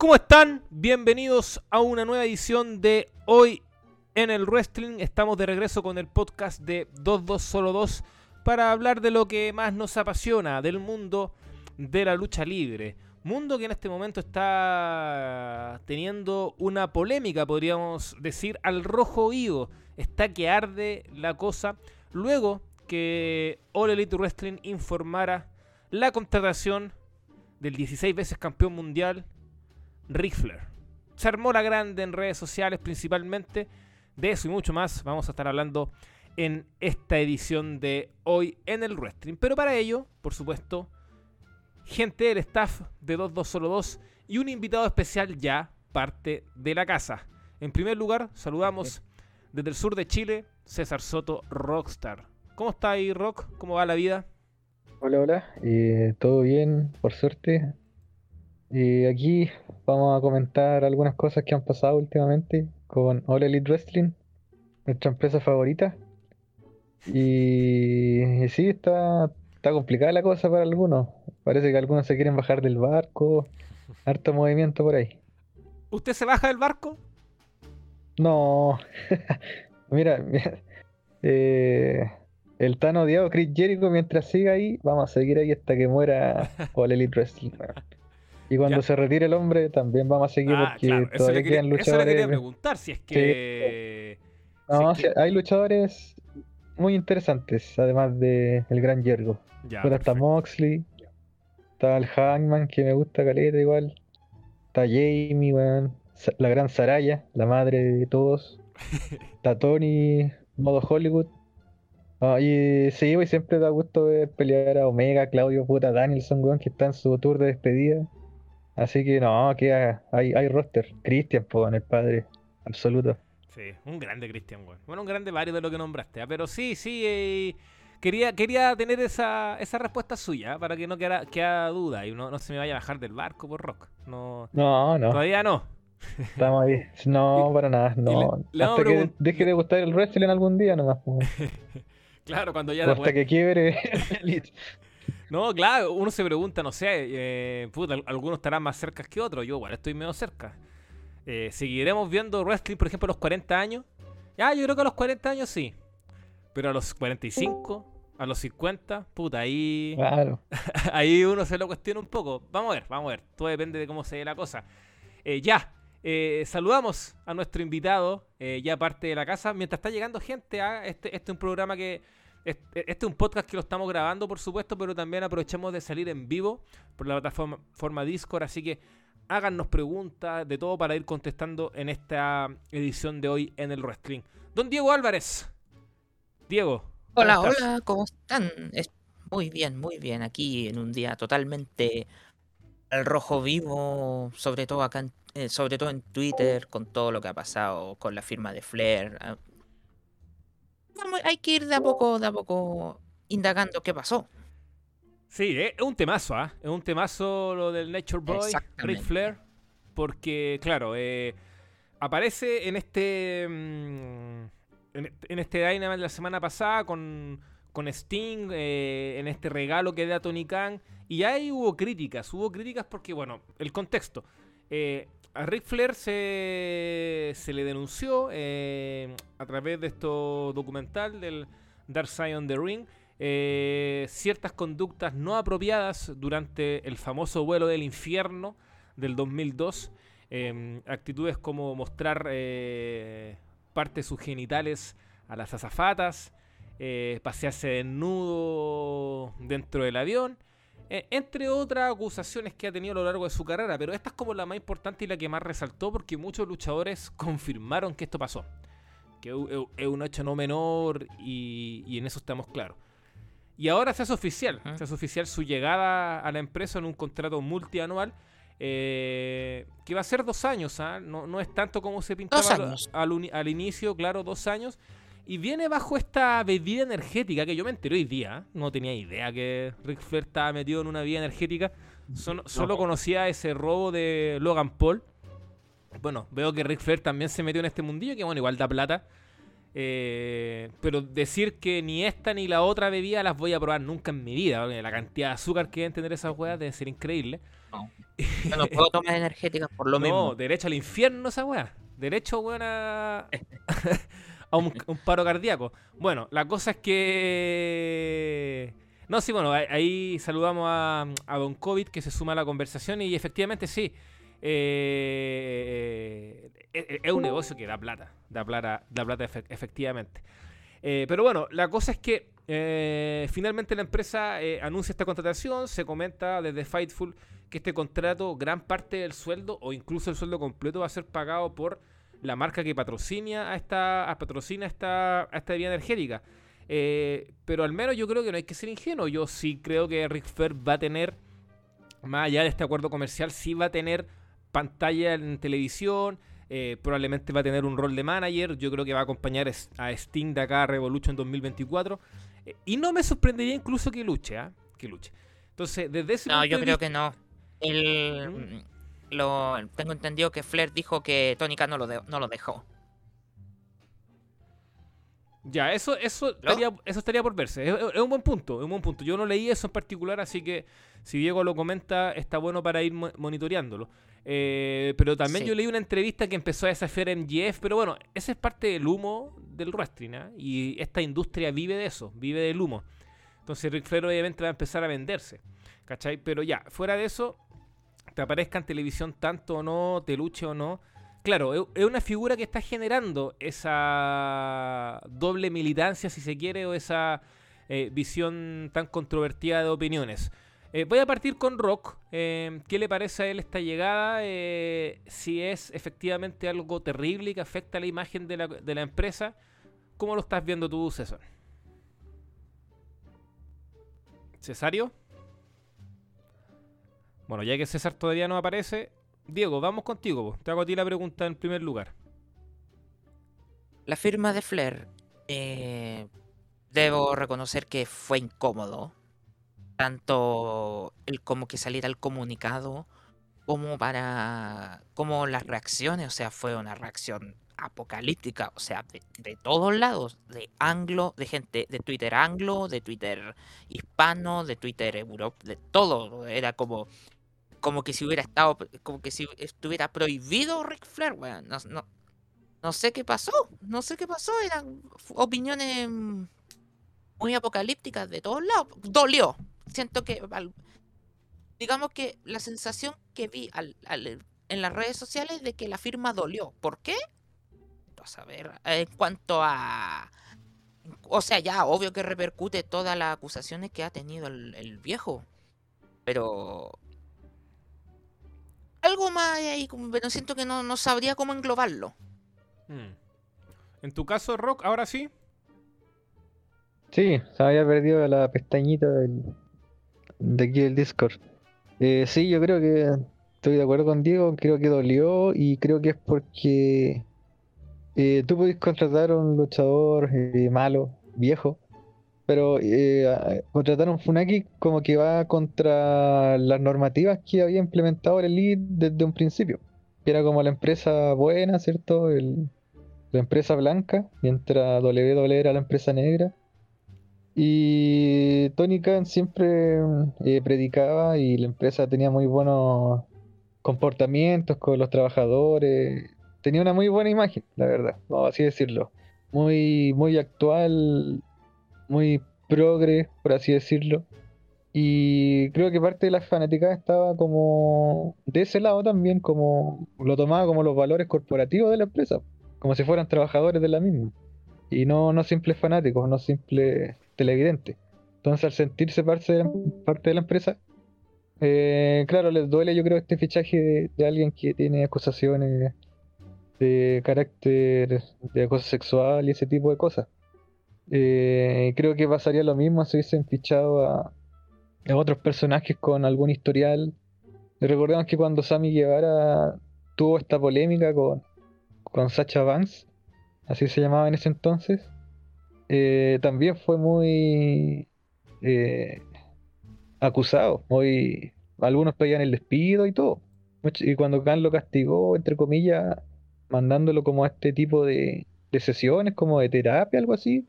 ¿Cómo están? Bienvenidos a una nueva edición de Hoy en el Wrestling. Estamos de regreso con el podcast de 22 Solo 2 para hablar de lo que más nos apasiona, del mundo de la lucha libre. Mundo que en este momento está teniendo una polémica, podríamos decir, al rojo vivo. Está que arde la cosa. Luego que All Elite Wrestling informara la contratación del 16 veces campeón mundial Ric Flair. Se armó la grande en redes sociales principalmente. De eso y mucho más vamos a estar hablando en esta edición de hoy en el wrestling. Pero para ello, por supuesto, gente del staff de 2202 y un invitado especial ya parte de la casa. En primer lugar, saludamos desde el sur de Chile, César Soto Rockstar. ¿Cómo está ahí, Rock? ¿Cómo va la vida? Hola, hola. Eh, Todo bien, por suerte. Y aquí vamos a comentar algunas cosas que han pasado últimamente con All Elite Wrestling, nuestra empresa favorita. Y, y sí, está, está complicada la cosa para algunos. Parece que algunos se quieren bajar del barco. Harto movimiento por ahí. ¿Usted se baja del barco? No. mira, mira, eh, el tan odiado Chris Jericho, mientras siga ahí, vamos a seguir ahí hasta que muera All Elite Wrestling. Y cuando Ya. se retire el hombre, también vamos a seguir Ah, porque claro, todavía le, quería, quedan eso le luchadores. quería preguntar, si es que... No, si es sí, que- hay luchadores muy interesantes, además de el gran Jericho. Ya, está. Moxley, está el Hangman, que me gusta caleta igual. Está Jamie, weón. La gran Saraya, la madre de todos. Está Tony, modo Hollywood. Ah, y sí, güey, siempre da gusto ver pelear a Omega, Claudio, puta, Danielson, weón, que está en su tour de despedida. Así que no, queda, hay, hay roster. Christian, po, en el padre. Absoluto. Sí, un grande Cristian, weón. Bueno, un grande varios de lo que nombraste. ah, Pero sí, sí, eh, quería, quería tener esa, esa respuesta suya, ah, para que no quedara, duda y no, no se me vaya a bajar del barco por rock. No, No, no, todavía no. estamos ahí. No, para nada, no. le- le vamos a Hasta que deje de gustar el wrestling algún día nomás. Claro, cuando ya después- hasta que quiebre. No, claro, uno se pregunta, no sé, eh, puta, al- algunos estarán más cerca que otros, yo igual estoy medio cerca. Eh, ¿Seguiremos viendo wrestling, por ejemplo, a los 40 años? Ya, yo creo que a los 40 años sí. Pero a los 45, a los 50, puta, ahí, Claro. ahí uno se lo cuestiona un poco. Vamos a ver, vamos a ver, todo depende de cómo se dé la cosa. Eh, ya, eh, saludamos a nuestro invitado, eh, ya parte de la casa, mientras está llegando gente a este, este es un programa que este, este es un podcast que lo estamos grabando, por supuesto, pero también aprovechamos de salir en vivo por la plataforma forma Discord, así que háganos preguntas de todo para ir contestando en esta edición de hoy en el wrestling. Don Diego Álvarez. Diego. ¿cómo Hola, estás? hola, ¿cómo están? Es- muy bien, muy bien. Aquí en un día totalmente al rojo vivo, sobre todo acá, en- eh, sobre todo en Twitter, con todo lo que ha pasado con la firma de Flair. Hay que ir de a poco, de a poco indagando qué pasó. Sí, eh, es un temazo, ¿ah? Es un temazo lo del Nature Boy, Ric. Flair. Porque, claro, eh, aparece en este. mm, en, este- en este Dynamite de la semana pasada con, con Sting, eh, en este regalo que da Tony Khan. Y ahí hubo críticas. Hubo críticas porque, bueno, el contexto. A Ric Flair se, le denunció eh, a través de esto documental del Dark Side on the Ring eh, ciertas conductas no apropiadas durante el famoso vuelo del infierno del 2002. eh, actitudes como mostrar eh, partes sus genitales a las azafatas, pasearse desnudo dentro del avión, eh, entre otras acusaciones que ha tenido a lo largo de su carrera. Pero esta es como la más importante y la que más resaltó porque muchos luchadores confirmaron que esto pasó. Que es- un hecho no menor y, y en eso estamos claros. Y ahora se hace oficial, se hace oficial su llegada a la empresa en un contrato multianual eh, que va a ser dos años, ¿ah? no, no es tanto como se pintaba al inicio, claro, dos años. Y viene bajo esta bebida energética que yo me enteré hoy día. No tenía idea que Ric Flair estaba metido en una bebida energética. Son- solo conocía ese robo de Logan Paul. Bueno, veo que Ric Flair también se metió en este mundillo, que bueno, igual da plata. Eh, pero decir que ni esta ni la otra bebida las voy a probar nunca en mi vida. La cantidad de azúcar que deben tener esas weas debe ser increíble. No. No puedo tomar energéticas por lo no, mismo. derecho al infierno esa weá. Derecho, weón, a, a un, paro cardíaco. Bueno, la cosa es que... No, sí, bueno, ahí, saludamos a, a Don COVID que se suma a la conversación y efectivamente sí. eh, eh, es un negocio que da plata, da plata, da plata efe- efectivamente. Eh, pero bueno, la cosa es que eh, finalmente la empresa eh, anuncia esta contratación, se comenta desde Fightful que este contrato, gran parte del sueldo o incluso el sueldo completo va a ser pagado por la marca que patrocina a esta, a patrocina esta, a esta bebida energética. Eh, pero al menos yo creo que no hay que ser ingenuo. Yo sí creo que Ric Flair va a tener, más allá de este acuerdo comercial, sí va a tener pantalla en televisión. eh, probablemente va a tener un rol de manager. Yo creo que va a acompañar a Sting de acá a Revolution 2024. Eh, y no me sorprendería incluso que luche, ¿ah? Que luche. Entonces, desde ese No, yo creo vista- que no. El, ¿Mm? Lo, tengo entendido que Flair dijo que Tónica no lo, de- no lo dejó. Ya, eso, eso, estaría, eso estaría por verse. Es, es un buen punto, es un buen punto. Yo no leí eso en particular, así que si Diego lo comenta, está bueno para ir mo- monitoreándolo. Eh, pero también Sí. yo leí una entrevista que empezó a desafiar a MGF, pero bueno, ese es parte del humo del wrestling, ¿ah? Y esta industria vive de eso, vive del humo. Entonces Ric Flair obviamente va a empezar a venderse, ¿cachai? Pero ya, fuera de eso, te aparezca en televisión tanto o no, te luche o no, Claro, es- una figura que está generando esa doble militancia, si se quiere, o esa eh, visión tan controvertida de opiniones. Eh, voy a partir con Rock. Eh, ¿Qué le parece a él esta llegada? Eh, si es efectivamente algo terrible que afecta la imagen de la, de la empresa. ¿Cómo lo estás viendo tú, César? ¿Cesario? Bueno, ya que César todavía no aparece, Diego, vamos contigo. Te hago a ti la pregunta en primer lugar. La firma de Flair, eh, debo reconocer que fue incómodo. Tanto el como que saliera el comunicado, como para. como las reacciones. O sea, fue una reacción apocalíptica. O sea, de, todos lados. De anglo, de gente, de Twitter anglo, de Twitter hispano, de Twitter euro, de todo. Era como. Como que si hubiera estado. Como que si estuviera prohibido Ric Flair, weón. No, no, no sé qué pasó, no sé qué pasó, eran opiniones muy apocalípticas de todos lados. Dolió. Siento que, digamos que la sensación que vi al- en las redes sociales de que la firma dolió. ¿Por qué? A saber, en cuanto a... O sea, ya, obvio que repercute todas las acusaciones que ha tenido el viejo. Pero... Algo más ahí, pero siento que no, no sabría cómo englobarlo. Hmm. En tu caso, Rock, ahora sí. Sí, se había perdido la pestañita del, de aquí del Discord. Eh, sí, yo creo que estoy de acuerdo con Diego, creo que dolió y creo que es porque eh, tú podés contratar a un luchador eh, malo, viejo, pero eh, a- contratar a un Funaki como que va contra las normativas que había implementado el Elite desde un principio. Era como la empresa buena, ¿cierto? El- la empresa blanca, mientras WWE era la empresa negra. Y Tony Khan siempre eh, predicaba y la empresa tenía muy buenos comportamientos con los trabajadores. Tenía una muy buena imagen, la verdad, vamos así decirlo. Muy, muy actual, muy progre, por así decirlo. Y creo que parte de la fanaticada estaba como de ese lado también, como lo tomaba como los valores corporativos de la empresa, como si fueran trabajadores de la misma. Y no, no simples fanáticos, no simples televidentes. Entonces, al sentirse parte de la, parte de la empresa, eh, claro, les duele, yo creo, este fichaje de, de alguien que tiene acusaciones de carácter de acoso sexual y ese tipo de cosas. Eh, creo que pasaría lo mismo si hubiesen fichado a, otros personajes con algún historial. Recordemos que cuando Sammy Guevara tuvo esta polémica con, con Sacha Banks, así se llamaba en ese entonces, eh, también fue muy eh, acusado, muy algunos pedían el despido y todo. Y cuando Khan lo castigó, entre comillas, mandándolo como a este tipo de sesiones, como de terapia, algo así,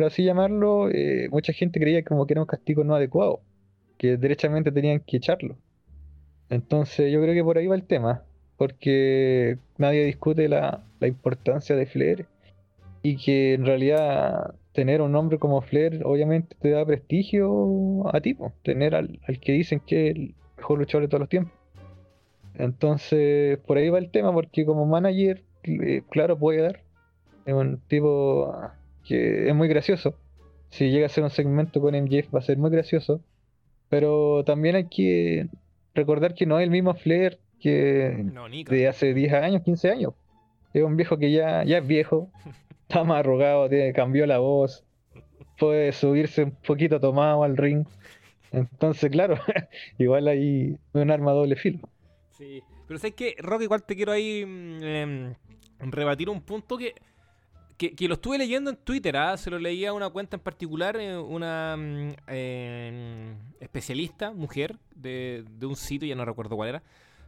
por así llamarlo, eh, mucha gente creía como que era un castigo no adecuado, que derechamente tenían que echarlo. Entonces yo creo que por ahí va el tema, porque nadie discute la, la importancia de Flair y que en realidad tener un nombre como Flair obviamente te da prestigio a ti, po, tener al, al que dicen que es el mejor luchador de todos los tiempos. Entonces por ahí va el tema, porque como manager, eh, claro, puede dar. Es un tipo que es muy gracioso. Si llega a ser un segmento con MJF va a ser muy gracioso. Pero también hay que recordar que no es el mismo Flair que No, de hace 10 años, 15 años. Es un viejo que ya, ya es viejo, está más arrugado, tiene- cambió la voz, puede subirse un poquito tomado al ring. Entonces, claro, igual hay un arma doble filo. Sí. Pero sabes que, Rock, igual te quiero ahí mm, em, rebatir un punto que, que, lo estuve leyendo en Twitter, ¿ah? se lo leía a una cuenta en particular, eh, una em, especialista, mujer, de, de un sitio, ya no recuerdo cuál era,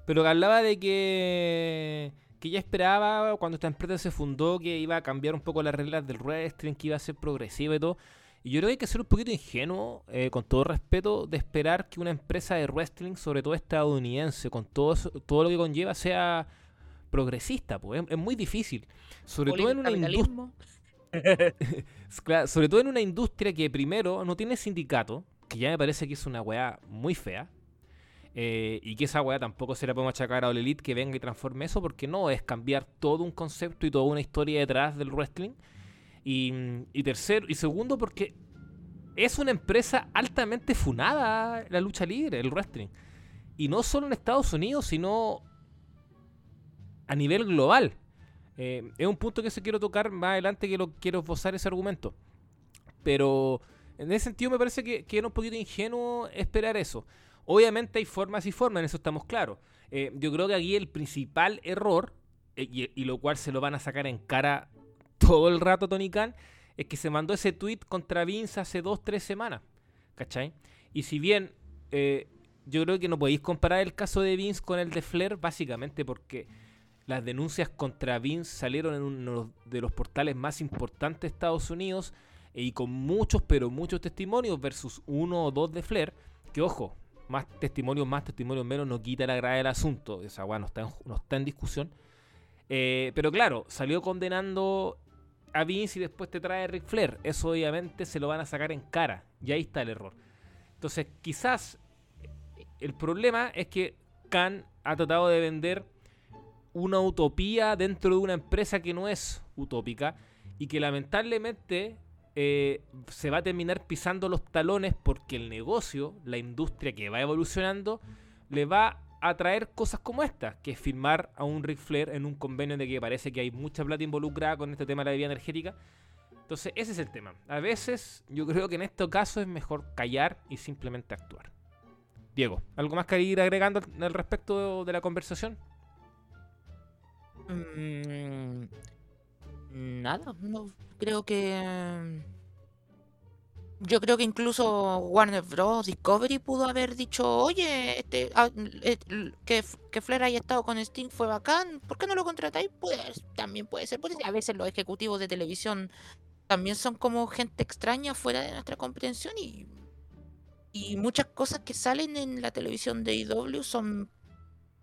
pero que hablaba de que, que ella esperaba cuando esta empresa se fundó que iba a cambiar un poco las reglas del wrestling, que iba a ser progresiva y todo. Y yo creo que hay que ser un poquito ingenuo, eh, con todo respeto, de esperar que una empresa de wrestling, sobre todo estadounidense, con todo, todo lo que conlleva, sea progresista. Pues. Es, muy difícil. Sobre todo en una industria. Claro, sobre todo en una industria que primero no tiene sindicato, que ya me parece que es una weá muy fea. eh, y que esa weá tampoco se la podemos achacar a All Elite que venga y transforme eso, porque no es cambiar todo un concepto y toda una historia detrás del wrestling. Y, y tercero, y segundo, porque es una empresa altamente funada la lucha libre, el wrestling. Y no solo en Estados Unidos, sino a nivel global. Eh, es un punto que se quiero tocar más adelante que lo quiero esbozar ese argumento. Pero en ese sentido me parece que, que era un poquito ingenuo esperar eso. Obviamente hay formas y formas, en eso estamos claros. Eh, yo creo que aquí el principal error, eh, y, lo cual se lo van a sacar en cara todo el rato Tony Khan, es que se mandó ese tweet contra Vince hace dos, tres semanas. ¿Cachai? Y si bien yo creo que no podéis comparar el caso de Vince con el de Flair, básicamente porque las denuncias contra Vince salieron en uno de los portales más importantes de Estados Unidos y con muchos, pero muchos testimonios versus uno o dos de Flair, que ojo, más testimonios, más testimonios menos, no quita la gravedad del asunto, esa weá no está en, no está en discusión. Eh, pero claro, salió condenando a Vince y después te trae Ric Flair. Eso obviamente se lo van a sacar en cara. Y ahí está el error. Entonces, quizás el problema es que Khan ha tratado de vender una utopía dentro de una empresa que no es utópica y que lamentablemente eh, se va a terminar pisando los talones porque el negocio, la industria que va evolucionando, le va a traer cosas como esta, que es firmar a un Ric Flair en un convenio de que parece que hay mucha plata involucrada con este tema de la bebida energética. Entonces, ese es el tema. A veces, yo creo que en este caso es mejor callar y simplemente actuar. Diego, ¿algo más que ir agregando al, al respecto de la conversación? Mm, nada, no creo que. Yo creo que incluso Warner Bros. Discovery pudo haber dicho, oye, este, ah, eh, que, que Flair haya estado con Sting fue bacán, ¿por qué no lo contratáis? Puede, también puede ser, ser. A veces los ejecutivos de televisión también son como gente extraña fuera de nuestra comprensión y, y muchas cosas que salen en la televisión de IW son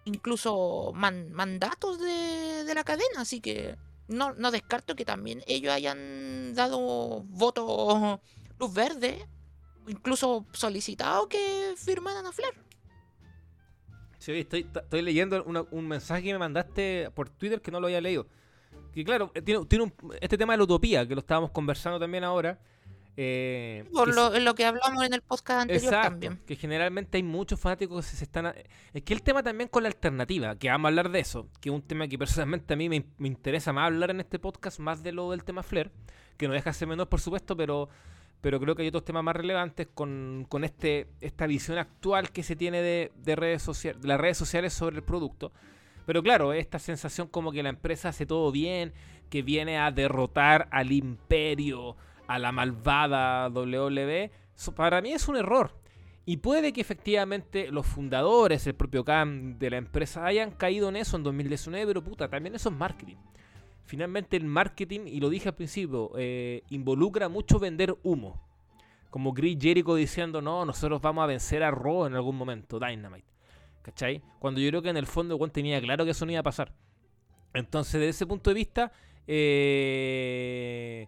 incluso man- mandatos de, la cadena, así que no, descarto que también ellos hayan dado voto luz verde, incluso solicitado que firmaran a Flair. Sí, estoy, estoy leyendo un mensaje que me mandaste por Twitter que no lo había leído. Que claro, eh, tiene, tiene un- este tema de la utopía, que lo estábamos conversando también ahora. Eh, Por lo, que hablamos en el podcast anterior Exacto, también. que generalmente hay muchos fanáticos que se están... a- Es que el tema también con la alternativa, que vamos a hablar de eso, que es un tema que personalmente a mí me, me interesa más hablar en este podcast, más de lo del tema Flair, que no deja de ser menor por supuesto, pero, pero creo que hay otros temas más relevantes con, con este, esta visión actual que se tiene de, de redes sociales, de las redes sociales sobre el producto. Pero claro, esta sensación como que la empresa hace todo bien, que viene a derrotar al imperio, a la malvada WWE, para mí es un error. Y puede que efectivamente los fundadores, el propio Cam de la empresa, hayan caído en eso en 2019, pero puta, también eso es marketing. Finalmente el marketing, y lo dije al principio, eh, involucra mucho vender humo. Como Chris Jericho diciendo, no, nosotros vamos a vencer a Raw en algún momento, Dynamite. ¿Cachai? Cuando yo creo que en el fondo Juan tenía claro que eso no iba a pasar. Entonces, desde ese punto de vista, eh,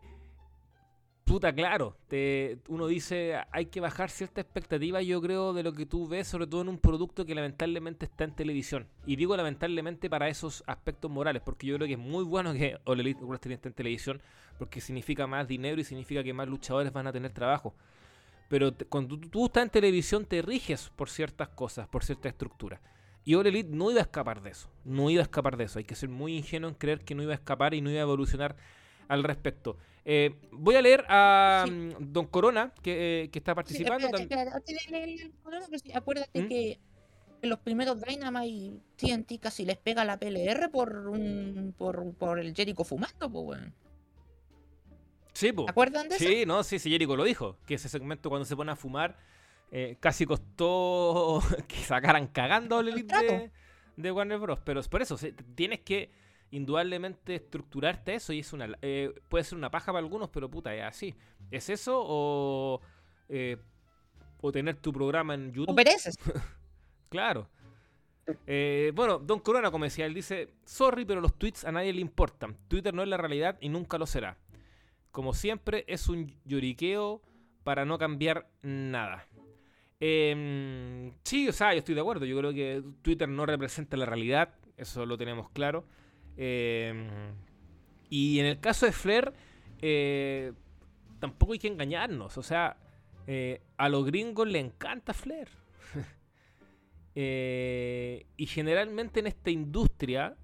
claro, te, uno dice, hay que bajar cierta expectativa, yo creo, de lo que tú ves, sobre todo en un producto que lamentablemente está en televisión. Y digo lamentablemente para esos aspectos morales, porque yo creo que es muy bueno que All Elite Wrestling esté en televisión, porque significa más dinero y significa que más luchadores van a tener trabajo. Pero cuando tú, estás en televisión te riges por ciertas cosas, por cierta estructura. Y All no iba a escapar de eso. No iba a escapar de eso. Hay que ser muy ingenuo en creer que no iba a escapar y no iba a evolucionar al respecto. Eh, voy a leer a Sí. mm, Don Corona, que, eh, que está Sí, participando. espérate, tam- espérate, pero sí, acuérdate ¿Mm? que en los primeros Dynamite TNT casi les pega la PLR por un por, por el Jericho fumando, pues weón. Sí. ¿Se acuerdan de eso? Sí, no, sí, sí, Jericho lo dijo. Que ese segmento cuando se pone a fumar eh, casi costó que sacaran cagando Elite de, de Warner Bros. Pero es por eso, sí, tienes que indudablemente estructurarte eso y es una eh, puede ser una paja para algunos, pero puta, es así. ¿Es eso o, eh, o tener tu programa en O YouTube? pereces. Claro. Eh, bueno, Don Corona, como decía, él dice, sorry, pero los tweets a nadie le importan. Twitter no es la realidad y nunca lo será. Como siempre, es un lloriqueo para no cambiar nada. Em, sí, o sea, yo estoy de acuerdo. Yo creo que Twitter no representa la realidad. Eso lo tenemos claro. Em, y en el caso de Flair, eh, tampoco hay que engañarnos. O sea, eh, a los gringos le encanta Flair. Eh, y generalmente en esta industria,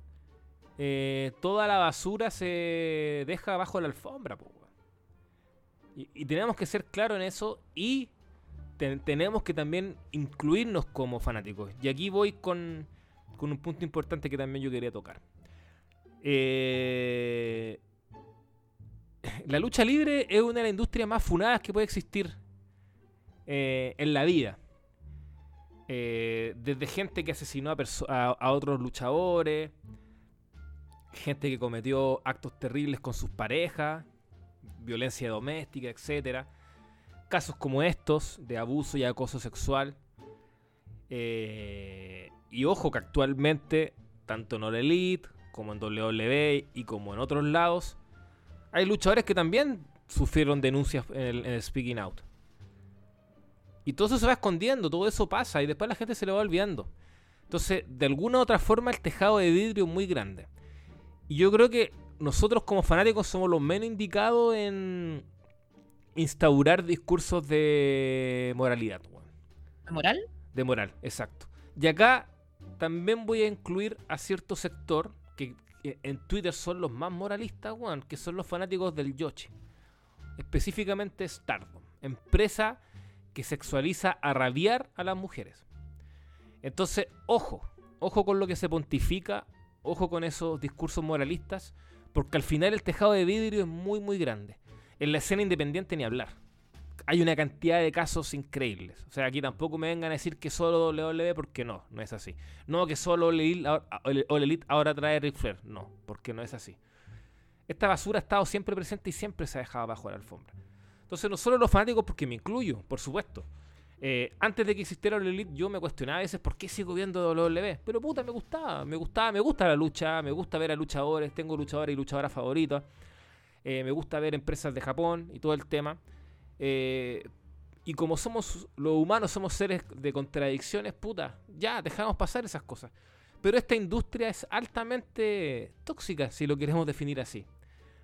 toda la basura se deja bajo la alfombra. y, tenemos que ser claros en eso y te- tenemos que también incluirnos como fanáticos. Y aquí voy con un punto importante que también yo quería tocar. Eh, la lucha libre es una de las industrias más funadas que puede existir eh, en la vida. Eh, desde gente que asesinó a, otros luchadores, gente que cometió actos terribles con sus parejas, violencia doméstica, etcétera. Casos como estos de abuso y acoso sexual. Y ojo que actualmente, tanto en All como en WWE y como en otros lados, hay luchadores que también sufrieron denuncias en el, en el Speaking Out. Y todo eso se va escondiendo, todo eso pasa y después la gente se lo va olvidando. Entonces, de alguna u otra forma, el tejado de vidrio es muy grande. Y yo creo que nosotros como fanáticos somos los menos indicados en instaurar discursos de moralidad. weón. ¿Moral? De moral, exacto. Y acá también voy a incluir a cierto sector que, en Twitter son los más moralistas, weón, que son los fanáticos del Yoshi. Específicamente Stardom, empresa que sexualiza a rabiar a las mujeres. Entonces, ojo, ojo con lo que se pontifica, ojo con esos discursos moralistas, porque al final el tejado de vidrio es muy, muy grande. En la escena independiente ni hablar hay una cantidad de casos increíbles. O sea, aquí tampoco me vengan a decir que solo WWE, porque no, no es así. No, que solo All Elite ahora, trae Ric Flair. No, porque no es así. Esta basura ha estado siempre presente y siempre se ha dejado bajo la alfombra. Entonces, no solo los fanáticos, porque me incluyo, por supuesto. Eh, antes de que existiera All Elite, yo me cuestionaba a veces por qué sigo viendo WWE. Pero puta, me gustaba, me gustaba, me gusta la lucha, me gusta ver a luchadores, tengo luchadores y luchadoras favoritas. Eh, me gusta ver empresas de Japón y todo el tema. Eh, y como somos los humanos, somos seres de contradicciones, puta, ya dejamos pasar esas cosas. Pero esta industria es altamente tóxica, si lo queremos definir así.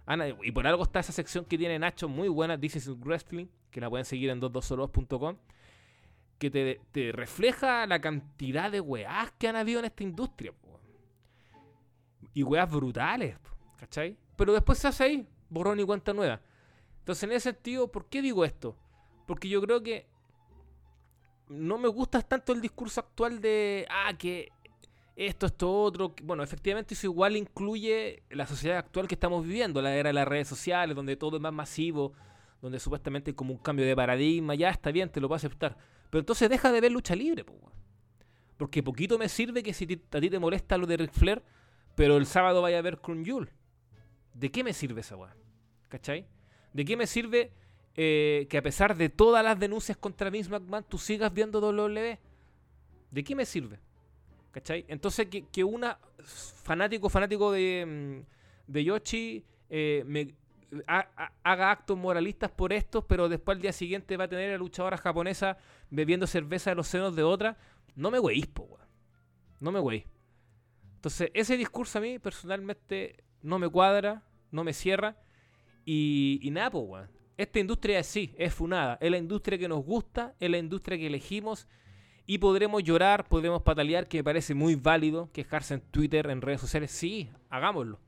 Ana, y por algo está esa sección que tiene Nacho muy buena, This is Wrestling, que la pueden seguir en 222.com, que te, refleja la cantidad de weás que han habido en esta industria. Y weás brutales, ¿cachai? Pero después se hace ahí, borrón y cuenta nueva. Entonces, en ese sentido, ¿por qué digo esto? Porque yo creo que no me gusta tanto el discurso actual de, ah, que esto, esto, otro. Bueno, efectivamente eso igual incluye la sociedad actual que estamos viviendo, la era de las redes sociales, donde todo es más masivo, donde supuestamente hay como un cambio de paradigma, ya está bien, te lo puedo aceptar. Pero entonces deja de ver lucha libre, po. Porque poquito me sirve que si a ti te molesta lo de Ric Flair, pero el sábado vaya a ver Jewel. ¿De qué me sirve esa weá? ¿Cachai? ¿De qué me sirve eh, que a pesar de todas las denuncias contra Vince McMahon tú sigas viendo WWE? ¿De qué me sirve? ¿Cachai? Entonces que, que una fanático, fanático de, mm, de Yoshi eh, me, ha- ha- haga actos moralistas por estos, pero después al día siguiente va a tener a luchadora japonesa bebiendo cerveza de los senos de otra. No me weís, po. No me weís. Entonces, ese discurso a mí personalmente no me cuadra, no me cierra. Y, y nada, pues, weón. Esta industria sí, es funada. Es la industria que nos gusta, es la industria que elegimos. Y podremos llorar, podremos patalear, que me parece muy válido quejarse en Twitter, en redes sociales. Sí, hagámoslo.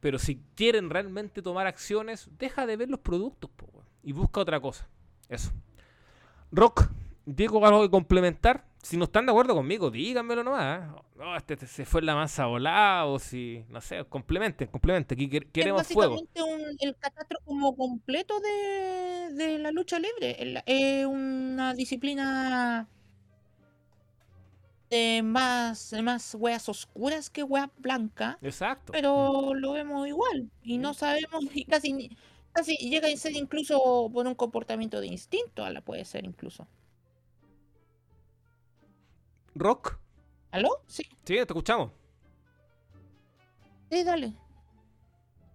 Pero si quieren realmente tomar acciones, deja de ver los productos po, weón, y busca otra cosa. Eso. Rock, Diego, algo que complementar. Si no están de acuerdo conmigo, díganmelo nomás. ¿eh? No, este, este se fue la mansa volada o si, no sé, complementen, complementen. Aquí quer- queremos es fuego. básicamente un- el catastro como completo de, de la lucha libre. Es una disciplina de más, más weas oscuras que weas blancas, Exacto. pero lo vemos igual. Y no sabemos, y casi, casi llega a ser incluso por un comportamiento de instinto, a la puede ser incluso. Rock, ¿Aló? Sí, sí, te escuchamos. sí, dale.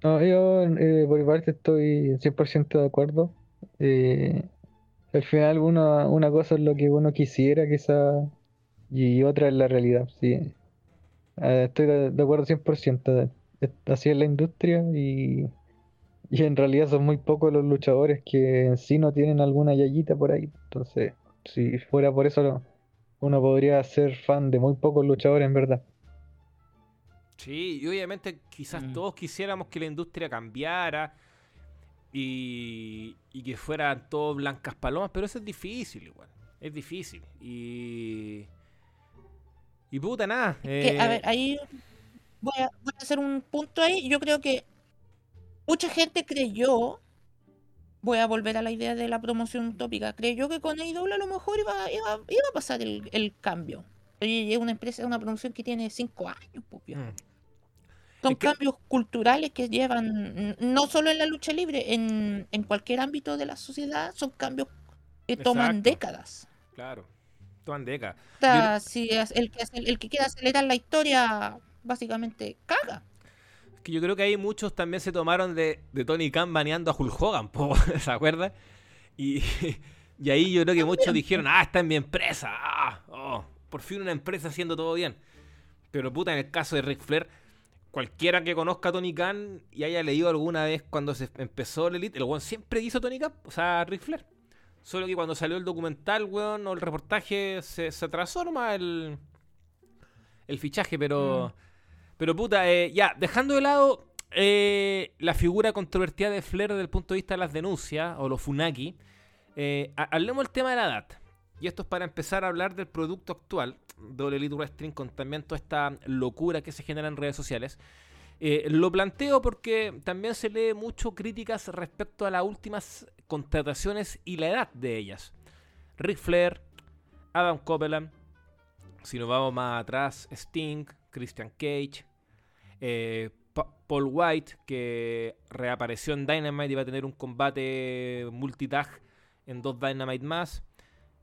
No, yo eh, por mi parte estoy 100% de acuerdo. Eh, al final una, una cosa es lo que uno quisiera quizá y otra es la realidad. Sí. Eh, estoy de, de acuerdo 100%. Es- Así es la industria y, y en realidad son muy pocos los luchadores que en sí no tienen alguna yayita por ahí. Entonces, si fuera por eso, no- uno podría ser fan de muy pocos luchadores en verdad. Sí, y obviamente quizás Mm. todos quisiéramos que la industria cambiara y, y que fueran todos blancas palomas, pero eso es difícil igual. Es difícil. Y. Y puta nada. que, a eh, ver, ahí voy a, voy a hacer un punto ahí. Yo creo que mucha gente creyó, voy a volver a la idea de la promoción utópica, creyó que con AEW a lo mejor iba, iba, iba a pasar el, el cambio. Y es una empresa, es una promoción que tiene cinco años, pues, viejo. mm, Son Es que- cambios culturales que llevan, no solo en la lucha libre, en, en cualquier ámbito de la sociedad, son cambios que toman Exacto. décadas. claro. Toman décadas. O sea, si es el que, hace- el que quiere acelerar la historia, básicamente caga. Que yo creo que ahí muchos también se tomaron de, de Tony Khan baneando a Hulk Hogan, po, ¿se acuerdan? Y, y ahí yo creo que muchos dijeron, ah, está en mi empresa, ah, oh, por fin una empresa haciendo todo bien. Pero puta, en el caso de Ric Flair, cualquiera que conozca a Tony Khan y haya leído alguna vez cuando se empezó el Elite, el weón siempre hizo Tony Khan, o sea, Ric Flair. Solo que cuando salió el documental, weón, o el reportaje, se, se atrasó nomás el, el fichaje, pero... Pero puta, eh, ya, dejando de lado eh, la figura controvertida de Flair desde el punto de vista de las denuncias, o los Funaki, eh, ha- hablemos del tema de la edad. Y esto es para empezar a hablar del producto actual All Elite Wrestling con también toda esta locura que se genera en redes sociales. Eh, lo planteo porque también se lee mucho críticas respecto a las últimas contrataciones y la edad de ellas. Ric Flair, Adam Copeland, si nos vamos más atrás, Sting, Christian Cage, eh, Pa- Paul White, que reapareció en Dynamite y va a tener un combate multitag en dos Dynamite más,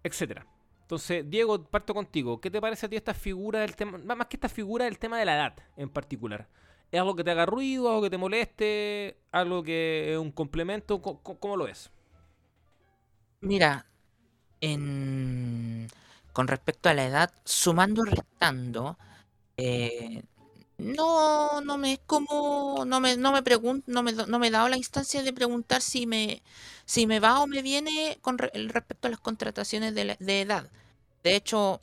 etcétera. Entonces, Diego, parto contigo. ¿Qué te parece a ti esta figura del tema, más que esta figura del tema de la edad en particular? ¿Es algo que te haga ruido, algo que te moleste, algo que es un complemento? Co- co- ¿Cómo, lo es? Mira, en... con respecto a la edad, sumando y restando, eh, no, no me es como, no me, no me pregun- no me, no me he dado la instancia de preguntar si me, si me va o me viene con re- respecto a las contrataciones de, la- de edad. De hecho,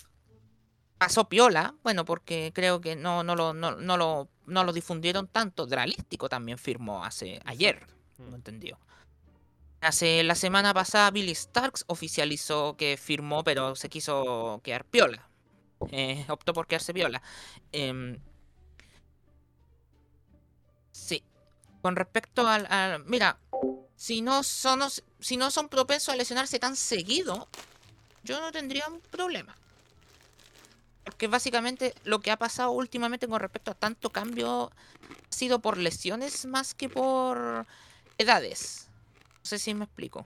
pasó piola, bueno, porque creo que no, no lo, no, no lo, no lo difundieron tanto. Dralístico también firmó hace ayer, no entendió. Hace la semana pasada Billy Starks oficializó que firmó, pero se quiso quedar piola. Eh, optó por quedarse piola. Em, sí. Con respecto al, al- Mira, si no, son, si no son propensos a lesionarse tan seguido, yo no tendría un problema. Porque básicamente lo que ha pasado últimamente con respecto a tanto cambio ha sido por lesiones más que por edades. No sé si me explico.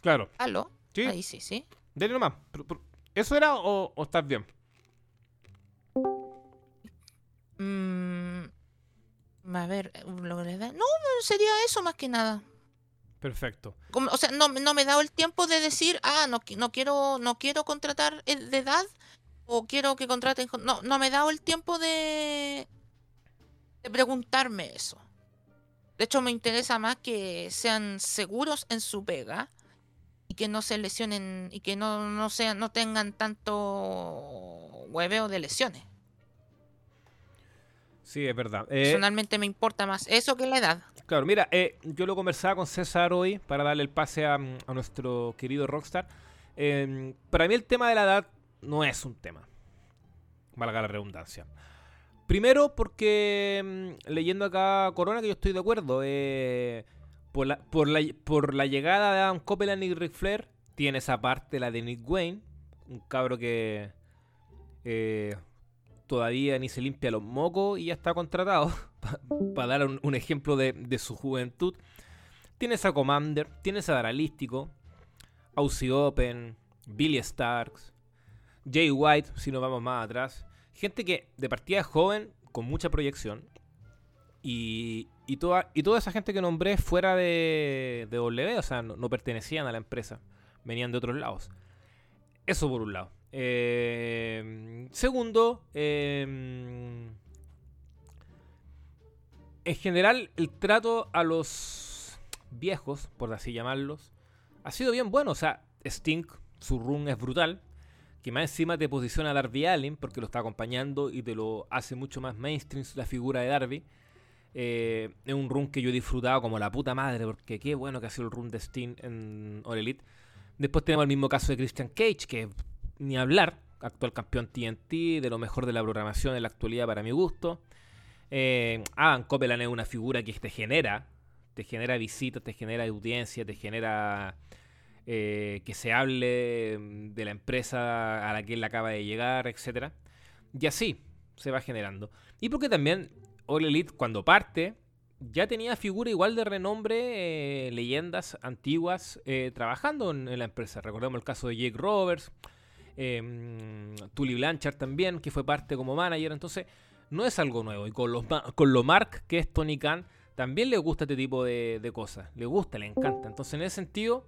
Claro. ¿Aló? Sí. Ahí sí, sí. Dale nomás. Pro- pro- ¿Eso era o, o estás bien? Mm, a ver, No, sería eso más que nada. Perfecto. Como- o sea, no, no me he dado el tiempo de decir, ah, no, no quiero, no quiero contratar el de edad o quiero que contraten. con-". No, no me he dado el tiempo de, de preguntarme eso. De hecho, me interesa más que sean seguros en su pega y que no se lesionen y que no, no sean, no tengan tanto hueveo de lesiones. Sí, es verdad. Eh, Personalmente me importa más eso que la edad. Claro, mira, eh, yo lo conversaba con César hoy para darle el pase a, mm, a nuestro querido Rockstar. Eh, para mí el tema de la edad no es un tema. Valga la redundancia. Primero porque mm, leyendo acá Corona, que yo estoy de acuerdo, eh, por, la, por, la, por la llegada de Adam Copeland y Ric Flair, tiene esa parte, la de Nick Wayne, un cabro que eh, todavía ni se limpia los mocos y ya está contratado para dar un, un ejemplo de, de su juventud. Tienes a Commander, tienes a Daralístico, Aussie Open, Billy Starks, Jay White, si nos vamos más atrás. Gente que de partida es joven, con mucha proyección. Y, y, toda, esa gente que nombré fuera de, de W, o sea, no, pertenecían a la empresa, venían de otros lados. Eso por un lado. Eh, segundo, eh, en general, el trato a los viejos, por así llamarlos, ha sido bien bueno. O sea, Sting, su run es brutal. Que más encima te posiciona a Darby Allin, porque lo está acompañando y te lo hace mucho más mainstream la figura de Darby. Eh, es un run que yo he disfrutado como la puta madre, porque qué bueno que ha sido el run de Sting en All Elite. Después tenemos el mismo caso de Christian Cage, que ni hablar, actual campeón TNT, de lo mejor de la programación en la actualidad para mi gusto. Eh, Adam Copeland es una figura que te genera, te genera visitas, te genera audiencia, te genera eh, que se hable de la empresa a la que él acaba de llegar, etc. Y así se va generando. Y porque también All Elite cuando parte ya tenía figura igual de renombre, eh, leyendas antiguas eh, trabajando en, la empresa. Recordemos el caso de Jake Roberts, eh, Tully Blanchard también, que fue parte como manager. Entonces, no es algo nuevo. Y con, los, con lo Mark, que es Tony Khan, también le gusta este tipo de, de cosas. Le gusta, le encanta. Entonces, en ese sentido,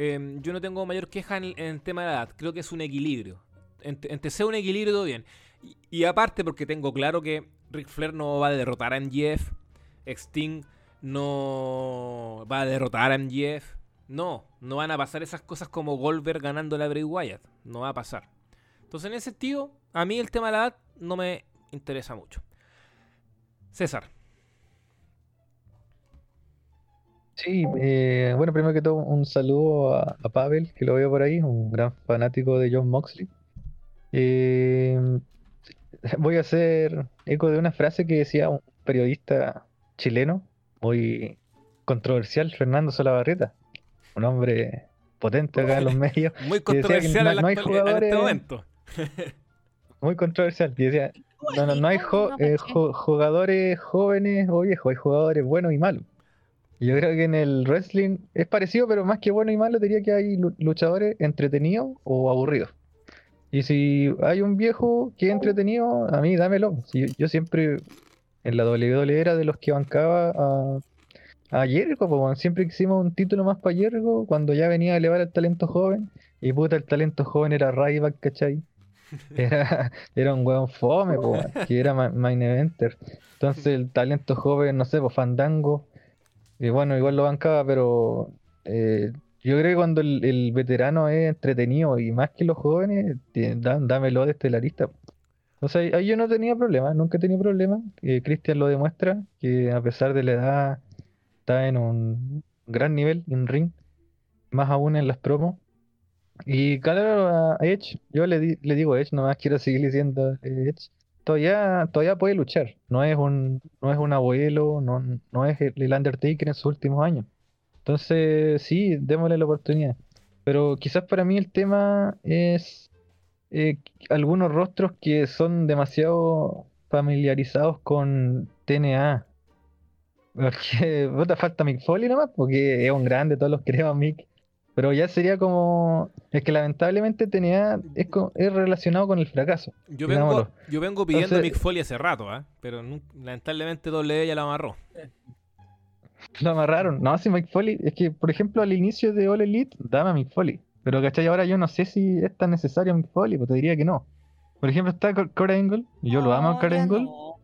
eh, yo no tengo mayor queja en, el tema de la edad. Creo que es un equilibrio. Entre, entre sea un equilibrio, todo bien. Y, aparte, porque tengo claro que Ric Flair no va a derrotar a MJF. Sting no va a derrotar a MJF. No, no van a pasar esas cosas como Goldberg ganando la Bray Wyatt. No va a pasar. Entonces, en ese sentido, a mí el tema de la edad no me interesa mucho. César. Sí, eh, bueno, primero que todo, un saludo a, a, Pavel, que lo veo por ahí, un gran fanático de John Moxley. Eh, voy a hacer eco de una frase que decía un periodista chileno, muy controversial, Fernando Solabarrieta, un hombre potente acá en los medios. Muy controversial no, en, no hay jugadores, en este momento. muy controversial. Y decía, no, no, no hay jo eh, jo jugadores jóvenes o viejos, hay jugadores buenos y malos. Yo creo que en el wrestling es parecido, pero más que bueno y malo, diría que hay luchadores entretenidos o aburridos. Y si hay un viejo que es entretenido, a mí dámelo. Si yo, yo, siempre en la WWE era de los que bancaba a, a Jericho, pues, siempre hicimos un título más para Jericho cuando ya venía a elevar el talento joven. Y puta, el talento joven era Ryback, ¿cachai? Era, era un weón fome, pues, que era main eventer. Entonces el talento joven, no sé, pues Fandango. Y bueno, igual lo bancaba, pero eh, yo creo que cuando el, veterano es entretenido y más que los jóvenes, dá, dámelo de estelarista. O sea, ahí yo no tenía problema, nunca he tenido problema. Eh, Cristian lo demuestra, que a pesar de la edad está en un gran nivel en ring, más aún en las promos. Y claro, a Edge, yo le, di, le digo Edge, nomás quiero seguir diciendo Edge, todavía, todavía puede luchar. No es un, no es un abuelo, no, no es el Undertaker en sus últimos años. Entonces, sí, démosle la oportunidad. Pero quizás para mí el tema es eh, algunos rostros que son demasiado familiarizados con TNA. Porque puta falta Mick Foley nomás, porque es un grande, todos los queremos Mick. pero ya sería como. Es que lamentablemente tenía. Es, co- es relacionado con el fracaso. Yo vengo, yo vengo pidiendo a Mick Foley hace rato, ¿ah? Pero lamentablemente W ya la amarró. Lo amarraron. No, si Mike Foley. Es que, por ejemplo, al inicio de All Elite, dame a Mick Foley. Pero, ¿cachai? Ahora yo no sé si es tan necesario Mick Foley, pues te diría que no. Por ejemplo, está Kurt Angle, y yo lo amo a No, Kurt Angle. no.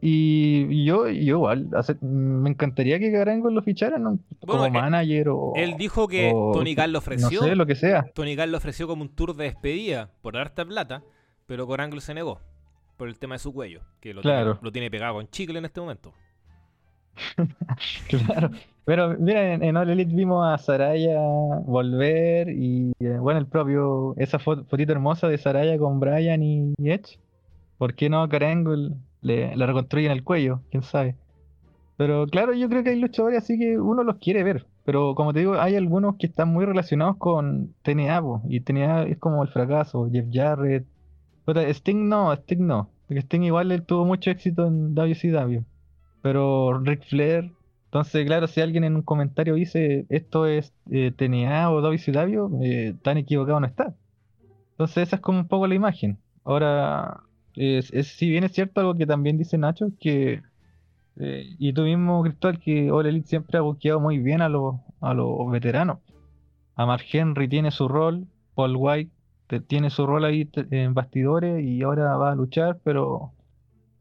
Y yo, yo igual, hace- me encantaría que Angle lo ficharan ¿no? como Bueno, él- manager o. Él dijo que o- Tony Khan le No ofreció. sé, lo que sea. Tony Khan le ofreció como un tour de despedida por harta plata, pero Corangle se negó por el tema de su cuello, que lo, Claro. tiene, lo tiene pegado con chicle en este momento. Claro. Pero mira, en, All Elite vimos a Saraya volver y eh, bueno, el propio, esa fo- fotito hermosa de Saraya con Brian y Edge. ¿Por qué no a le, le reconstruyen el cuello? ¿Quién sabe? Pero claro, yo creo que hay luchadores así que uno los quiere ver. Pero como te digo, hay algunos que están muy relacionados con TNA, po, y TNA es como el fracaso. Jeff Jarrett. Sting no, Sting no. Porque Sting igual tuvo mucho éxito en WCW. Pero Ric Flair. Entonces, claro, si alguien en un comentario dice esto es eh, TNA o WCW, eh, tan equivocado no está. Entonces, esa es como un poco la imagen. Ahora, es, si bien es cierto algo que también dice Nacho, que eh, y tú mismo, Cristóbal, que All Elite siempre ha buqueado muy bien a los, a los veteranos. A Mark Henry tiene su rol, Paul White te- tiene su rol ahí en bastidores y ahora va a luchar, pero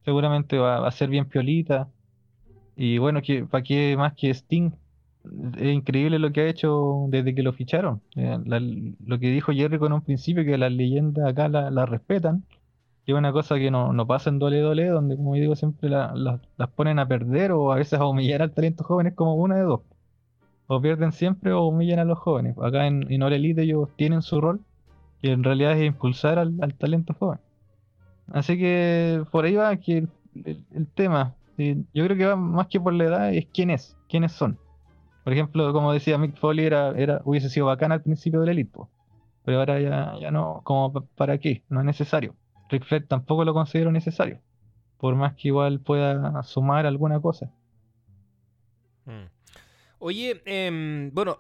seguramente va, va a ser bien piolita. Y bueno, que ¿para qué más que Sting? Es increíble lo que ha hecho desde que lo ficharon. Eh, lo que dijo Jericho en un principio, que las leyendas acá la, la respetan, que es una cosa que no, no pasa en WWE, donde, como digo, siempre la- la- las ponen a perder o a veces a humillar al talento joven, es como una de dos. O pierden siempre o humillan a los jóvenes. Acá en, en ellos tienen su rol, que en realidad es impulsar al, al talento joven. Así que por ahí va que el tema. Sí, yo creo que va más que por la edad, es quién es, quiénes son. Por ejemplo, como decía Mick Foley, era, era, hubiese sido bacán al principio del Elite, po. pero ahora ya, ya no, como pa- para qué, no es necesario. Ric Flair tampoco lo considero necesario, por más que igual pueda sumar alguna cosa. Mm. Oye, em, bueno,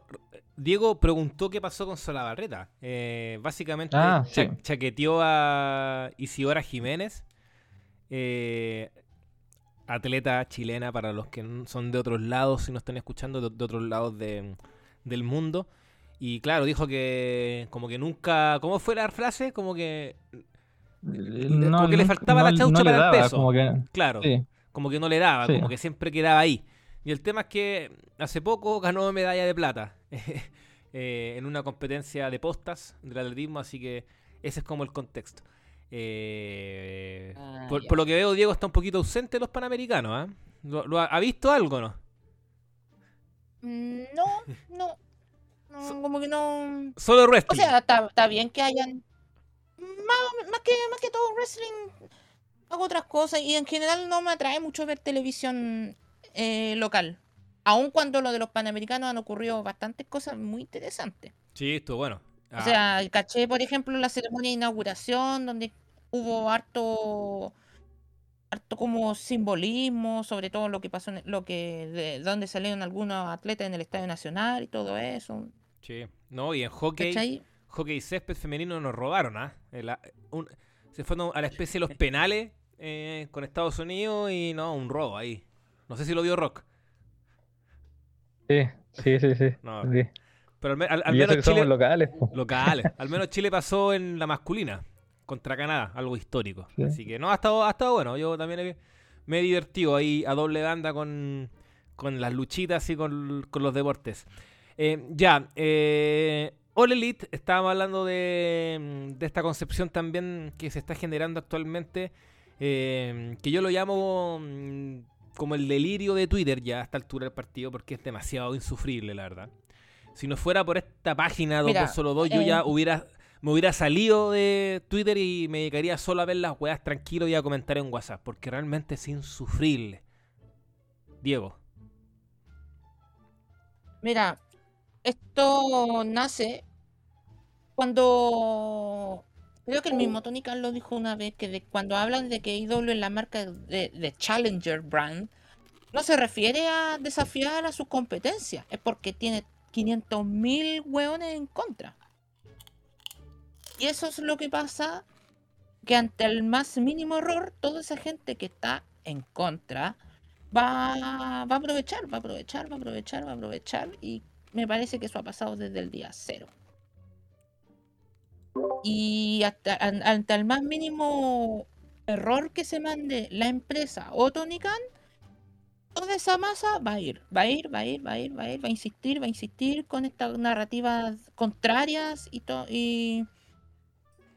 Diego preguntó qué pasó con Solabarreta. Eh, básicamente Ah, cha- sí. chaqueteó a Isidora Jiménez, eh, atleta chilena para los que son de otros lados, si no están escuchando, de, de otros lados de- del mundo. Y claro, dijo que como que nunca... ¿Cómo fue la frase? Como que... como que le faltaba la no- chaucha no para el peso. como que- Claro sí. como que no le daba, Sí. como que siempre quedaba ahí. Y el tema es que hace poco ganó medalla de plata eh, en una competencia de postas del atletismo, así que ese es como el contexto. Eh, Ah, por, lo que veo, Diego está un poquito ausente de los panamericanos. ¿Lo, lo ha, ha visto algo no? Mm, No, no. no, como que no. Solo O wrestling. sea, está, bien que hayan. Más, más que, más que todo wrestling, hago otras cosas y en general no me atrae mucho ver televisión eh, local. Aun cuando lo de los panamericanos han ocurrido bastantes cosas muy interesantes. sí, estuvo bueno. O Ah, sea, caché, por ejemplo, la ceremonia de inauguración, donde hubo harto, harto como simbolismo, sobre todo lo que pasó, en, lo que, de donde salieron algunos atletas en el Estadio Nacional y todo eso. sí. No, y en hockey, ¿Cachai? hockey césped femenino nos robaron, ¿ah? Un- se fueron a la especie de los penales eh, con Estados Unidos y no, un robo ahí. No sé si lo vio Rock. Sí, sí, sí, sí. No, sí. Pero al, me- al- al Y eso menos que somos Chile, locales, po. locales. Al menos Chile pasó en la masculina contra Canadá, algo histórico. Sí. Así que no, ha estado, ha estado bueno. Yo también he- me he divertido ahí a doble banda con, con las luchitas y con, con los deportes. Eh, ya, eh, All Elite, estábamos hablando de, de esta concepción también que se está generando actualmente, eh, que yo lo llamo mm, como el delirio de Twitter ya a esta altura del partido, porque es demasiado insufrible, la verdad. Si no fuera por esta página Mira, 222, yo eh, ya hubiera, me hubiera salido de Twitter y me dedicaría solo a ver las weas tranquilo y a comentar en WhatsApp, porque realmente es insufrible. Diego. Mira, esto nace cuando creo que el mismo Tony lo dijo una vez que de- cuando hablan de que IW es la marca de, de Challenger Brand, no se refiere a desafiar a sus competencias, es porque tiene 500.000 hueones en contra. Y eso es lo que pasa, que ante el más mínimo error, toda esa gente que está en contra va, va a aprovechar, va a aprovechar, va a aprovechar, va a aprovechar. Y me parece que eso ha pasado desde el día cero. Y hasta, an- ante el más mínimo error que se mande la empresa o Tony Khan, toda esa masa va a ir, va a ir, va a ir, va a ir, va a ir, va a insistir, va a insistir con estas narrativas contrarias y todo y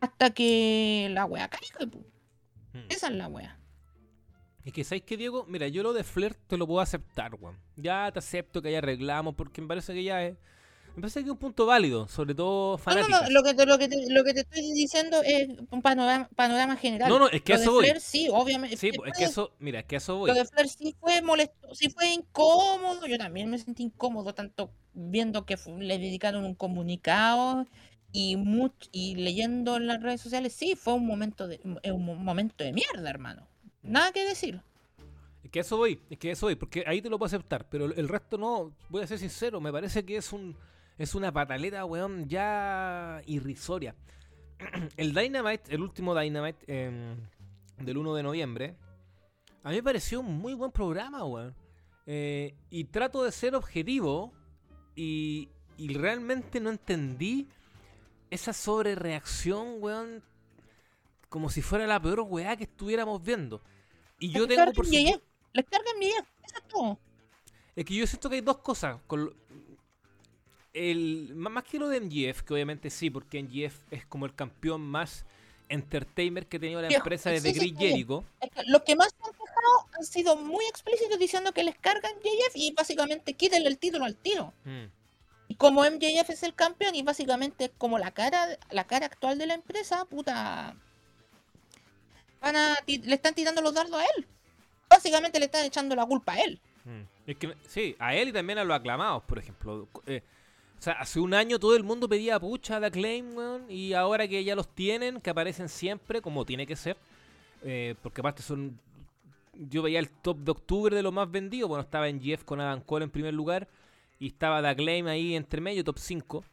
hasta que la wea caiga. pu. Mm. Esa es la wea. Es que, ¿sabes qué, Diego? Mira, yo lo de Flirt te lo puedo aceptar, weón. Ya te acepto que haya reclamos, porque me parece que ya es. Me parece que es un punto válido, sobre todo No, no, fanáticas. no, lo que, te, lo, que te, lo que te estoy diciendo es un panorama, panorama general. No, no, es que Lo a de eso voy. Flair sí, obviamente. Sí, es que eso, mira, es que eso voy. Lo de Flair sí fue molesto, sí fue incómodo. Yo también me sentí incómodo, tanto viendo que le dedicaron un comunicado y much- y leyendo en las redes sociales. Sí, fue un momento de un mo- momento de mierda, hermano. Nada que decir. Es que eso voy, es que eso voy, porque ahí te lo puedo aceptar, pero el resto no, voy a ser sincero, me parece que es un es una pataleta, weón, ya irrisoria. El Dynamite, el último Dynamite em, del 1 de noviembre, a mí me pareció un muy buen programa, weón. Eh, y trato de ser objetivo y, y realmente no entendí esa sobrereacción, weón, como si fuera la peor weá que estuviéramos viendo. Y yo tengo por supuesto... MJF, eso es todo. Es que yo siento que hay dos cosas. Con el, má- más que lo de MGF, que obviamente sí, porque MGF es como el campeón más entertainer que ha tenido la empresa desde sí, Chris. Jericho. Es que los que más han quejado han sido muy explícitos diciendo que les cargan MJF y básicamente quítenle el título al tiro. Mm. Y como MJF es el campeón y básicamente como la cara, la cara actual de la empresa, puta. Van a, le están tirando los dardos a él. Básicamente le están echando la culpa a él. Mm. Es que, sí, a él y también a los aclamados, por ejemplo. Eh, o sea, hace un año todo el mundo pedía pucha de Acclaim, weón, y ahora que ya los tienen, que aparecen siempre, como tiene que ser, eh, porque aparte son... Yo veía el top de octubre de los más vendidos, bueno, estaba en Jeff con Adam Cole en primer lugar, y estaba The Acclaim ahí entre medio, top 5.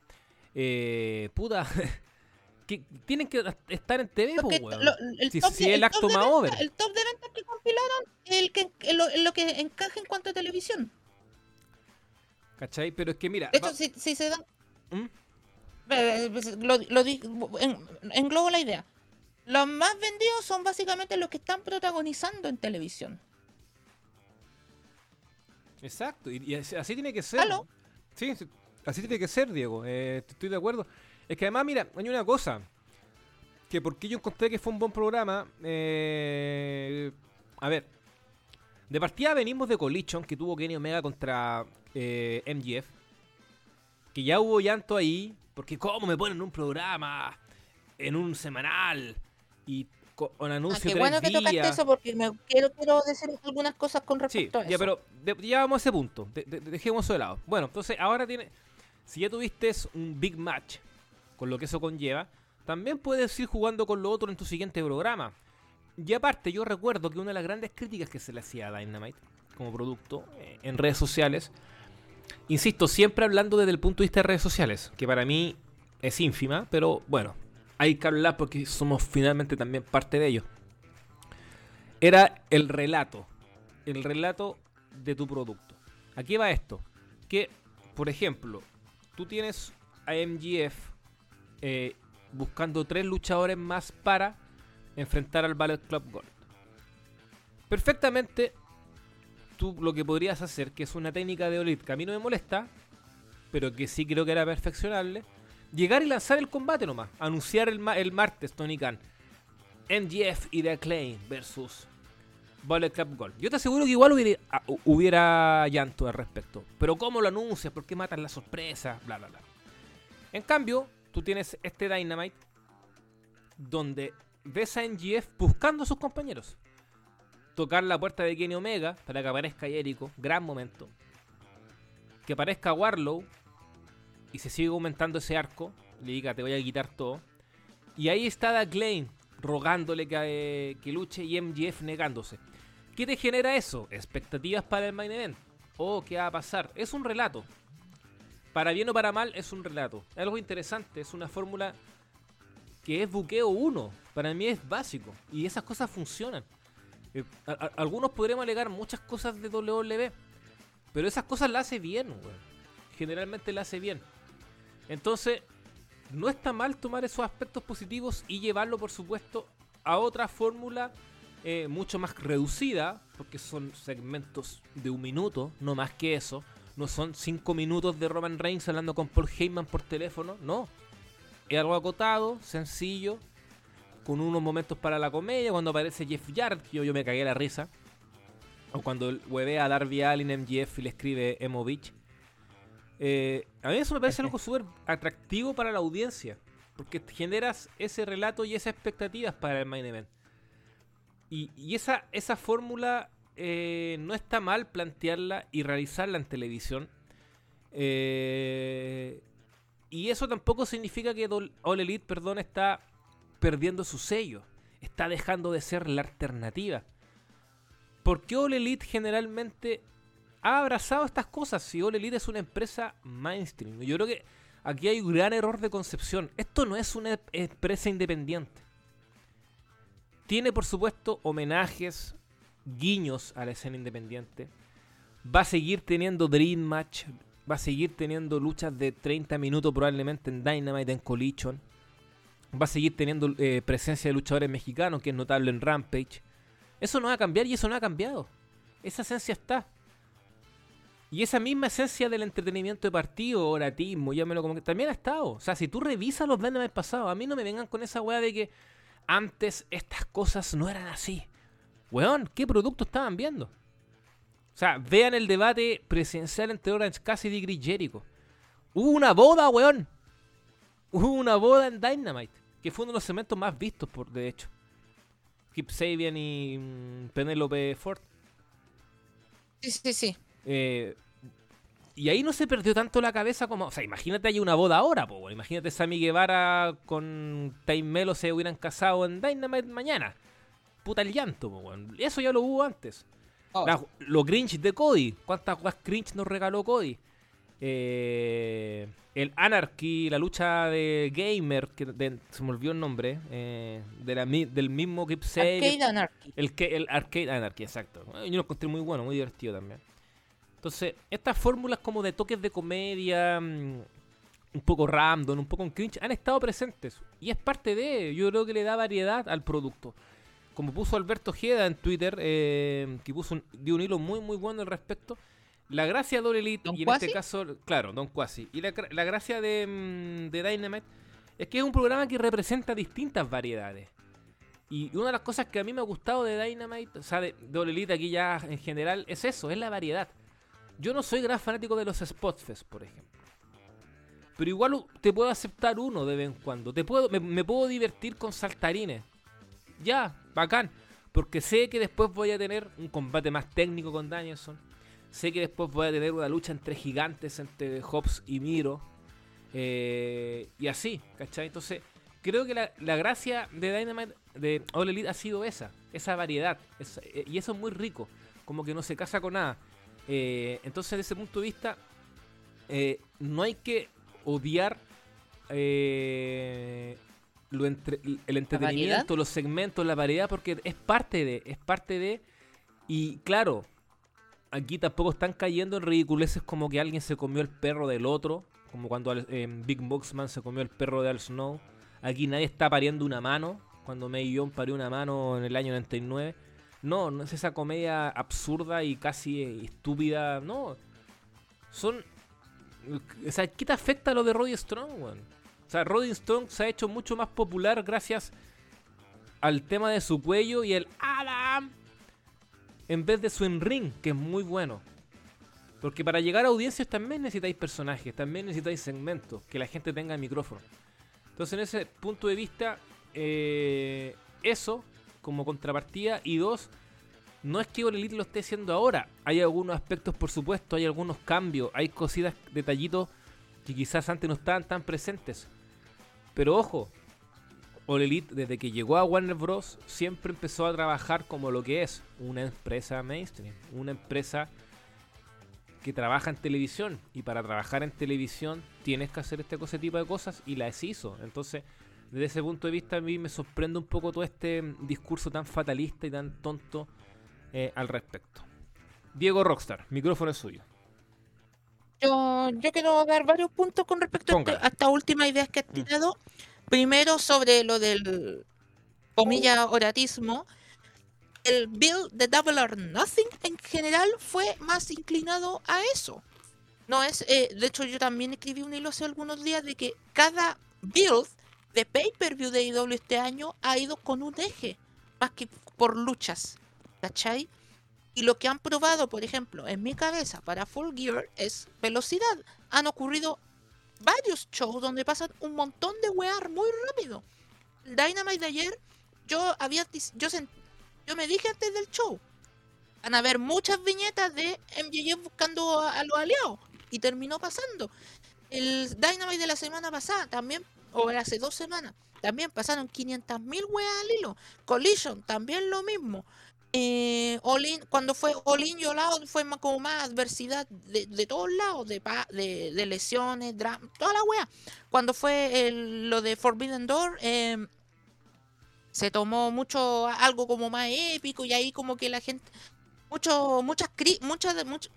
Eh, puta, que tienen que estar en TV, po, weón. lo- el, Si- top si el el acto más over. el top de ventas que compilaron es el que, lo, lo que encaja en cuanto a televisión. ¿Cachai? Pero es que mira... De hecho, va- si, si se dan. ¿Mm? Eh, pues, lo, lo di- en- englobo la idea. Los más vendidos son básicamente los que están protagonizando en televisión. Exacto, y, y así, así tiene que ser. ¿Aló? Sí, sí, así tiene que ser, Diego. eh, estoy de acuerdo. Es que además, mira, hay una cosa. Que porque yo encontré que fue un buen programa. eh, a ver. De partida venimos de Collision, que tuvo Kenny Omega contra eh, MGF. Que ya hubo llanto ahí. Porque cómo me ponen un programa en un semanal. Y co- con Ah, anuncio qué tres bueno que tocaste eso porque me quiero, quiero decir algunas cosas con Sí, respecto a eso. ya, pero de- ya vamos a ese punto. De- de- dejemos eso de lado. Bueno, entonces ahora tiene. Si ya tuviste un big match, con lo que eso conlleva, también puedes ir jugando con lo otro en tu siguiente programa. Y aparte, yo recuerdo que una de las grandes críticas que se le hacía a Dynamite como producto eh, en redes sociales, insisto, siempre hablando desde el punto de vista de redes sociales, que para mí es ínfima, pero bueno, hay que hablar porque somos finalmente también parte de ello. Era el relato el relato de tu producto. ¿A qué va esto? Que, por ejemplo, tú tienes a MGF eh, buscando tres luchadores más para enfrentar al Ballet Club Gold. Perfectamente, tú lo que podrías hacer, que es una técnica de Olid que a mí no me molesta, pero que sí creo que era perfeccionable, llegar y lanzar el combate nomás. Anunciar el, el martes, Tony Khan. MGF y The Acclaim versus Bullet Club Gold. Yo te aseguro que igual hubiera, ah, hu- hubiera llanto al respecto. Pero ¿cómo lo anuncias? ¿Por qué matan la sorpresa? Bla, bla, bla. En cambio, tú tienes este Dynamite donde ves a NGF buscando a sus compañeros. Tocar la puerta de Kenny Omega para que aparezca Jericho. Gran momento. Que aparezca Warlow y se sigue aumentando ese arco. Le diga, te voy a quitar todo. Y ahí está The rogándole que, eh, que luche y MGF negándose. ¿Qué te genera eso? Expectativas para el main event. Oh, ¿qué va a pasar? Es un relato. para bien o para mal, es un relato. Algo interesante, es una fórmula que es buqueo 1. Para mí es básico. Y esas cosas funcionan. Eh, algunos podríamos alegar muchas cosas de WWE. Pero esas cosas las hace bien, Generalmente las hace bien. Entonces, no está mal tomar esos aspectos positivos y llevarlo, por supuesto, a otra fórmula eh, mucho más reducida, porque son segmentos de un minuto, no más que eso. No son cinco minutos de Roman Reigns hablando con Paul Heyman por teléfono, no. Es algo acotado, sencillo, con unos momentos para la comedia, cuando aparece Jeff Jarrett, yo, yo me cagué la risa. O cuando hueve a Darby Allin MGF y le escribe Emovich. Eh, a mí eso me parece algo súper atractivo para la audiencia. Porque generas ese relato y esas expectativas para el main event. Y, esa, esa fórmula eh, no está mal plantearla y realizarla en televisión. Eh, y eso tampoco significa que All Elite perdón, está perdiendo su sello. Está dejando de ser la alternativa. Porque All Elite generalmente ha abrazado estas cosas. Si All Elite es una empresa mainstream. Yo creo que aquí hay un gran error de concepción. Esto no es una empresa independiente. Tiene, por supuesto, homenajes, guiños a la escena independiente. Va a seguir teniendo Dream Match. Va a seguir teniendo luchas de 30 minutos probablemente en Dynamite, en Collision. Va a seguir teniendo eh, presencia de luchadores mexicanos, que es notable en Rampage. Eso no va a cambiar y eso no ha cambiado. Esa esencia está. Y esa misma esencia del entretenimiento de partido, oratismo, llámelo como que también ha estado. O sea, si tú revisas los Dynamite pasados, a mí no me vengan con esa weá de que antes estas cosas no eran así. Weón, ¿qué producto estaban viendo? O sea, vean el debate presidencial entre Orange Cassidy y Chris Jericho. Hubo una boda, weón. Hubo una boda en Dynamite, que fue uno de los segmentos más vistos, por de hecho. Kip Sabian y mm, Penelope Ford. Sí, sí, sí. Eh, y ahí no se perdió tanto la cabeza como. O sea, imagínate hay una boda ahora, po. Imagínate Sammy Guevara con Time Melo se hubieran casado en Dynamite mañana. Puta el llanto, po, Eso ya lo hubo antes. Oh. lo cringe de Cody. ¿Cuántas cosas cringe nos regaló Cody? Eh, el Anarchy, la lucha de Gamer, que se me olvidó el nombre, eh, del mismo Kip Arcade Anarchy. El, el Arcade Anarchy, exacto. Yo lo encontré muy bueno, muy divertido también. Entonces, estas fórmulas como de toques de comedia, mm, un poco random, un poco en cringe, han estado presentes. Y es parte de, yo creo que le da variedad al producto. Como puso Alberto Ojeda en Twitter, eh, que puso un, dio un hilo muy muy bueno al respecto. La gracia de Elite, y en este caso, claro, Don Quasi. Y la, gracia de, mm, de Dynamite es que es un programa que representa distintas variedades. Y una de las cosas que a mí me ha gustado de Dynamite, o sea, de, de Elite aquí ya en general, es eso, es la variedad. Yo no soy gran fanático de los Spotfest, por ejemplo. Pero igual te puedo aceptar uno de vez en cuando. Te puedo, me, puedo divertir con saltarines. Ya, bacán. Porque sé que después voy a tener un combate más técnico con Danielson. Sé que después voy a tener una lucha entre gigantes, entre Hobbs y Miro. Eh, y así, ¿cachai? Entonces, creo que la, gracia de Dynamite, de All Elite, ha sido esa. Esa variedad. Eh, y eso es muy rico. Como que no se casa con nada. Eh, entonces, desde ese punto de vista, no hay que odiar eh, el entretenimiento, los segmentos, la variedad, porque es parte de, es parte de. Y claro, aquí tampoco están cayendo en ridiculeces como que alguien se comió el perro del otro, como cuando Big Boxman se comió el perro de Al Snow. Aquí nadie está pariendo una mano, cuando May Young parió una mano en el año 99. No, no es esa comedia absurda y casi estúpida. No. Son. O sea, ¿qué te afecta lo de Roddy Strong, weón? O sea, Roddy Strong se ha hecho mucho más popular gracias al tema de su cuello y el Adam en vez de su en-ring, que es muy bueno. Porque para llegar a audiencias también necesitáis personajes, también necesitáis segmentos, que la gente tenga el micrófono. Entonces, en ese punto de vista, eh, eso como contrapartida. Y dos, no es que All lo esté haciendo ahora. Hay algunos aspectos, por supuesto, hay algunos cambios, hay cositas, detallitos que quizás antes no estaban tan presentes. Pero ojo, All Elite desde que llegó a Warner Bros. siempre empezó a trabajar como lo que es una empresa mainstream, una empresa que trabaja en televisión. Y para trabajar en televisión tienes que hacer este tipo de cosas y las hizo. Entonces, desde ese punto de vista, a mí me sorprende un poco todo este discurso tan fatalista y tan tonto eh, al respecto. Diego Rockstar, micrófono es suyo. Yo, yo quiero dar varios puntos con respecto a, este- a estas últimas ideas que has Mm. tirado. Primero, sobre lo del comilla oratismo. El build de Double or Nothing en general fue más inclinado a eso. No es, eh, de hecho, yo también escribí un hilo hace algunos días de que cada build de pay-per-view de IW este año ha ido con un eje, más que por luchas. ¿Cachai? Y lo que han probado, por ejemplo, en mi cabeza para Full Gear es velocidad. Han ocurrido varios shows donde pasan un montón de wear muy rápido. El Dynamite de ayer, yo había yo, yo me dije antes del show, van a haber muchas viñetas de MJF buscando a, los aliados. Y terminó pasando. El Dynamite de la semana pasada también, o hace dos semanas, también pasaron 500.000 weas al hilo. Collision, también lo mismo. Eh, cuando fue All In y All Out fue como más adversidad de, todos lados, de, lesiones, drama, toda la wea. Cuando fue lo de Forbidden Door, eh, se tomó mucho algo como más épico y ahí como que la gente mucho muchas muchas mucho-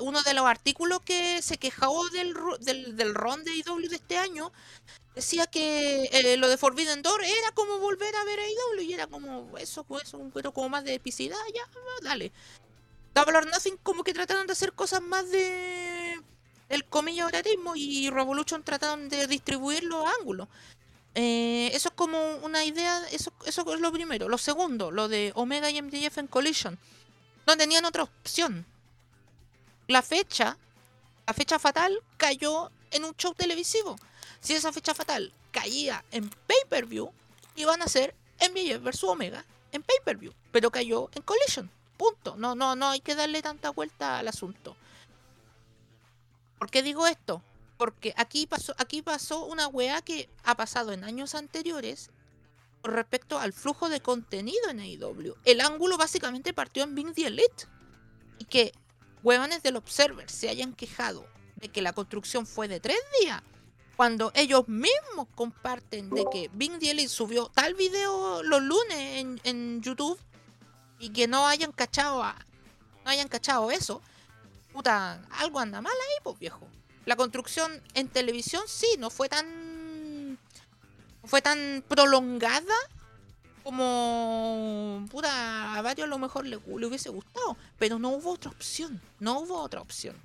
uno de los artículos que se quejó del del, ron de IW de este año decía que eh, lo de Forbidden Door era como volver a ver a IW y era como eso eso pero como más de epicidad ya dale Double or Nothing como que trataron de hacer cosas más de el comillo oratismo y Revolution trataron de distribuir los ángulos eh, eso es como una idea, eso, eso es lo primero. Lo segundo, lo de Omega y MJF en Collision. No tenían otra opción. La fecha, la fecha fatal cayó en un show televisivo. Si esa fecha fatal caía en pay-per-view, iban a ser MJF versus Omega en pay-per-view. Pero cayó en Collision. Punto. No, no, no hay que darle tanta vuelta al asunto. ¿Por qué digo esto? Porque aquí pasó, aquí pasó una weá que ha pasado en años anteriores con respecto al flujo de contenido en AEW. El ángulo básicamente partió en Bing the Elite. Y que huevones del Observer se hayan quejado de que la construcción fue de tres días. Cuando ellos mismos comparten de que Bing Elite subió tal video los lunes en, YouTube y que no hayan cachado a- no hayan cachado eso. Puta, algo anda mal ahí, pues viejo la construcción en televisión sí, no fue tan. fue tan prolongada como. Puta, a varios a lo mejor le, hubiese gustado, pero no hubo otra opción. No hubo otra opción.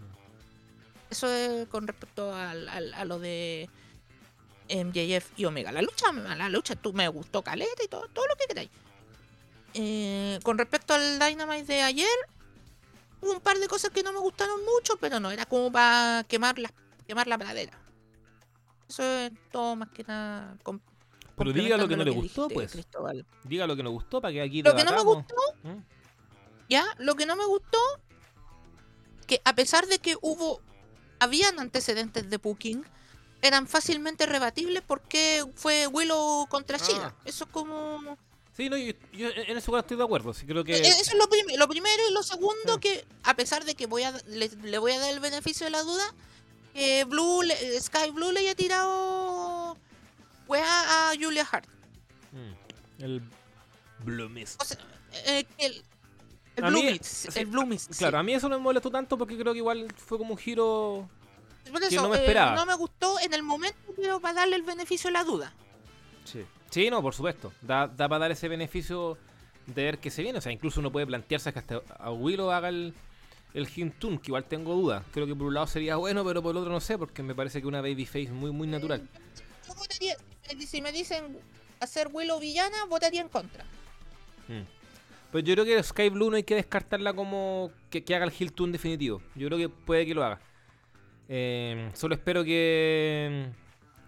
Eso es con respecto al- a lo de MJF y Omega. La lucha, la lucha tú me gustó caleta y todo, todo lo que queráis. Eh, con respecto al Dynamite de ayer, hubo un par de cosas que no me gustaron mucho, pero no, era como para quemar la, quemar la pradera. Eso es todo más que nada. Pero diga lo que no le gustó, dijiste, pues. Cristóbal. Diga lo que nos gustó para que aquí Lo que no me gustó, ¿Mm? ya, lo que no me gustó, que a pesar de que hubo, habían antecedentes de Booking, eran fácilmente rebatibles porque fue Willow contra Ah. Shida. Eso es como... Sí, no, yo, yo en eso estoy de acuerdo. Sí, creo que. Eh, Eso es lo, prim- lo primero y lo segundo Ah. que a pesar de que voy a le, le voy a dar el beneficio de la duda que Blue le- Sky Blue le haya tirado wea a Julia Hart. Mm, el Blue Mist. O sea, eh, el, el sí, el sí. Claro, a mí eso no me molestó tanto porque creo que igual fue como un giro. Por que no me eh, esperaba. no me gustó en el momento, pero para darle el beneficio de la duda. Sí. Sí, no, por supuesto. Da, da para dar ese beneficio de ver que se viene. O sea, incluso uno puede plantearse que hasta a Willow haga el, el Hintun, que igual tengo dudas. Creo que por un lado sería bueno, pero por el otro no sé, porque me parece que una babyface muy, muy natural. Yo votaría, si me dicen hacer Willow villana, votaría en contra. Mm. Pues yo creo que Sky Blue no hay que descartarla como que, que haga el Hilton definitivo. Yo creo que puede que lo haga. Eh, solo espero que,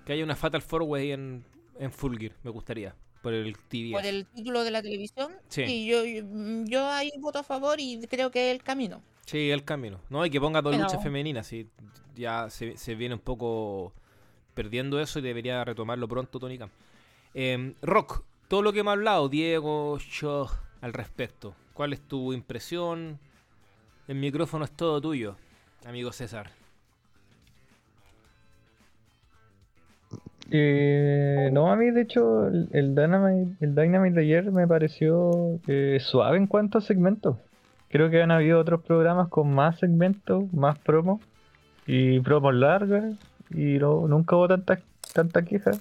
que haya una Fatal Four Way en, en Full Gear. Me gustaría. Por el TV. Por el título de la televisión, Sí. sí, yo, yo, yo ahí voto a favor y creo que es el camino. Sí, el camino. No, y que ponga dos Pero- luchas femeninas. Sí, ya se, se viene un poco perdiendo eso y debería retomarlo pronto Tony Khan. Eh, Rock, todo lo que hemos hablado, Diego, yo, al respecto. ¿Cuál es tu impresión? El micrófono es todo tuyo. amigo César? Eh, no, a mí de hecho el, el Dynamite, el Dynamite de ayer me pareció eh, suave en cuanto a segmentos. Creo que han habido otros programas con más segmentos, más promos y promos largas y no, nunca hubo tanta, tanta queja.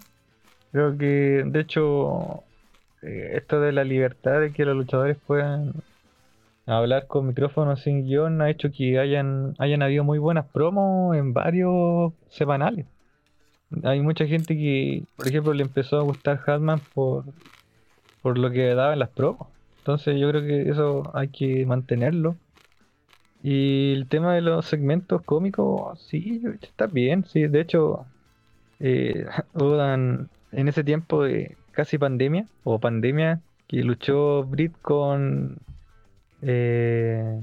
Creo que de hecho eh, esto de la libertad de que los luchadores puedan hablar con micrófonos sin guion ha hecho que hayan, hayan habido muy buenas promos en varios semanales. Hay mucha gente que, por ejemplo, le empezó a gustar Hatman por, por lo que daba en las promos. Entonces yo creo que eso hay que mantenerlo. Y el tema de los segmentos cómicos, sí, está bien, sí. De hecho, eh, Odan, en ese tiempo de casi pandemia, o pandemia, que luchó Brit con... eh,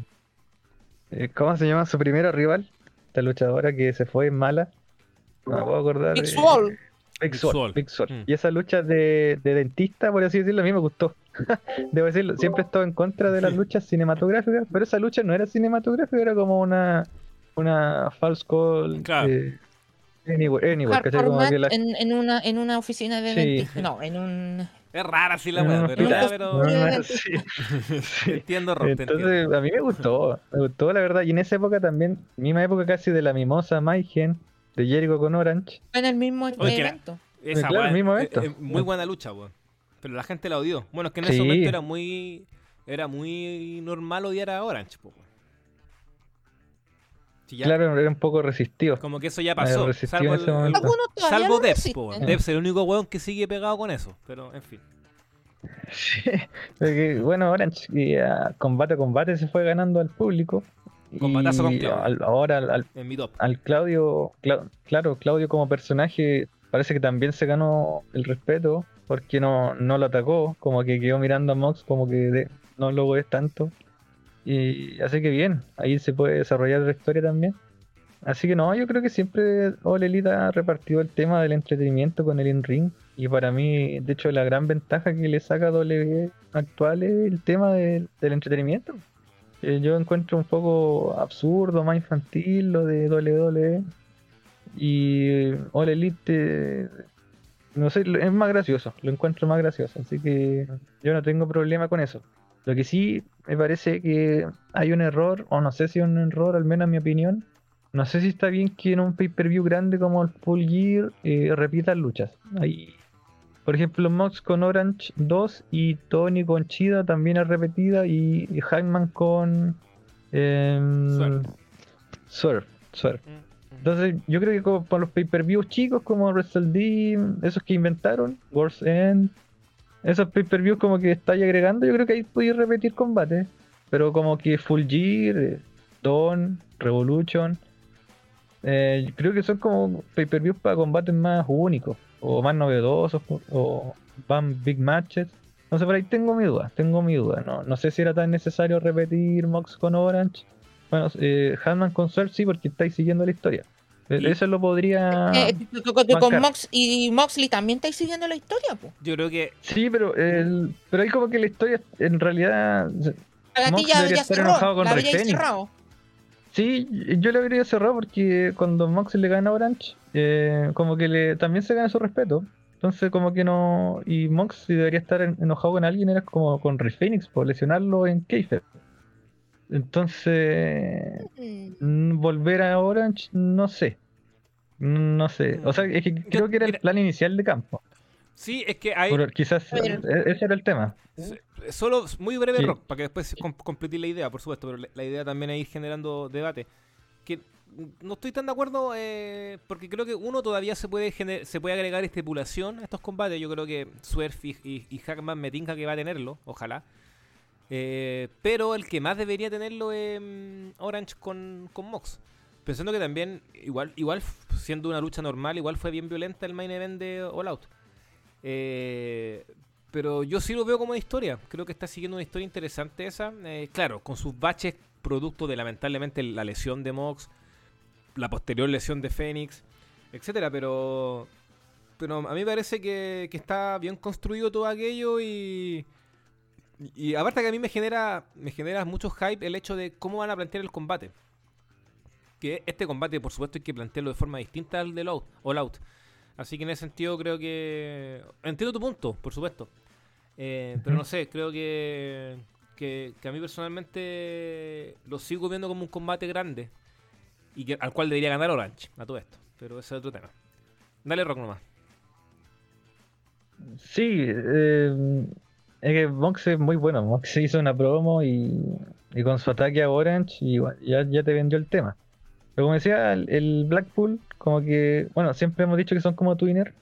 eh, ¿Cómo se llama? Su primera rival, esta luchadora que se fue mala. No me puedo acordar. Big Swole. Big. Mm. Y esa lucha de, de dentista, por así decirlo, a mí me gustó. Debo decirlo, siempre he estado en contra de las luchas cinematográficas, pero esa lucha no era cinematográfica, era como una, una false call. Claro. eh, anywhere, anywhere, ¿cachai? Hardcore Como que match la- en, en una, en una oficina de Sí. No, en un. Es rara así la weá, pero, hospital. pero No, no, Obviamente. sí, sí. entiendo, Rob, te entiendo. Entonces, a mí me gustó, me gustó la verdad. Y en esa época también, misma época casi de la mimosa Mayhem, de Jericho con Orange. En el mismo Oye, evento. Esa claro, el mismo evento. muy buena lucha, weón. Pero la gente la odió. Bueno, es que en Sí. ese momento era muy era muy normal odiar a Orange, po, ya- Claro, era un poco resistivo. Como que eso ya pasó. Salvo, el- el- salvo lo Debs, po. Debs es el único weón que sigue pegado con eso. Pero, en fin. Sí, porque, bueno, Orange y, a combate a combate se fue ganando al público. Combatazo con y Claudio. al- ahora al, al- En mi top. al Claudio, Cla- claro, Claudio como personaje parece que también se ganó el respeto porque no, no lo atacó, como que quedó mirando a Mox como que de- no lo es tanto. Y así que bien, ahí se puede desarrollar la historia también. Así que no, yo creo que siempre All Elite ha repartido el tema del entretenimiento con el in-ring. Y para mí, de hecho, la gran ventaja que le saca WWE actual es el tema del, entretenimiento. Eh, yo encuentro un poco absurdo, más infantil lo de WWE. Y All Elite, eh, no sé, es más gracioso, lo encuentro más gracioso. Así que yo no tengo problema con eso. Lo que sí me parece que hay un error, o no sé si es un error, al menos en mi opinión. No sé si está bien que en un pay-per-view grande como el Full Gear eh, repitan luchas. Ahí, por ejemplo, Mox con Orange 2 y Tony con Chida también es repetida y, Hangman con em. Swerve, Swerve. Mm, Entonces, yo creo que como para los pay-per-views chicos como WrestleD, esos que inventaron, World's End, esos pay-per-views como que estáis agregando, yo creo que ahí podéis repetir combates. Pero como que Full Gear, eh, Dawn, Revolution, eh, creo que son como pay-per-views para combates más únicos, o más novedosos, o, van big matches. Sé, por ahí tengo mi duda, tengo mi duda. No, no sé si era tan necesario repetir Mox con Orange. Bueno, eh, Hanman con Swerve sí, porque estáis siguiendo la historia. Y- Eso lo podría... Eh, con. Mox y Moxley también estáis siguiendo la historia, po. Yo creo que Sí, pero el, pero hay como que la historia en realidad... La Mox debería ya estar cerró. enojado con La. Sí, yo le habría cerrado porque cuando Mox le gana a Orange, eh, como que le, también se gana su respeto. Entonces como que no... Y Mox si debería estar en- enojado con alguien era como con Rey Phoenix por lesionarlo en Keifer. Entonces... Mm. Mm, Volver a Orange, no sé. Mm, No sé. O sea, es que creo que era el plan inicial de campo. sí, es que hay Pero quizás Pero- e- ese era el tema. Solo muy breve Sí. rock, para que después com completé la idea, por supuesto, pero la, idea también es ir generando debate. Que mm, no estoy tan de acuerdo eh, porque creo que uno todavía se puede se puede agregar estipulación a estos combates. Yo creo que Swerve y, y, y Hackman me tinca que va a tenerlo, ojalá. Eh, pero el que más debería tenerlo es mm, Orange con, con Mox. Pensando que también, igual, igual siendo una lucha normal, igual fue bien violenta el main event de All Out. Eh, pero yo sí lo veo como una historia. Creo que está siguiendo una historia interesante esa. Eh, claro, con sus baches producto de lamentablemente la lesión de Mox, la posterior lesión de Fénix, etcétera. Pero, pero a mí me parece que, que está bien construido todo aquello y, y aparte que a mí me genera, me genera mucho hype el hecho de cómo van a plantear el combate. que este combate, por supuesto, hay que plantearlo de forma distinta al del All All Out. Así que en ese sentido creo que... Entiendo tu punto, por supuesto. Eh, pero no sé, creo que, que, que a mí personalmente lo sigo viendo como un combate grande. Y que, al cual debería ganar Orange, a todo esto. Pero ese es otro tema. Dale rock nomás. Sí, eh, es que Mox es muy bueno. Mox hizo una promo y, y con su ataque a Orange y ya, ya te vendió el tema. Pero como decía, el, Blackpool, como que, bueno, siempre hemos dicho que son como Twinner,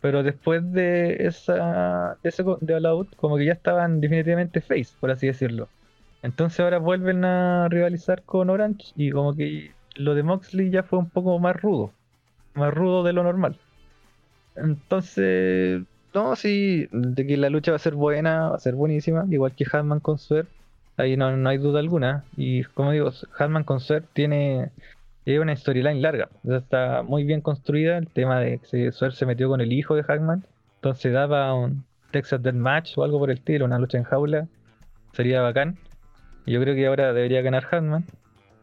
pero después de esa de ese de All Out, como que ya estaban definitivamente face, por así decirlo. Entonces ahora vuelven a rivalizar con Orange y como que lo de Moxley ya fue un poco más rudo, más rudo de lo normal. Entonces, no, sí, de que la lucha va a ser buena, va a ser buenísima, igual que Hatman con Swerve, ahí no, no hay duda alguna. Y como digo, Hatman con Swerve tiene una storyline larga, está muy bien construida. El tema de que Swerve se metió con el hijo de Hackman, entonces daba un Texas Death Match o algo por el estilo, una lucha en jaula, sería bacán. Yo creo que ahora debería ganar Hackman,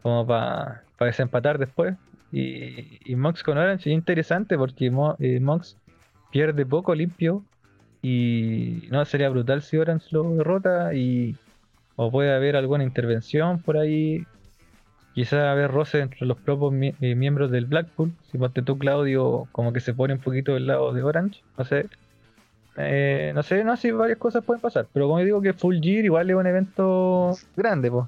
como para desempatar después. Y, y Mox con Orange es interesante porque Mo- eh, Mox pierde poco limpio y no sería brutal si Orange lo derrota y o puede haber alguna intervención por ahí. Quizá haber roce entre los propios eh, miembros del Blackpool. Si ponte tú Claudio como que se pone un poquito del lado de Orange no sé. Eh, no sé no sé varias cosas pueden pasar pero como digo que Full Gear igual es un evento grande pues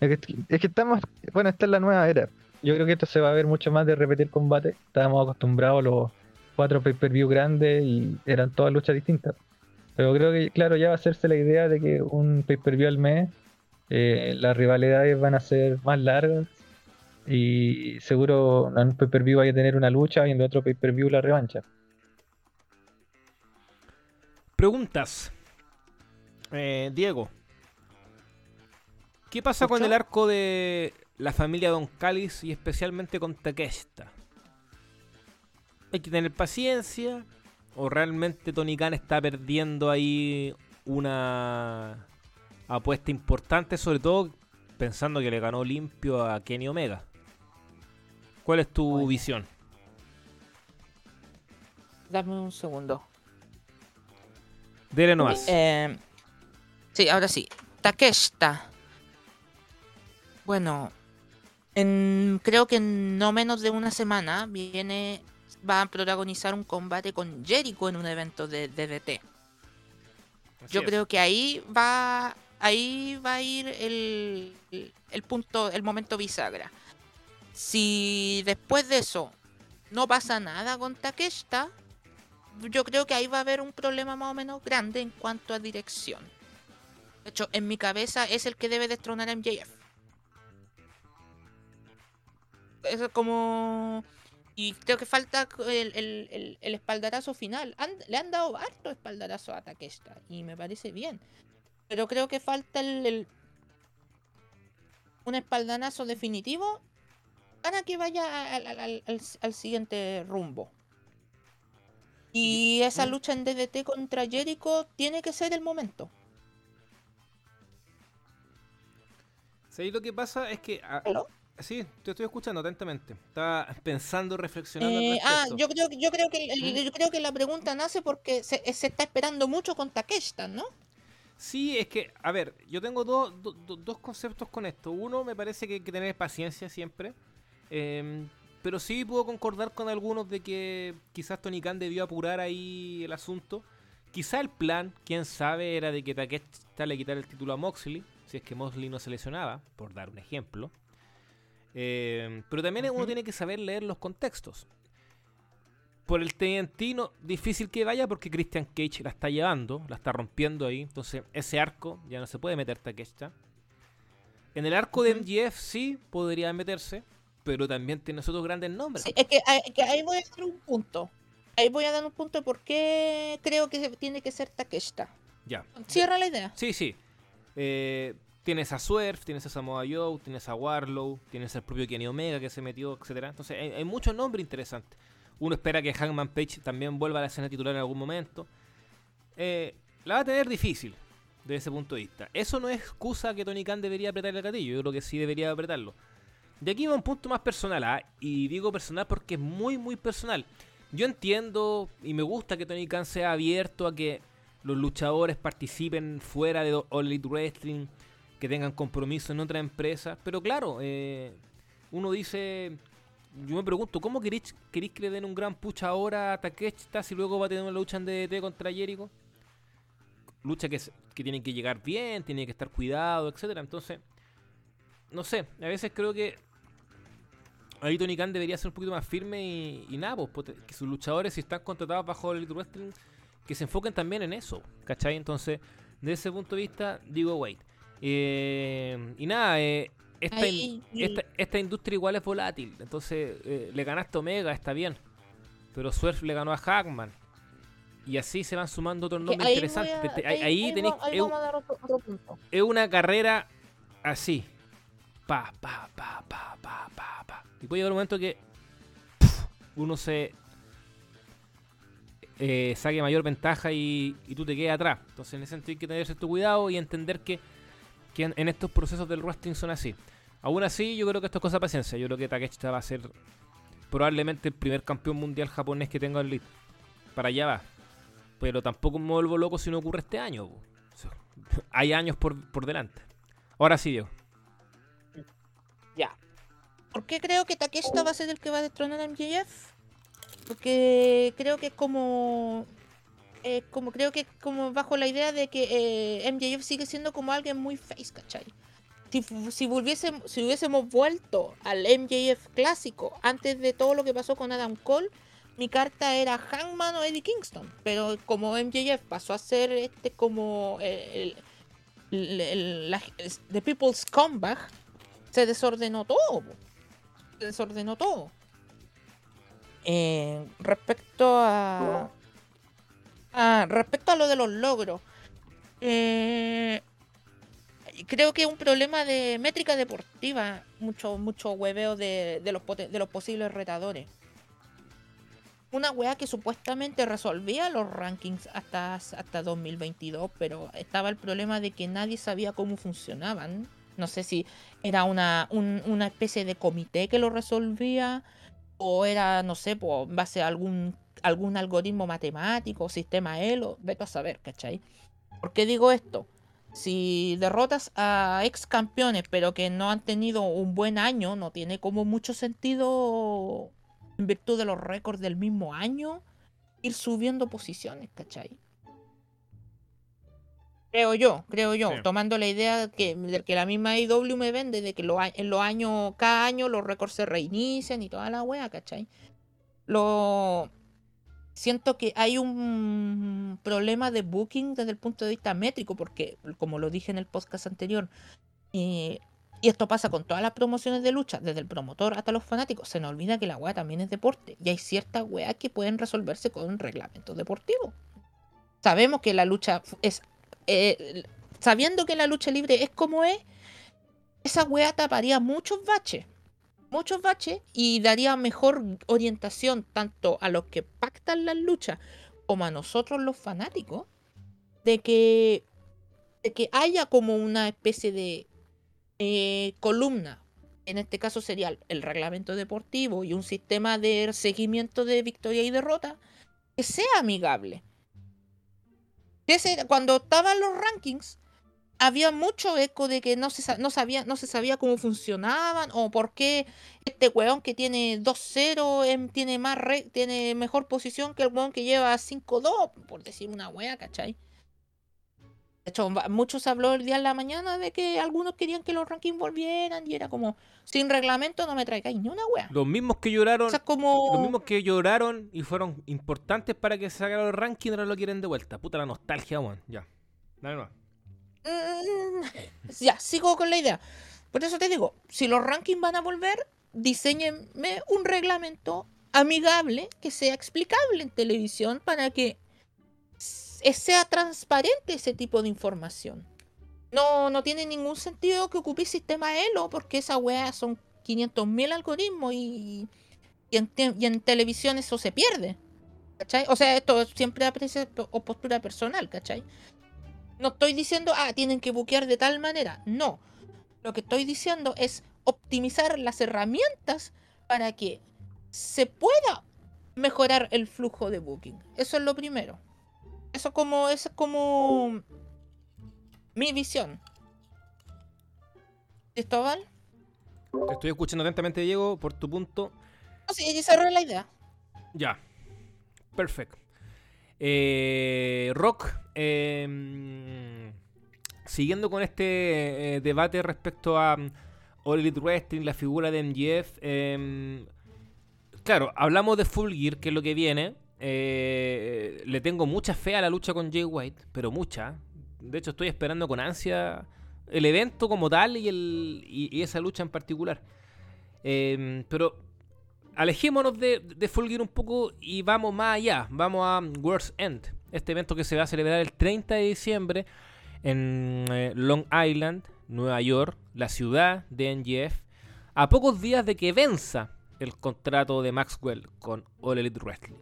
es que estamos bueno esta es la nueva era. Yo creo que esto se va a ver mucho más de repetir combate. Estábamos acostumbrados a los cuatro pay-per-view grandes y eran todas luchas distintas. Pero creo que, claro, ya va a hacerse la idea de que un pay-per-view al mes, eh, las rivalidades van a ser más largas y seguro en un pay-per-view vaya a tener una lucha y en el otro pay-per-view la revancha. Preguntas. Eh, Diego. ¿Qué pasa con el arco de la familia Don Cáliz y especialmente con Takeshita? ¿Hay que tener paciencia? ¿O realmente Tony Khan está perdiendo ahí una apuesta importante? Sobre todo pensando que le ganó limpio a Kenny Omega. ¿Cuál es tu visión? Dame un segundo. Dele nomás. Eh, sí, ahora sí. Takeshita. Bueno, en- creo que en no menos de una semana viene va a protagonizar un combate con Jericho en un evento de DDT. Yo es. creo que ahí va ahí va a ir el, el punto, el momento bisagra. Si después de eso no pasa nada con Takeshita, yo creo que ahí va a haber un problema más o menos grande en cuanto a dirección. De hecho, en mi cabeza es el que debe destronar a MJF. Eso es como... Y creo que falta el, el- el- el espaldarazo final. Han- le han dado harto espaldarazo a Takeshita y me parece bien. Pero creo que falta el, el- un espaldarazo definitivo para que vaya al, al- al- al- al siguiente rumbo. Y esa lucha en DDT contra Jericho tiene que ser el momento. Sí, lo que pasa es que... ah, ¿Aló? Sí, te estoy escuchando atentamente. Estaba pensando, reflexionando al Eh, ah, yo creo, que- yo, creo que, yo creo que la pregunta nace porque se, se está esperando mucho con Takeshita, ¿no? Sí, es que, a ver, yo tengo dos- do- do- dos conceptos con esto. Uno, me parece que hay que tener paciencia siempre. em, pero sí puedo concordar con algunos de que quizás Tony Khan debió apurar ahí el asunto. Quizá el plan, quién sabe, era de que Takeshita le quitara el título a Moxley, si es que Moxley no se lesionaba, por dar un ejemplo. Em, pero también uno tiene que saber leer los contextos. Por el TNT no, difícil que vaya porque Christian Cage la está llevando, la está rompiendo ahí. Entonces ese arco ya no se puede meter Takeshita. En el arco de. MGF sí podría meterse, pero también tiene otros grandes nombres. Sí, es que, ahí- que ahí voy a dar un punto. Ahí voy a dar un punto de por qué creo que tiene que ser Takeshita. Ya. Cierra la idea. Sí, sí. Eh, tienes a Swerve, tienes a Samoa Joe, tienes a Warlow, tienes al propio Kenny Omega que se metió, etcétera. Entonces hay, muchos nombres interesantes. Uno espera que Hangman Page también vuelva a la escena titular en algún momento. Eh, la va a tener difícil desde ese punto de vista. Eso no es excusa que Tony Khan debería apretar el gatillo. Yo creo que sí debería apretarlo. de aquí va un punto más personal, ¿ah? y digo personal porque es muy, muy personal. Yo entiendo y me gusta que Tony Khan sea abierto a que los luchadores participen fuera de All Elite Wrestling, que tengan compromiso en otra empresa. Pero claro, eh, uno dice, yo me pregunto, ¿cómo queréis, que le den un gran pucha ahora a Takeshita si luego va a tener una lucha en DDT contra Jericho? Lucha que, que tiene que llegar bien, tiene que estar cuidado, etcétera. Entonces, no sé, a veces creo que ahí Tony Khan debería ser un poquito más firme y, nada, pues, que sus luchadores, si están contratados bajo el Wrestling, que se enfoquen también en eso, ¿cachai? Entonces, desde ese punto de vista, digo, wait. Eh, y nada, eh, esta, esta, industria igual es volátil, entonces eh, le ganaste Omega, está bien, pero Swerve le ganó a Hackman. Y así se van sumando otros nombres interesantes. ahí, tenéis. Es, una carrera así. Pa, pa, pa, pa, pa, pa, pa. Y puede llegar un momento que uno se eh, saque mayor ventaja y, tú te quedes atrás. Entonces en ese sentido hay que tener cierto cuidado y entender que, en, estos procesos del wrestling son así. Aún así, yo creo que esto es cosa de paciencia. Yo creo que Takeshita va a ser probablemente el primer campeón mundial japonés que tenga el lead. Para allá va. Pero tampoco me vuelvo loco si no ocurre este año. hay años por, por delante. Ahora sí, Diego. Ya. ¿Por qué creo que Takeshita va a ser el que va a destronar a MJF? Porque creo que es como. Eh, como creo que como bajo la idea de que eh, MJF sigue siendo como alguien muy face, ¿cachai? Si, si, volviésemos, si hubiésemos vuelto al MJF clásico antes de todo lo que pasó con Adam Cole, mi carta era Hangman o Eddie Kingston. Pero como MJF pasó a ser este como el, el, The People's Comeback, se desordenó todo. Se desordenó todo. Eh, respecto a, respecto a lo de los logros, eh, creo que es un problema de métrica deportiva, mucho, mucho hueveo de, los, de los posibles retadores. Una wea que supuestamente resolvía los rankings hasta, hasta 2022, pero estaba el problema de que nadie sabía cómo funcionaban. No sé si era una, una especie de comité que lo resolvía o era, no sé, por base a algún, algún algoritmo matemático, sistema ELO, vete a saber, ¿cachai? ¿Por qué digo esto? Si derrotas a ex campeones pero que no han tenido un buen año, no tiene como mucho sentido, en virtud de los récords del mismo año, ir subiendo posiciones, ¿cachai? Creo yo, creo yo, tomando la idea que, de que la misma IW me vende, de que en los años, cada año los récords se reinician y toda la wea, ¿cachai? Lo siento que hay un problema de booking desde el punto de vista métrico, porque como lo dije en el podcast anterior, eh, y esto pasa con todas las promociones de lucha, desde el promotor hasta los fanáticos, se nos olvida que la wea también es deporte, y hay ciertas weas que pueden resolverse con un reglamento deportivo. Sabemos que la lucha es eh, sabiendo que la lucha libre es como es, esa weá taparía muchos baches. Muchos baches y daría mejor orientación tanto a los que pactan las luchas como a nosotros los fanáticos de que, de que haya como una especie de eh, columna. En este caso sería el reglamento deportivo y un sistema de seguimiento de victoria y derrota que sea amigable cuando estaban los rankings, había mucho eco de que no se, no sabía, no se sabía cómo funcionaban o por qué este weón que tiene 2-0 em, tiene, más tiene mejor posición que el weón que lleva 5-2, por decir una wea, ¿cachai? De hecho, muchos habló el día de la mañana de que algunos querían que los rankings volvieran y era como, sin reglamento no me traigáis ni una wea. Los mismos que lloraron, los mismos que lloraron y fueron importantes para que se sacaran los rankings ahora lo quieren de vuelta. Puta la nostalgia, weón. Ya. Dale no. Mm, ya, sigo con la idea. Por eso te digo, si los rankings van a volver, diseñenme un reglamento amigable que sea explicable en televisión para que sea transparente ese tipo de información. No, no tiene ningún sentido que ocupe sistema ELO porque esa weá son 500.000 algoritmos y, y, en, televisión eso se pierde. ¿Cachai? O sea, esto siempre aprecia o postura personal, ¿cachai? No estoy diciendo, ah, tienen que buquear de tal manera. No. Lo que estoy diciendo es optimizar las herramientas para que se pueda mejorar el flujo de booking. Eso es lo primero. Eso como es como mi visión. Cristóbal. Te estoy escuchando atentamente, Diego, por tu punto. No, sí, ya cerré la idea. Ya. Perfecto. Eh, rock, eh, siguiendo con este eh, debate respecto a um, All Wrestling, la figura de MGF, em, claro, hablamos de Full Gear, que es lo que viene. Eh, le tengo mucha fe a la lucha con Jay White, pero mucha. De hecho, estoy esperando con ansia el evento como tal y, el, y esa lucha en particular. Em, pero alejémonos de, de Full Gear un poco y vamos más allá. Vamos a World's End, este evento que se va a celebrar el 30 de diciembre en eh, Long Island, Nueva York, la ciudad de NGF, a pocos días de que venza el contrato de Maxwell con All Elite Wrestling.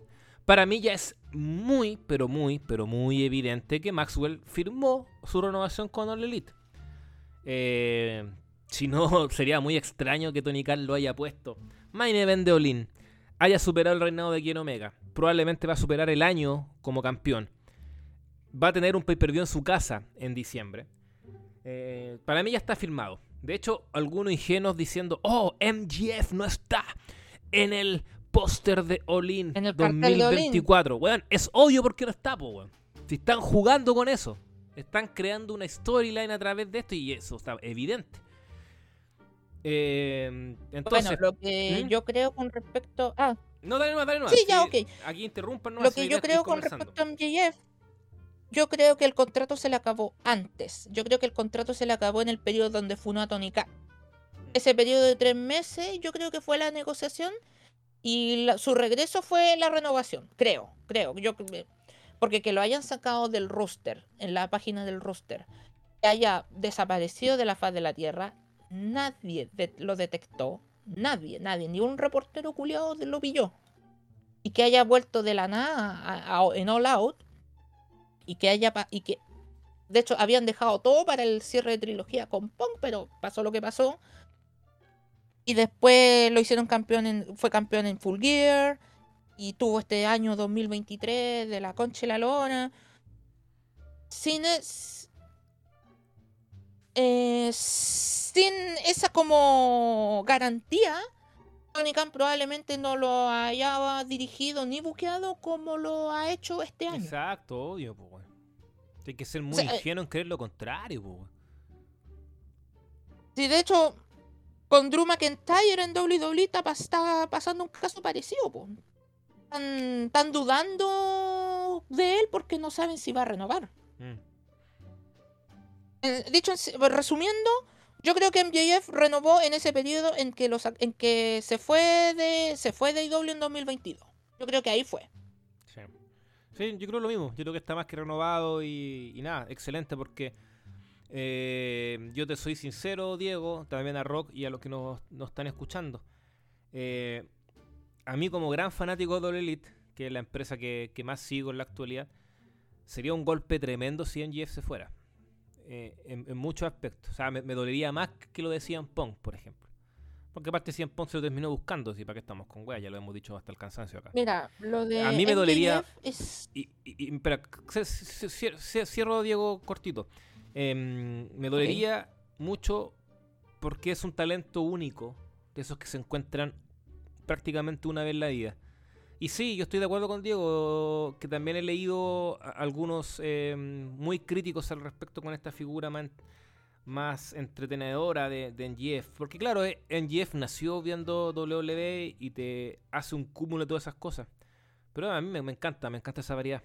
Para mí ya es muy, pero muy, pero muy evidente que Maxwell firmó su renovación con All Elite. Eh, si no, sería muy extraño que Tony Khan lo haya puesto. Main Event de Olin haya superado el reinado de Ken Omega. Probablemente va a superar el año como campeón. Va a tener un pay-per-view en su casa en diciembre. Eh, para mí ya está firmado. De hecho, algunos ingenuos diciendo, oh, MGF no está en el póster de Olin En el cartel de All In. 2024. Weón, es obvio porque no está, po, weón. Si están jugando con eso. Están creando una storyline a través de esto y eso está evidente. Eh, entonces, bueno, lo que ¿Mm? yo creo con respecto. Ah, no, dale más, dale más. Sí, ya, ok. Aquí interrumpan lo que yo creo con respecto a MJF, yo creo que el contrato se le acabó antes. Yo creo que el contrato se le acabó en el periodo donde funó a Tony Khan. Ese periodo de tres meses, yo creo que fue la negociación y la- su regreso fue la renovación. Creo, creo. Yo, porque que lo hayan sacado del roster, en la página del roster, que haya desaparecido de la faz de la tierra, nadie de- lo detectó. Nadie, nadie, ni un reportero culiado lo pilló y que haya vuelto de la nada en All Out y que haya y que de hecho habían dejado todo para el cierre de trilogía con Punk, pero pasó lo que pasó. Y después lo hicieron campeón en, fue campeón en Full Gear y tuvo este año 2023 de la Concha y la Lona. Sin es- eh, sin esa como garantía, Tony Khan probablemente no lo haya dirigido ni buqueado como lo ha hecho este año. Exacto, obvio, po, weón. Hay que ser muy sea, eh, ingenuo en creer lo contrario, weón. Sí, de hecho, con Drew McIntyre en WWE está, está pasando un caso parecido. Están, están dudando de él porque no saben si va a renovar. Mm. Eh, dicho, resumiendo, yo creo que MJF renovó en ese periodo en que, los, en que se fue de se fue de IW en 2022. Yo creo que ahí fue. Sí. Yo creo lo mismo. Yo creo que está más que renovado y, nada, excelente porque eh, yo te soy sincero, Diego, también a Rock y a los que nos, nos están escuchando. Eh, a mí como gran fanático de Elite, que es la empresa que, que más sigo en la actualidad, sería un golpe tremendo si NGF se fuera. Eh, en, en muchos aspectos. O sea, me, me dolería más que lo de CM Punk, por ejemplo. Porque aparte CM Punk se lo terminó buscando, si para qué estamos con wea, ya lo hemos dicho hasta el cansancio acá. Mira, lo de A mí me dolería- es Y, y- y- espera, c- c- c- cier- cierro Diego cortito. Em, me dolería mucho porque es un talento único, de esos que se encuentran prácticamente una vez en la vida. Y sí, yo estoy de acuerdo con Diego, que también he leído algunos em, muy críticos al respecto con esta figura más, más entretenedora de, de NGF. Porque claro, eh, NGF nació viendo WWE y te hace un cúmulo de todas esas cosas. Pero a mí me, me encanta, me encanta esa variedad.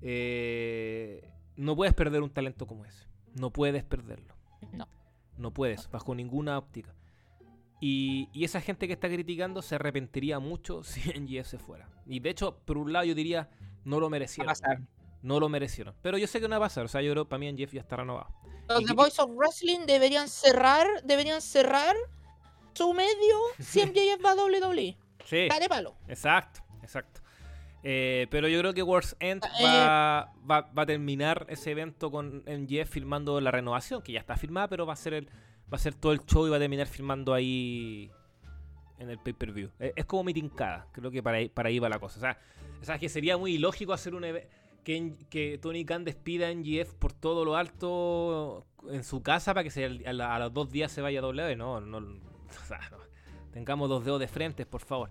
Eh, no puedes perder un talento como ese. No puedes perderlo. no. No puedes, bajo ninguna óptica. Y, y esa gente que está criticando se arrepentiría mucho si NGF se fuera. Y de hecho, por un lado yo diría, no lo Va a merecieron. pasar. No lo merecieron. Pero yo sé que no va a pasar. O sea, yo creo que para mí NGF ya está renovado. Los de Voice of Wrestling deberían cerrar, deberían cerrar su medio si MJF va a WWE. Sí, Care palo. exacto, exacto. Eh, pero yo creo que World's End Eh, va, va- va a terminar ese evento con MGF firmando la renovación, que ya está firmada, pero va a ser el va a ser todo el show y va a terminar filmando ahí en el pay-per-view. Es, es como mi tincada, creo que para ahí, para ahí va la cosa. O sea, o sea, que sería muy ilógico hacer un que, que Tony Khan despida a NGF por todo lo alto en su casa para que se, a, los dos días se vaya a W. No, no, o sea, no. Tengamos dos dedos de frente, por favor.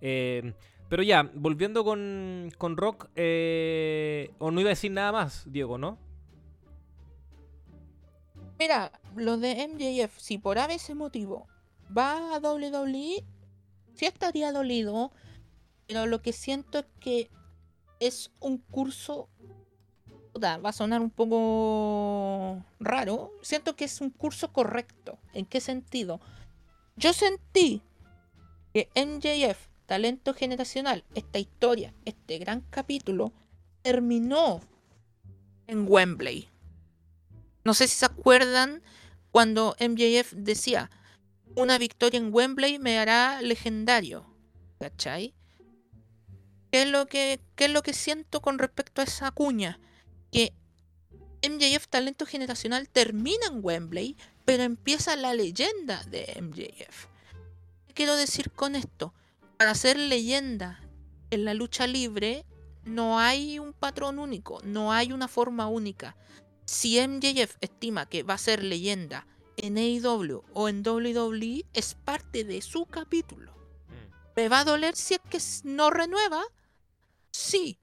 Eh, pero ya, volviendo con, con Rock, eh, o no iba a decir nada más, Diego, ¿no? Mira, lo de MJF, si por ese motivo va a WWE, sí estaría dolido, pero lo que siento es que es un curso. puta, Va a sonar un poco raro. Siento que es un curso correcto. ¿En qué sentido? Yo sentí que MJF, talento generacional, esta historia, este gran capítulo, terminó en Wembley. No sé si se acuerdan cuando MJF decía, una victoria en Wembley me hará legendario. ¿Cachai? ¿Qué es lo que, es lo que siento con respecto a esa cuña? Que MJF Talento Generacional termina en Wembley, pero empieza la leyenda de MJF. ¿Qué quiero decir con esto? Para ser leyenda en la lucha libre no hay un patrón único, no hay una forma única. Si MJF estima que va a ser leyenda en AEW o en WWE, es parte de su capítulo. ¿Me va a doler si es que no renueva? Sí.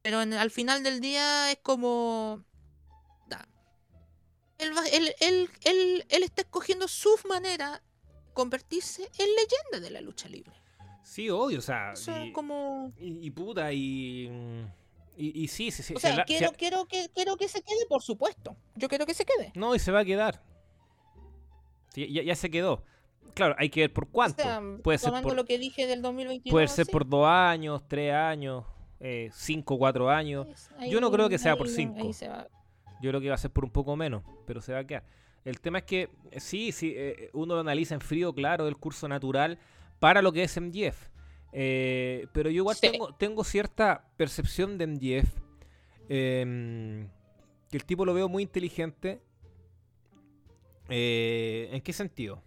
Pero en- al final del día es como... da. Él, va- él, él- él- él está escogiendo su manera de convertirse en leyenda de la lucha libre. Sí, obvio, o sea. Eso es como... y- y puta, y. Y, y sí, sí, sí. O se sea, la- quiero, se- quiero, que, quiero que se quede, por supuesto. Yo quiero que se quede. No, y se va a quedar. Sí, ya, ya se quedó. Claro, hay que ver por cuánto. O sea, puede ser por, lo que dije del 2021. puede ser sí. por dos años, tres años, eh, cinco, cuatro años. Ahí- Yo no creo que sea por cinco. Yo creo que va a ser por un poco menos, pero se va a quedar. El tema es que eh, sí, sí, eh, uno lo analiza en frío, claro, el curso natural para lo que es MGF. Eh, pero yo igual Sí. tengo, tengo cierta percepción de MGF. em, que el tipo lo veo muy inteligente. Eh, ¿En qué sentido?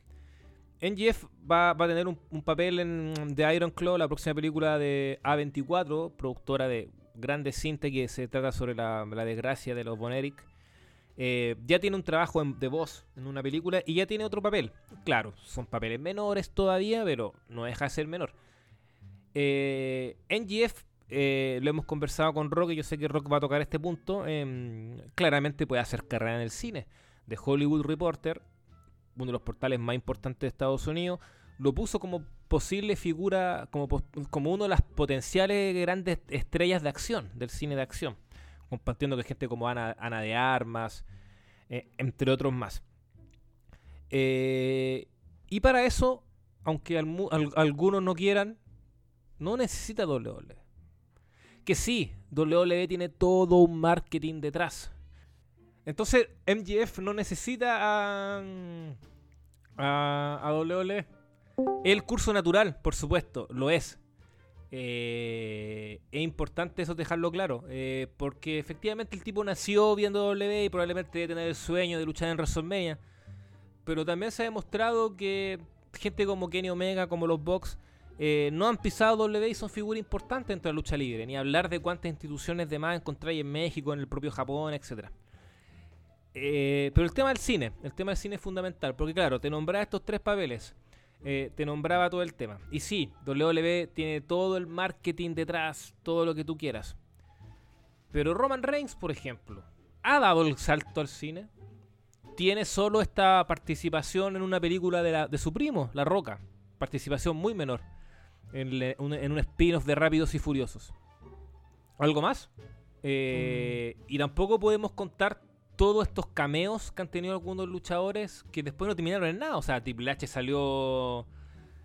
NGF va, va a tener un, un papel en The Iron Claw, la próxima película de A24, productora de grandes cintas que se trata sobre la, la desgracia de los Von Erich. Eh, ya tiene un trabajo en- de voz en una película y ya tiene otro papel. Claro, son papeles menores todavía, pero no deja de ser menor. Eh, NGF, eh, lo hemos conversado con Rock y yo sé que Rock va a tocar este punto. em, claramente puede hacer carrera en el cine. De Hollywood Reporter, uno de los portales más importantes de Estados Unidos, lo puso como posible figura, como, como uno de las potenciales grandes estrellas de acción, del cine de acción, compartiendo con gente como Ana, Ana de Armas, eh, entre otros más. Eh, y para eso, aunque algunos no quieran, no necesita WWE. Que sí, WWE tiene todo un marketing detrás. Entonces, MGF no necesita a, a, a WWE. El curso natural, por supuesto, lo es. Eh, es importante eso dejarlo claro, eh, porque efectivamente el tipo nació viendo WWE y probablemente debe tener el sueño de luchar en WrestleMania. Pero también se ha demostrado que gente como Kenny Omega, como los Bucks, eh, no han pisado WWE y son figuras importantes dentro de la lucha libre. Ni hablar de cuántas instituciones de más encontráis en México, en el propio Japón, etcétera. Eh, pero el tema del cine, el tema del cine es fundamental, porque claro, te nombraba estos tres papeles, eh, te nombraba todo el tema. Y sí, WWE tiene todo el marketing detrás, todo lo que tú quieras. Pero Roman Reigns, por ejemplo, ha dado el salto al cine. Tiene solo esta participación en una película de, la- de su primo, La Roca. Participación muy menor. En, le- un, en un spin-off de Rápidos y Furiosos. ¿Algo más? Eh, Y tampoco podemos contar todos estos cameos que han tenido algunos luchadores que después no terminaron en nada. O sea, Triple H salió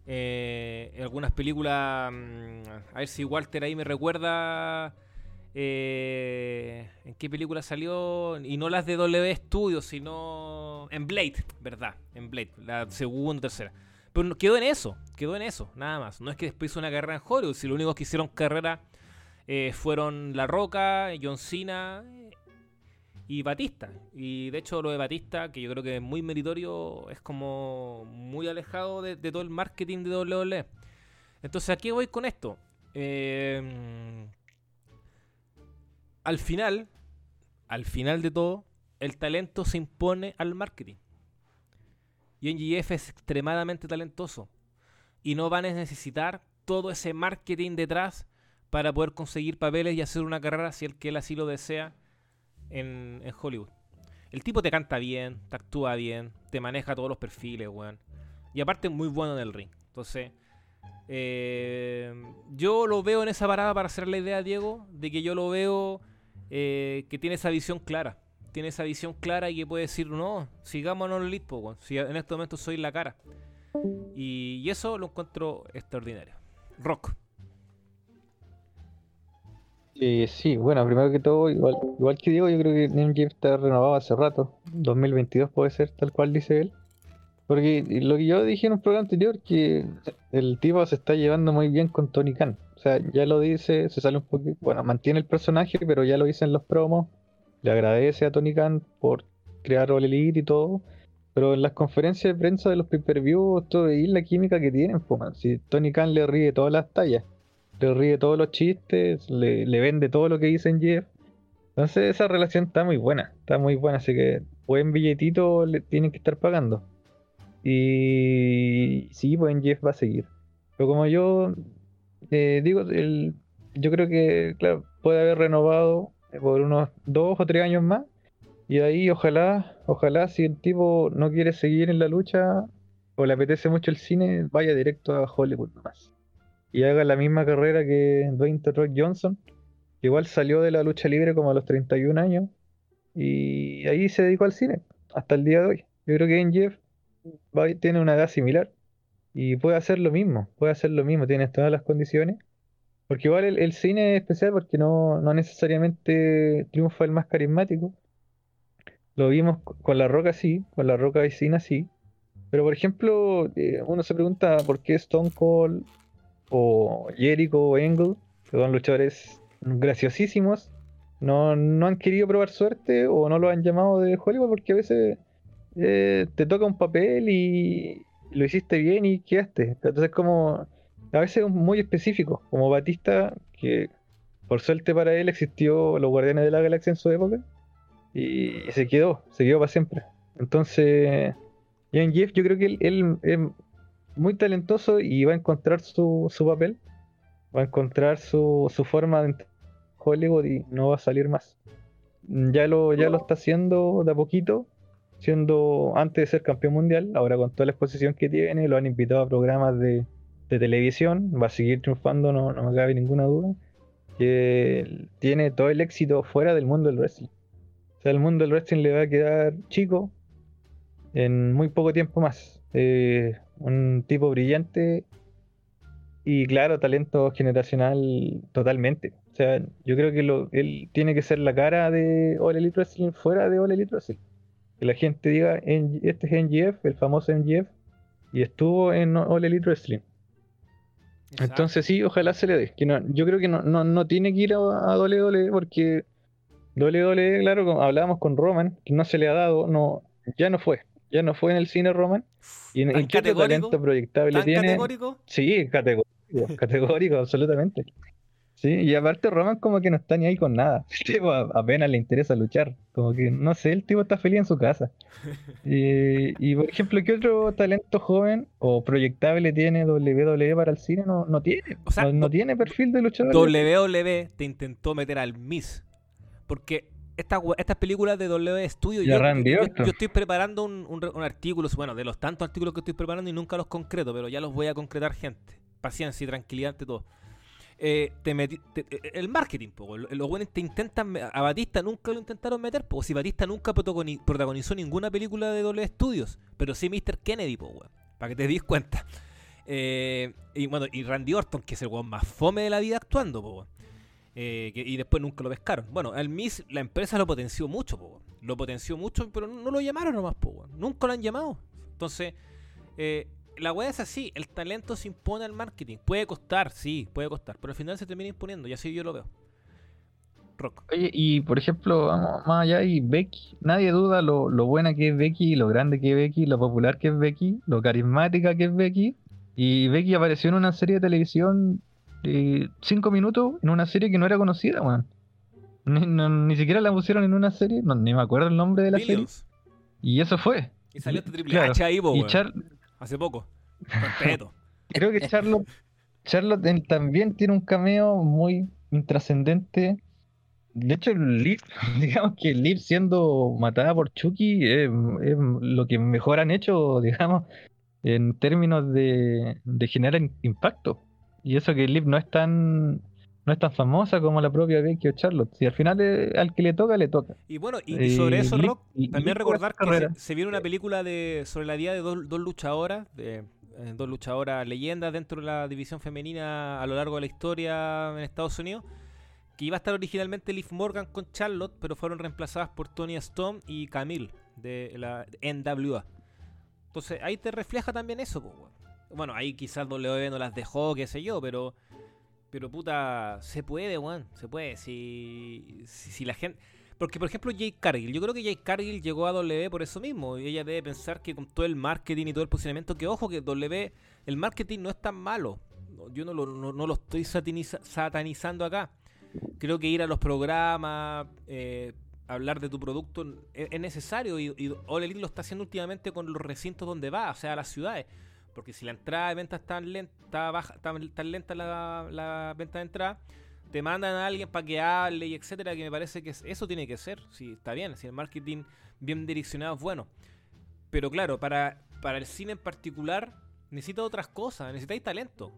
eh, en algunas películas. mm, A ver si Walter ahí me recuerda. eh, ¿En qué película salió? Y no las de W Studios, sino en Blade, ¿verdad? En Blade, la segunda, tercera. Pero quedó en eso, quedó en eso, nada más. No es que después hizo una carrera en Hollywood, si lo único que hicieron carrera eh, fueron La Roca, John Cena y Batista. Y de hecho lo de Batista, que yo creo que es muy meritorio, es como muy alejado de, todo el marketing de WWE. Entonces, aquí voy con esto? Eh, al final, al final de todo, el talento se impone al marketing. Y NGF es extremadamente talentoso. Y no van a necesitar todo ese marketing detrás para poder conseguir papeles y hacer una carrera si el que él así lo desea en, Hollywood. El tipo te canta bien, te actúa bien, te maneja todos los perfiles, weón. Y aparte es muy bueno en el ring. Entonces, eh, yo lo veo en esa parada para hacer la idea, Diego, de que yo lo veo eh, que tiene esa visión clara. Tiene esa visión clara y que puede decir, no, sigámonos el weón. Si en este momento soy la cara. Y, eso lo encuentro extraordinario. Rock. Eh, sí, bueno, primero que todo, igual, igual que digo, yo creo que MJF está renovado hace rato. 2022 puede ser, tal cual dice él. Porque lo que yo dije en un programa anterior, que el tipo se está llevando muy bien con Tony Khan. O sea, ya lo dice, se sale un poquito, bueno, mantiene el personaje, pero ya lo dice en los promos. Le agradece a Tony Khan por crear All Elite y todo. Pero en las conferencias de prensa de los pay-per-view, y la química que tienen, pues, si Tony Khan le ríe todas las tallas le ríe todos los chistes, le, vende todo lo que dice en Jeff. Entonces esa relación está muy buena, está muy buena, así que buen billetito le tienen que estar pagando. Y sí, pues en Jeff va a seguir. Pero como yo eh, digo, el, yo creo que puede haber renovado por unos dos o tres años más. Y ahí ojalá, ojalá si el tipo no quiere seguir en la lucha o le apetece mucho el cine, vaya directo a Hollywood más y haga la misma carrera que Dwayne The Rock Johnson, que igual salió de la lucha libre como a los 31 años y ahí se dedicó al cine hasta el día de hoy. Yo creo que Jeff tiene una edad similar y puede hacer lo mismo, puede hacer lo mismo, tiene todas las condiciones. Porque igual el, cine es especial porque no, necesariamente triunfa el más carismático. Lo vimos con La Roca sí, con La Roca y Cena sí. Pero por ejemplo, eh, uno se pregunta por qué Stone Cold o Jericho o Engel, que son luchadores graciosísimos, no, han querido probar suerte o no lo han llamado de Hollywood porque a veces eh, te toca un papel y lo hiciste bien y quedaste. Entonces como a veces es muy específico, como Batista, que por suerte para él existió los Guardianes de la Galaxia en su época y, se quedó, se quedó para siempre. Entonces, Ian Jeff yo creo que él, él, muy talentoso y va a encontrar su, su papel, va a encontrar su, su forma de Hollywood y no va a salir más. Ya lo, ya lo está haciendo de a poquito, siendo antes de ser campeón mundial, ahora con toda la exposición que tiene, lo han invitado a programas de, de televisión, va a seguir triunfando, no, no me cabe ninguna duda, que tiene todo el éxito fuera del mundo del wrestling. O sea, el mundo del wrestling le va a quedar chico en muy poco tiempo más. Eh, un tipo brillante y claro, talento generacional totalmente. O sea, yo creo que lo, él tiene que ser la cara de All Elite Wrestling fuera de All Elite Wrestling. Que la gente diga, este es NGF, el famoso NGF, y estuvo en All Elite Wrestling. Entonces sí, ojalá se le dé. Que no, yo creo que no, no, tiene que ir a, a WWE porque WWE, claro, como hablábamos con Roman, que no se le ha dado, no, ya no fue ya no fue en el cine Roman. ¿Y en, qué talento proyectable tiene? categórico? Sí, categórico, categórico, absolutamente. Sí, y aparte Roman como que no está ni ahí con nada. apenas le interesa luchar. Como que, no sé, el tipo está feliz en su casa. Y, por ejemplo, ¿qué otro talento joven o proyectable tiene WWE para el cine? No, no tiene. no, tiene perfil de luchador. WWE te intentó meter al Miss. Porque estas películas de W Studio, yo, yo, estoy preparando un, artículo, bueno, de los tantos artículos que estoy preparando y nunca los concreto, pero ya los voy a concretar, gente. Paciencia y tranquilidad ante todo. Eh, eh, el marketing, los buenos te intentan, a Batista nunca lo intentaron meter, si Batista nunca protagonizó ninguna película de W Studios, pero sí Mr. Kennedy, para que te des cuenta. Eh, y bueno, y Randy Orton, que es el weón más fome de la vida actuando, po, eh, y después nunca lo pescaron. Bueno, el Miss, la empresa lo potenció mucho, lo potenció mucho, pero no lo llamaron nomás, nunca lo han llamado. Entonces, la weá es así, el talento se impone al marketing. Puede costar, sí, puede costar, pero al final se termina imponiendo, y así yo lo veo. Rock. Oye, y por ejemplo, vamos más allá, y Becky, nadie duda lo, lo buena que es Becky, lo grande que es Becky, lo popular que es Becky, lo carismática que es Becky. Y Becky apareció en una serie de televisión de 5 minutos, en una serie que no era conocida, weón. Ni, no- ni siquiera la pusieron en una serie, no, ni me acuerdo el nombre de la serie. Y eso fue. Y salió este Triple Claro. H ahí, po, Y. Char- Hace poco. Respeto. creo que Charlotte, Charlotte también tiene un cameo muy intrascendente. De hecho, Liv, digamos que Liv siendo matada por Chucky es, es lo que mejor han hecho, digamos, en términos de, generar impacto. Y eso que Liv no es tan no es tan famosa como la propia Becky o Charlotte. Si al final eh, al que le toca, le toca. Y bueno, y, y sobre Eh, eso, Rock, también recordar que se, se viene una película de sobre la vida de dos, dos luchadoras, de, eh, dos luchadoras leyendas dentro de la división femenina a lo largo de la historia en Estados Unidos, que iba a estar originalmente Liv Morgan con Charlotte, pero fueron reemplazadas por Tony Storm y Camille de la NWA. Entonces ahí te refleja también eso. Bueno, ahí quizás WWE no las dejó, qué sé yo, pero pero puta, se puede, weón, se puede. Si, si, si la gente... Porque, por ejemplo, Jake Cargill, yo creo que Jake Cargill llegó a W por eso mismo. Y ella debe pensar que con todo el marketing y todo el posicionamiento, que ojo, que W, el marketing no es tan malo. Yo no lo, no, no lo estoy sataniza- satanizando acá. Creo que ir a los programas, eh, hablar de tu producto es, es necesario. Y, y All Elite lo está haciendo últimamente con los recintos donde va, o sea, las ciudades. Porque si la entrada de venta es tan lenta, baja, tan, lenta la, venta de entrada, te mandan a alguien para que hable y etcétera, que me parece que es- eso tiene que ser. Si está bien, si el marketing bien direccionado es bueno. Pero claro, para, el cine en particular, necesita otras cosas, necesitáis talento.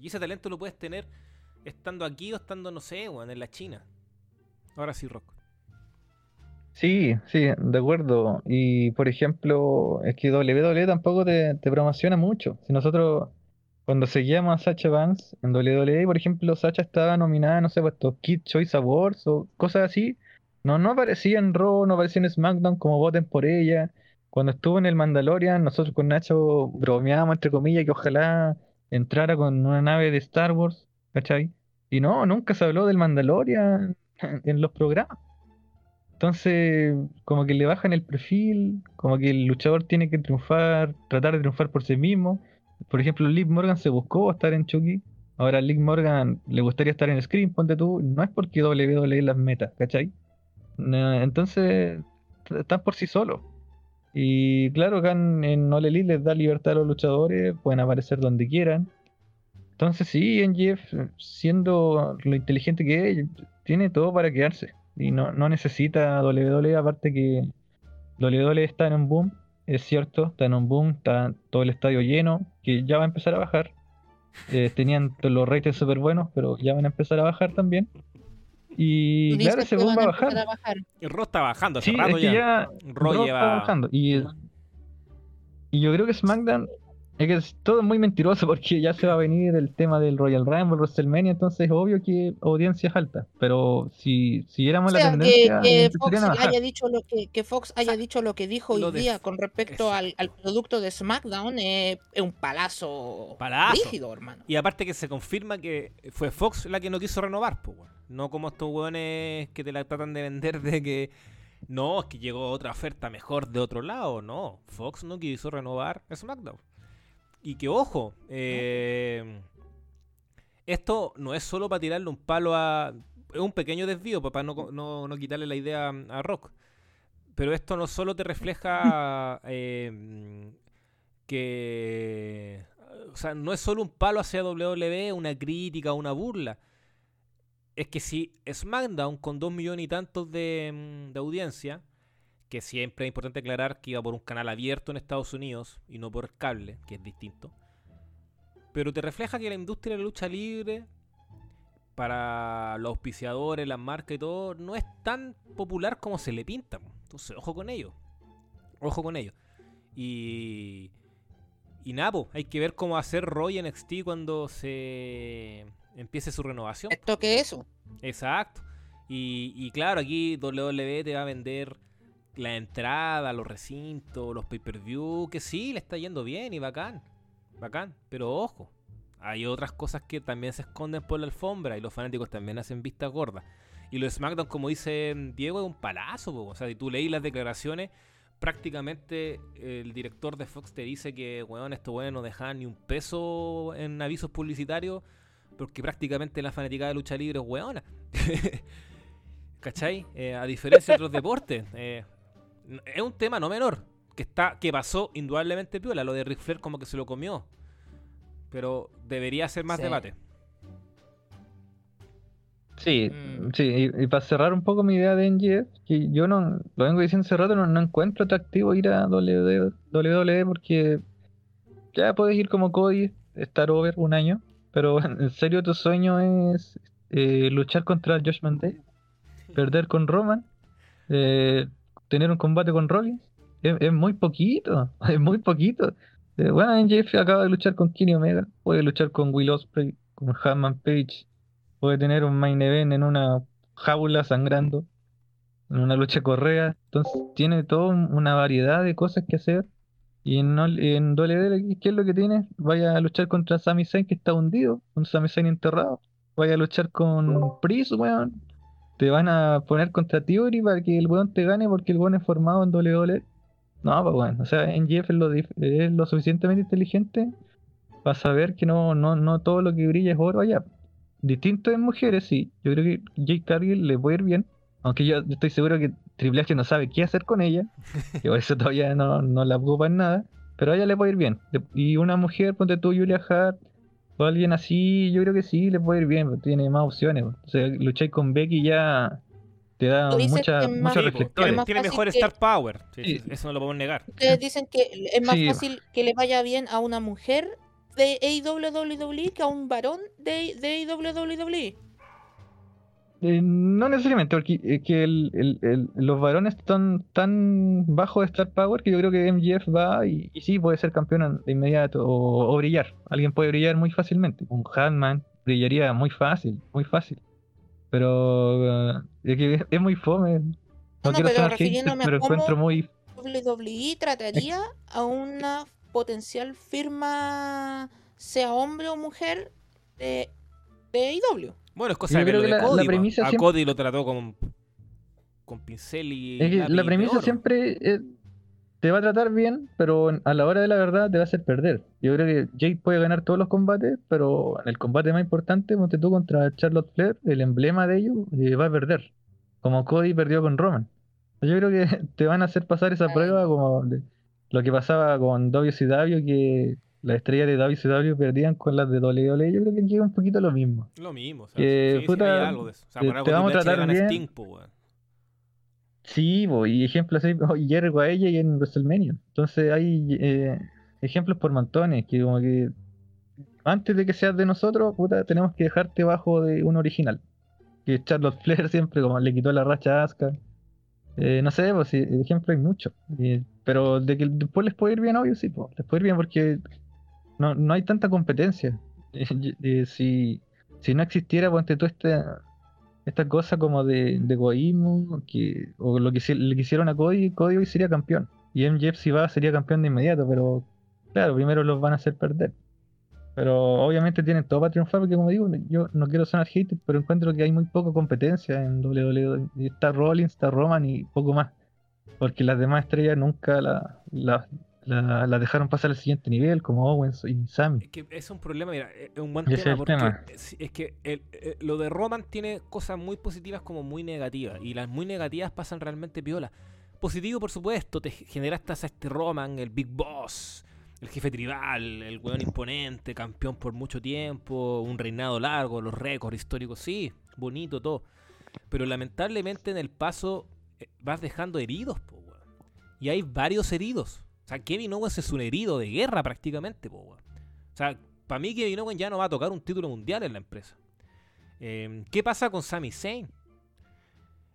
Y ese talento lo puedes tener estando aquí o estando, no sé, weón, en la China. Ahora sí, Rock. Sí, sí, de acuerdo. Y por ejemplo, es que WWE tampoco te, te promociona mucho. Si nosotros, cuando seguíamos a Sacha Banks en WWE, por ejemplo, Sacha estaba nominada, no sé, pues estos Kid Choice Awards o cosas así. No, no aparecía en Raw, no aparecía en SmackDown como voten por ella. Cuando estuvo en el Mandalorian, nosotros con Nacho bromeábamos, entre comillas, que ojalá entrara con una nave de Star Wars, ¿cachai? Y no, nunca se habló del Mandalorian en los programas. Entonces, como que le bajan el perfil, como que el luchador tiene que triunfar, tratar de triunfar por sí mismo. Por ejemplo, Liv Morgan se buscó estar en Chucky. Ahora Liv Morgan le gustaría estar en Scream, ponte tú. No es porque WWE las metas, ¿cachai? No, entonces, están por sí solos. Y claro, acá en, All Elite les da libertad a los luchadores, pueden aparecer donde quieran. Entonces sí, Jeff, siendo lo inteligente que es, tiene todo para quedarse. Y no, no necesita WWE, aparte que WWE está en un boom, es cierto, está en un boom, está todo el estadio lleno, que ya va a empezar a bajar. Eh, tenían los ratings súper buenos, pero ya van a empezar a bajar también. Y claro, ese boom va a bajar. a bajar. El está bajando hace Sí, rato es que ya. lleva... está bajando. Y, y yo creo que SmackDown es que es todo muy mentiroso porque ya se va a venir el tema del Royal Rumble, WrestleMania, entonces es obvio que audiencia es alta. Pero si siguiéramos O la sea, que, tendencia, que empezarían Fox haya dicho lo que, que Fox haya dicho lo que dijo lo hoy día con respecto al, al producto de SmackDown eh, es un palazo, Palazo. rígido, hermano. Y aparte que se confirma que fue Fox la que no quiso renovar, pues, weón. No como estos weones que te la tratan de vender de que no, es que llegó otra oferta mejor de otro lado. No, Fox no quiso renovar SmackDown. Y que ojo, eh, esto no es solo para tirarle un palo a. Es un pequeño desvío para no, no- no quitarle la idea a Rock. Pero esto no solo te refleja eh, que. O sea, no es solo un palo hacia WWE, una crítica, una burla. Es que si SmackDown con dos millones y tantos de, de audiencia, que siempre es importante aclarar que iba por un canal abierto en Estados Unidos y no por cable, que es distinto. Pero te refleja que la industria de la lucha libre, para los auspiciadores, las marcas y todo, no es tan popular como se le pinta. Entonces, ojo con ello. Ojo con ello. Y. Y nada, po, hay que ver cómo hacer Roy en NXT cuando se empiece su renovación. Esto que eso. Exacto. Y, y claro, aquí WWE te va a vender la entrada, los recintos, los pay-per-view, que sí, le está yendo bien y bacán. Bacán. Pero ojo, hay otras cosas que también se esconden por la alfombra y los fanáticos también hacen vistas gordas. Y lo de SmackDown, como dice Diego, es un palazo. po. O sea, si tú leí las declaraciones, prácticamente el director de Fox te dice que, weón, estos weones no dejaban ni un peso en avisos publicitarios porque prácticamente la fanática de lucha libre es weona. ¿Cachai? Eh, a diferencia de otros deportes. eh, es un tema no menor. Que está que pasó indudablemente piola. Lo de Ric Flair como que se lo comió. Pero debería ser más Sí. debate. Sí, Mm. sí, y, y para cerrar un poco mi idea de NGF, que yo no, lo vengo diciendo hace rato, no, no encuentro atractivo ir a WWE, WWE porque ya puedes ir como Cody, estar over un año, pero en serio tu sueño es eh, luchar contra Josh Day, perder con Roman, eh, tener un combate con Rollins, es, muy poquito, es muy poquito. Eh, bueno, NGF acaba de luchar con Kenny Omega, puede luchar con Will Ospreay, con Hanman Page, puede tener un main event en una jaula sangrando, en una lucha correa. Entonces tiene toda un- una variedad de cosas que hacer. Y en, en WWE, ¿qué es lo que tiene? Vaya a luchar contra Sami Zayn que está hundido, un Sami Zayn enterrado. Vaya a luchar con Priest, weón. Te van a poner contra Theory para que el weón te gane porque el weón es formado en WWE. No, pues bueno, o sea, NGF es lo, es lo suficientemente inteligente para saber que no, no, no todo lo que brilla es oro allá. Distinto en mujeres, sí. Yo creo que Jake Cargill le puede ir bien. Aunque yo, yo estoy seguro que Triple H no sabe qué hacer con ella. Y por eso todavía no, no la ocupa en nada. Pero a ella le puede ir bien. Y una mujer, ponte tú, Julia Hart, o alguien así, yo creo que sí le puede ir bien. Tiene más opciones. O sea, lucháis con Becky ya te da mucha, muchos reflectores. tiene, tiene mejor que- star power. Sí. sí, eso no lo podemos negar. Ustedes dicen que es más Sí. fácil que le vaya bien a una mujer de AWWE que a un varón de, de AWWE. Eh, no necesariamente, porque es que el- el- el- los varones están tan bajo de Star Power que yo creo que MGF va y, y sí puede ser campeón de inmediato o, o brillar. Alguien puede brillar muy fácilmente. Un Hatman brillaría muy fácil, muy fácil. Pero eh, es que es, muy fome. No, No, quiero pero refiriéndome pero encuentro muy. WWE trataría a una potencial firma, sea hombre o mujer, de, de AEW. Bueno, es cosa de creo que de la- Cody. la premisa a siempre- Cody lo trató con, con pincel y. Es que la premisa siempre eh, te va a tratar bien, pero a la hora de la verdad te va a hacer perder. Yo creo que Jake puede ganar todos los combates, pero en el combate más importante, ponte tú contra Charlotte Flair, el emblema de ellos, eh, va a perder. Como Cody perdió con Roman. Yo creo que te van a hacer pasar esa prueba como de- lo que pasaba con WCW, que las estrellas de WCW perdían con las de WWE. Yo creo que aquí es un poquito lo mismo. Lo mismo. O sea, Que, sí, hay algo de eso. O sea, te- por algo te vamos a tratar bien. Sting, po, weón. Sí, po, y ejemplos así, oh, y Jericho a ella y en WrestleMania. Entonces hay eh, ejemplos por montones, que como que antes de que seas de nosotros, puta, tenemos que dejarte bajo de un original. Que Charlotte Flair siempre como le quitó la racha a Asuka. Eh, no sé, pues sí, ejemplos hay muchos. Y- pero de que después les puede ir bien, obvio, sí, pues, les puede ir bien porque no, no hay tanta competencia. Si, si no existiera, ponte tú esta, esta cosa como de, de egoísmo, que, o lo que le quisieron a Cody, Cody hoy sería campeón. Y MJF si va sería campeón de inmediato, pero claro, primero los van a hacer perder. Pero obviamente tienen todo para triunfar, porque como digo, yo no quiero sonar hater, pero encuentro que hay muy poca competencia en WWE. Está Rollins, está Roman y poco más. Porque las demás estrellas nunca la, la, la- la dejaron pasar al siguiente nivel, como Owens y Sammy. Es que es un problema, mira, es un buen tema porque tema. es, es que el- eh, lo de Roman tiene cosas muy positivas como muy negativas y las muy negativas pasan realmente piola. Positivo, por supuesto, te generaste a este Roman, el Big Boss, el jefe tribal, el weón imponente, campeón por mucho tiempo, un reinado largo, los récords históricos, sí, bonito todo. Pero lamentablemente en el paso eh, vas dejando heridos, po, weón. Y hay varios heridos. O sea, Kevin Owens es un herido de guerra prácticamente, po. O sea, para mí Kevin Owens ya no va a tocar un título mundial en la empresa. Eh, ¿Qué pasa con Sami Zayn?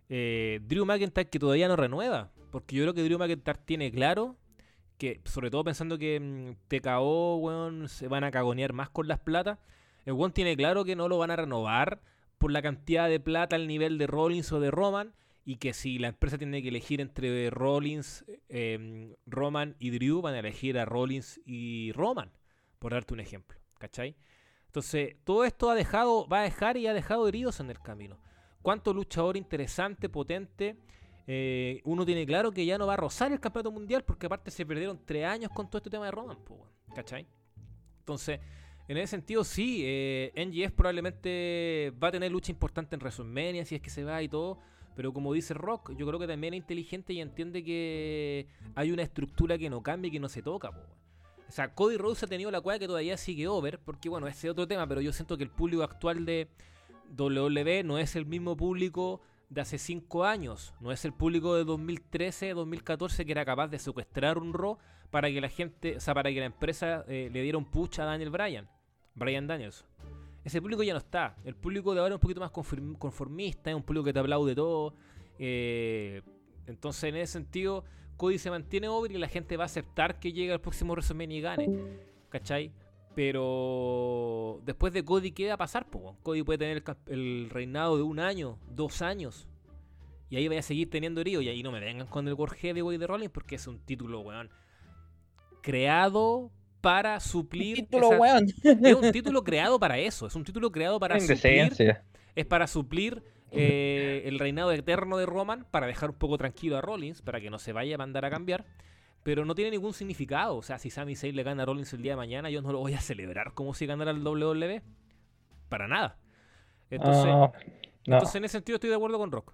Eh, Drew McIntyre que todavía no renueva. Porque yo creo que Drew McIntyre tiene claro que, sobre todo pensando que mm, TKO, weón, se van a cagonear más con las platas. El weón tiene claro que no lo van a renovar por la cantidad de plata al nivel de Rollins o de Roman. Y que si la empresa tiene que elegir entre Rollins, eh, Roman y Drew, van a elegir a Rollins y Roman. Por darte un ejemplo. ¿Cachai? Entonces, todo esto ha dejado, va a dejar y ha dejado heridos en el camino. cuánto luchador interesante, potente. eh, uno tiene claro que ya no va a rozar el campeonato mundial porque aparte se perdieron tres años con todo este tema de Roman, ¿cachai? Entonces, en ese sentido, sí, eh, NGS probablemente va a tener lucha importante en WrestleMania si es que se va y todo. Pero como dice Rock, yo creo que también es inteligente y entiende que hay una estructura que no cambia y que no se toca, po. O sea, Cody Rhodes ha tenido la cueva que todavía sigue over, porque bueno, ese es otro tema, pero yo siento que el público actual de WWE no es el mismo público de hace 5 años, no es el público de 2013, 2014 que era capaz de secuestrar un Raw para que la gente, o sea, para que la empresa eh, le diera un push a Daniel Bryan, Bryan Daniels. Ese público ya no está. El público de ahora es un poquito más conform- conformista, es un público que te aplaude todo. eh, entonces, en ese sentido, Cody se mantiene over y la gente va a aceptar que llegue al próximo WrestleMania y gane. ¿Cachai? Pero después de Cody, ¿qué va a pasar? po? Cody puede tener el reinado de un año, dos años. Y ahí vaya a seguir teniendo herido. Y ahí no me vengan con el World Heavyweight de Rollins porque es un título, weón. Creado para suplir. Título, esa- weón. es un título creado para eso. Es un título creado para suplir. Es para suplir eh, el reinado eterno de Roman, para dejar un poco tranquilo a Rollins, para que no se vaya a mandar a cambiar. Pero no tiene ningún significado. O sea, si Sami Zayn le gana a Rollins el día de mañana, yo no lo voy a celebrar como si ganara el WWE. Para nada. Entonces, No, no. entonces en ese sentido estoy de acuerdo con Rock.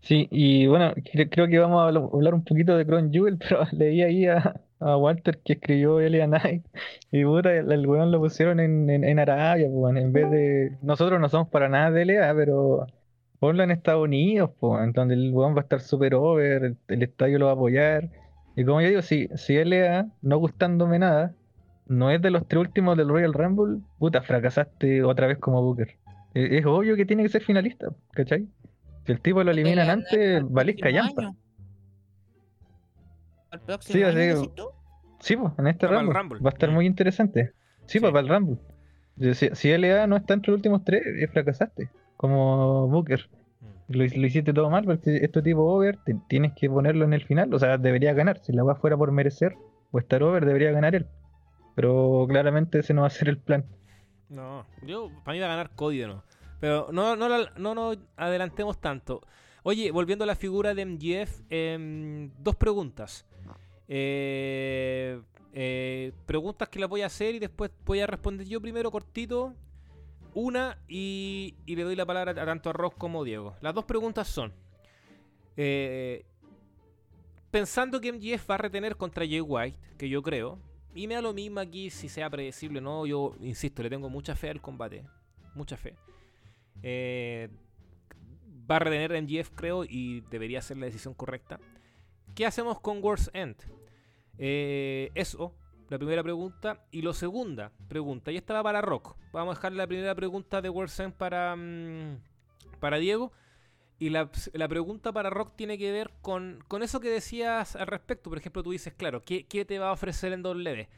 Sí, y bueno, cre- creo que vamos a habl- hablar un poquito de Crown Jewel, pero leí ahí a, a Walter que escribió Elia Knight y puta, el, el weón lo pusieron en, en, en Arabia, weón, en vez de... Nosotros no somos para nada de LA, pero ponlo en Estados Unidos, en donde el weón va a estar super over, el, el estadio lo va a apoyar. Y como yo digo, si, si LA, no gustándome nada, no es de los tres últimos del Royal Rumble, puta, fracasaste otra vez como Booker. E- Es, obvio que tiene que ser finalista, ¿cachai? Si el tipo lo eliminan antes, al valís callampa. ¿Al próximo Sí, año, así- decís tú? Sí, pues, en este el Rumble. Rumble. Va a estar Mm. muy interesante. Sí, Sí. pues, para el Rumble. Si, si LA no está entre los últimos tres, eh, fracasaste. Como Booker. Lo, lo hiciste todo mal, porque este tipo over te- tienes que ponerlo en el final. O sea, debería ganar. Si la va fuera por merecer o estar over, debería ganar él. Pero claramente ese no va a ser el plan. No, yo para mí va a ganar Cody de nuevo. Pero no, no, la- no nos adelantemos tanto. Oye, volviendo a la figura de MGF, em, dos preguntas. Eh, eh, preguntas que las voy a hacer y después voy a responder yo primero cortito. Una y, y le doy la palabra tanto a Ross como a Diego. Las dos preguntas son. eh, pensando que MGF va a retener contra Jay White, que yo creo, y me da lo mismo aquí si sea predecible o no. Yo insisto, le tengo mucha fe al combate. Mucha fe. Eh, va a retener MGF, creo, y debería ser la decisión correcta. ¿Qué hacemos con World's End? Eh, eso, la primera pregunta. Y la segunda pregunta, y esta va para Rock. Vamos a dejar la primera pregunta de World's End para, mm, para Diego. Y la, la pregunta para Rock tiene que ver con, con eso que decías al respecto. Por ejemplo, tú dices, claro, ¿qué, qué te va a ofrecer en doble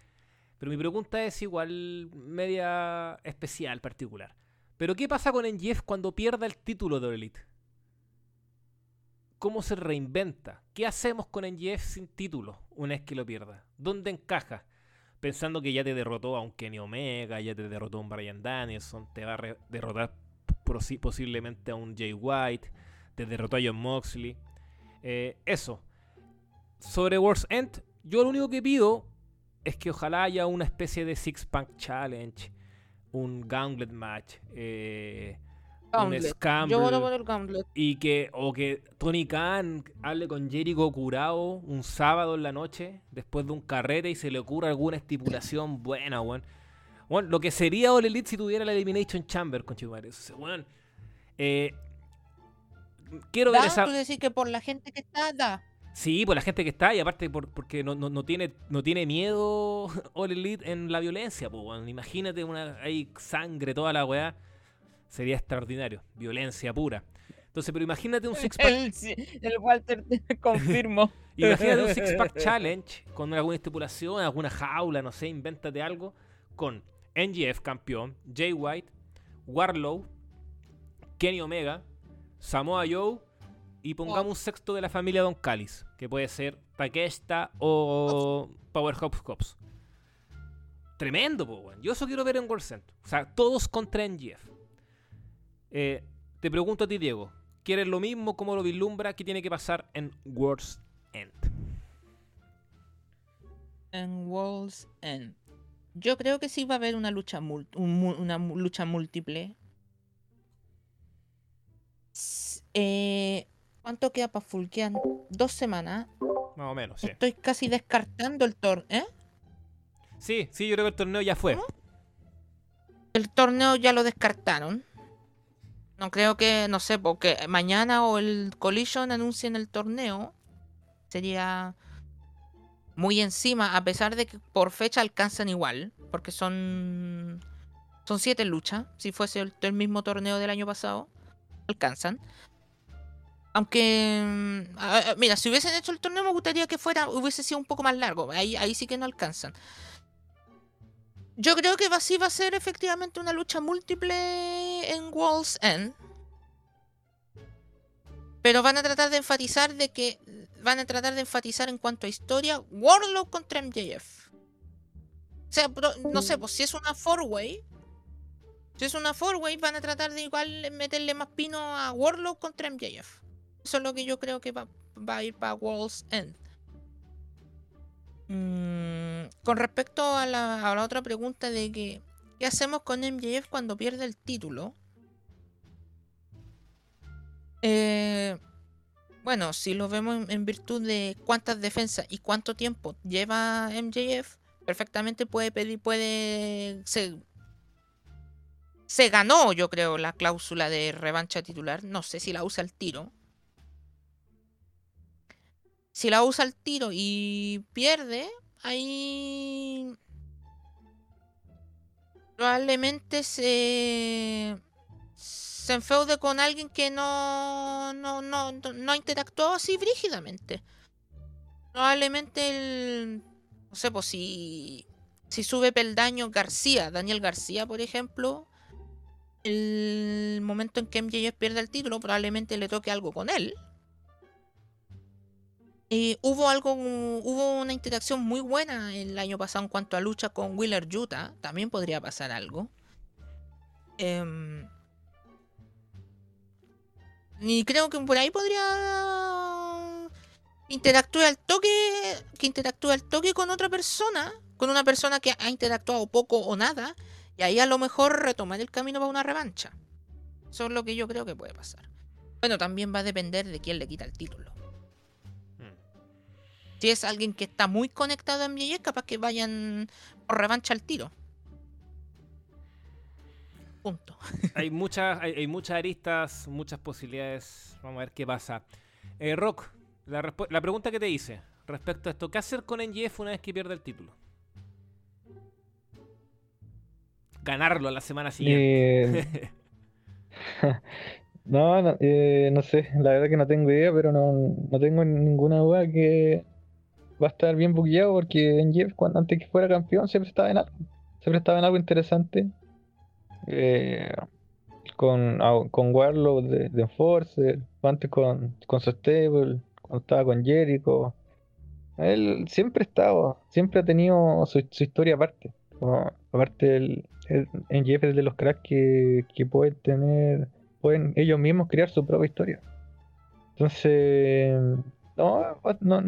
Pero mi pregunta es igual media especial, particular. Pero ¿qué pasa con NGF cuando pierda el título de Elite? ¿Cómo se reinventa? ¿Qué hacemos con NGF sin título una vez que lo pierda? ¿Dónde encaja? Pensando que ya te derrotó a un Kenny Omega, ya te derrotó a un Brian Danielson, te va a derrotar posi- posiblemente a un Jay White, te derrotó a John Moxley. Eh, eso. Sobre World's End, yo lo único que pido es que ojalá haya una especie de Six Pack Challenge, un Gauntlet Match, eh, un. Scramble. Yo voto por el Gauntlet. Y que, o que Tony Khan hable con Jericho curado un sábado en la noche, después de un carrete, y se le ocurra alguna estipulación buena, weón. Weón, lo que sería All Elite si tuviera la Elimination Chamber, con weón. Eh, quiero ver esa. tú decís que por la gente que está, da. Sí, por la gente que está, y aparte por, porque no, no, no tiene, no tiene miedo All Elite en la violencia, pues, weón. Imagínate una, hay sangre, toda la weá. Sería extraordinario. Violencia pura. Entonces, pero imagínate un six pack. El, Walter te confirmo. Imagínate un Six Pack Challenge con alguna estipulación, alguna jaula, no sé, invéntate algo. Con NGF campeón, Jay White, Warlow, Kenny Omega, Samoa Joe y pongamos un sexto de la familia Don Callis, que puede ser Takeshita o Powerhouse Cops. Tremendo, po. Yo eso quiero ver en World Center. O sea, todos contra NGF. Eh, te pregunto a ti, Diego. ¿Quieres lo mismo? ¿Cómo lo vislumbra? ¿Qué tiene que pasar en World's End? En World's End. Yo creo que sí va a haber una lucha, mul- un mu- una mu- lucha múltiple. Eh, ¿Cuánto queda para full? Quedan dos semanas. Más o menos, sí. Estoy casi descartando el torneo. ¿eh? Sí, sí, yo creo que el torneo ya fue. El torneo ya lo descartaron. No creo que, no sé, porque mañana o el Collision anuncien el torneo. Sería muy encima, a pesar de que por fecha alcanzan igual. Porque son. Son siete luchas. Si fuese el, mismo torneo del año pasado, alcanzan. Aunque. mm, a- mira, si hubiesen hecho el torneo, me gustaría que fuera. Hubiese sido un poco más largo. Ahí, ahí sí que no alcanzan. Yo creo que va, sí va a ser efectivamente una lucha múltiple en World's End. Pero van a tratar de enfatizar de que. Van a tratar de enfatizar en cuanto a historia. Warlock contra MJF. O sea, no sé, pues si es una four-way. Si es una four-way, van a tratar de igual meterle más pino a Warlock contra MJF. Eso es lo que yo creo que va, a ir para World's End. Mm, con respecto a la, otra pregunta de que ¿qué hacemos con MJF cuando pierde el título? Eh, bueno, si lo vemos en, en virtud de cuántas defensas y cuánto tiempo lleva MJF, perfectamente puede pedir, puede. Se, se ganó, yo creo, la cláusula de revancha titular. No sé si la usa al tiro. Si la usa al tiro y pierde, ahí probablemente se se enfeude con alguien que no no, no, no, interactuó así brígidamente. Probablemente el no sé, pues si si sube peldaño García, Daniel García, por ejemplo, el momento en que MJF pierde el título, probablemente le toque algo con él. Eh, hubo algo, hubo una interacción muy buena el año pasado en cuanto a lucha con Wheeler Utah. También podría pasar algo. Em, y creo que por ahí podría interactuar al toque, que interactúe al toque con otra persona, con una persona que ha interactuado poco o nada, y ahí a lo mejor retomar el camino para una revancha. Eso es lo que yo creo que puede pasar. Bueno, también va a depender de quién le quita el título. Si es alguien que está muy conectado a MJF, capaz que vayan por revancha al tiro. Punto. hay, muchas, hay, hay muchas aristas, muchas posibilidades. Vamos a ver qué pasa. Eh, Rock, la, pregunta que te hice respecto a esto: ¿qué hacer con NGF una vez que pierde el título? Ganarlo la semana siguiente. Eh, no, no, eh, no sé, la verdad que no tengo idea, pero no, no tengo ninguna duda que va a estar bien bugueado porque en Jeff, cuando, antes que fuera campeón, siempre estaba en algo. Siempre estaba en algo interesante. Eh, con, con Warlock de, de Enforcer, antes con, con su stable, cuando estaba con Jericho. Él siempre ha estado, siempre ha tenido su, su historia aparte. Aparte, el, el NGF es de los cracks que, que pueden tener, pueden ellos mismos crear su propia historia. Entonces, no, no,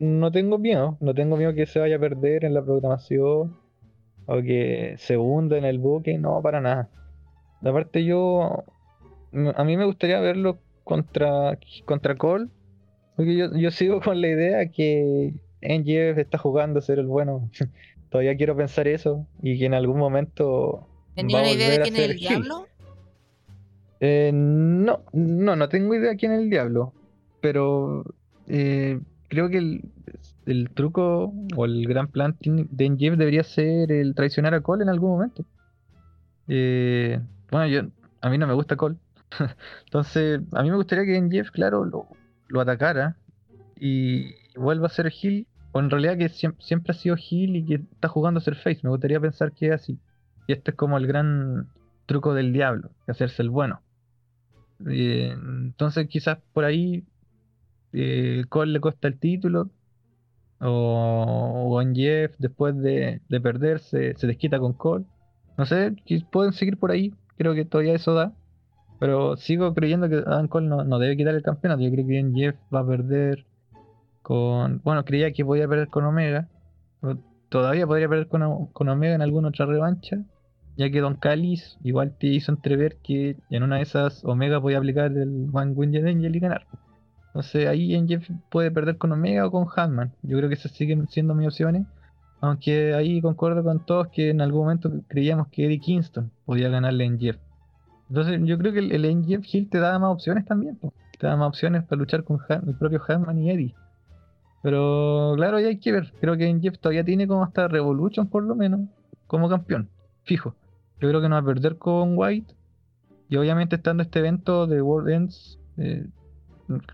no tengo miedo, no tengo miedo que se vaya a perder en la programación o que se hunda en el buque, no, para nada. Aparte yo, a mí me gustaría verlo contra, contra Cole, porque yo, yo sigo con la idea que NGF está jugando a ser el bueno. Todavía quiero pensar eso y que en algún momento ¿Tenía una idea de quién es el diablo? Eh, no, no, no tengo idea quién es el diablo, pero eh, creo que el, el truco o el gran plan de NGF debería ser el traicionar a Cole en algún momento. Eh, bueno, yo, a mí no me gusta Cole, entonces a mí me gustaría que NGF, claro, lo, atacara y vuelva a ser heel, o en realidad que siem- siempre ha sido heel y que está jugando a ser face. Me gustaría pensar que es así. Y este es como el gran truco del diablo, hacerse el bueno. Eh, entonces quizás por ahí eh, Cole le cuesta el título o, o en Jeff después de, de perderse se desquita con Cole. No sé, pueden seguir por ahí, creo que todavía eso da. Pero sigo creyendo que Adam Cole no, no debe quitar el campeonato. Yo creo que Jeff va a perder con. Bueno, creía que podía perder con Omega. todavía podría perder con, con Omega en alguna otra revancha. Ya que Don Callis igual te hizo entrever que en una de esas Omega podía aplicar el One Winged Angel y ganar. Entonces ahí en Jeff puede perder con Omega o con Hanman. Yo creo que esas siguen siendo mis opciones. Aunque ahí concuerdo con todos que en algún momento creíamos que Eddie Kingston podía ganarle en Jeff. Entonces yo creo que el, el Jeff Hill te da más opciones también. Te da más opciones para luchar con Han- el propio Hanman y Eddie. Pero claro, ya hay que ver. Creo que en Jeff todavía tiene como hasta Revolution por lo menos como campeón. Fijo. Yo creo que no va a perder con White. Y obviamente estando este evento de World Ends, eh,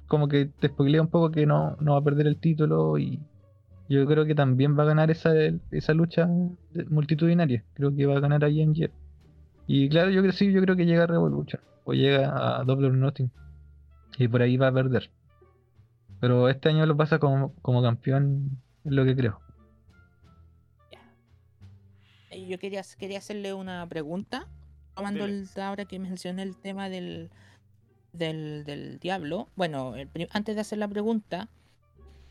como que te spoilea un poco que no, no va a perder el título y yo creo que también va a ganar esa, esa lucha multitudinaria. Creo que va a ganar ahí en. Y claro, yo creo sí, yo creo que llega a Revolution o llega a Double or Nothing. Y por ahí va a perder. Pero este año lo pasa como, como campeón, es lo que creo. Eh, Yo quería, quería hacerle una pregunta, tomando el, ahora que mencioné el tema del, del, del diablo. Bueno, antes de hacer la pregunta,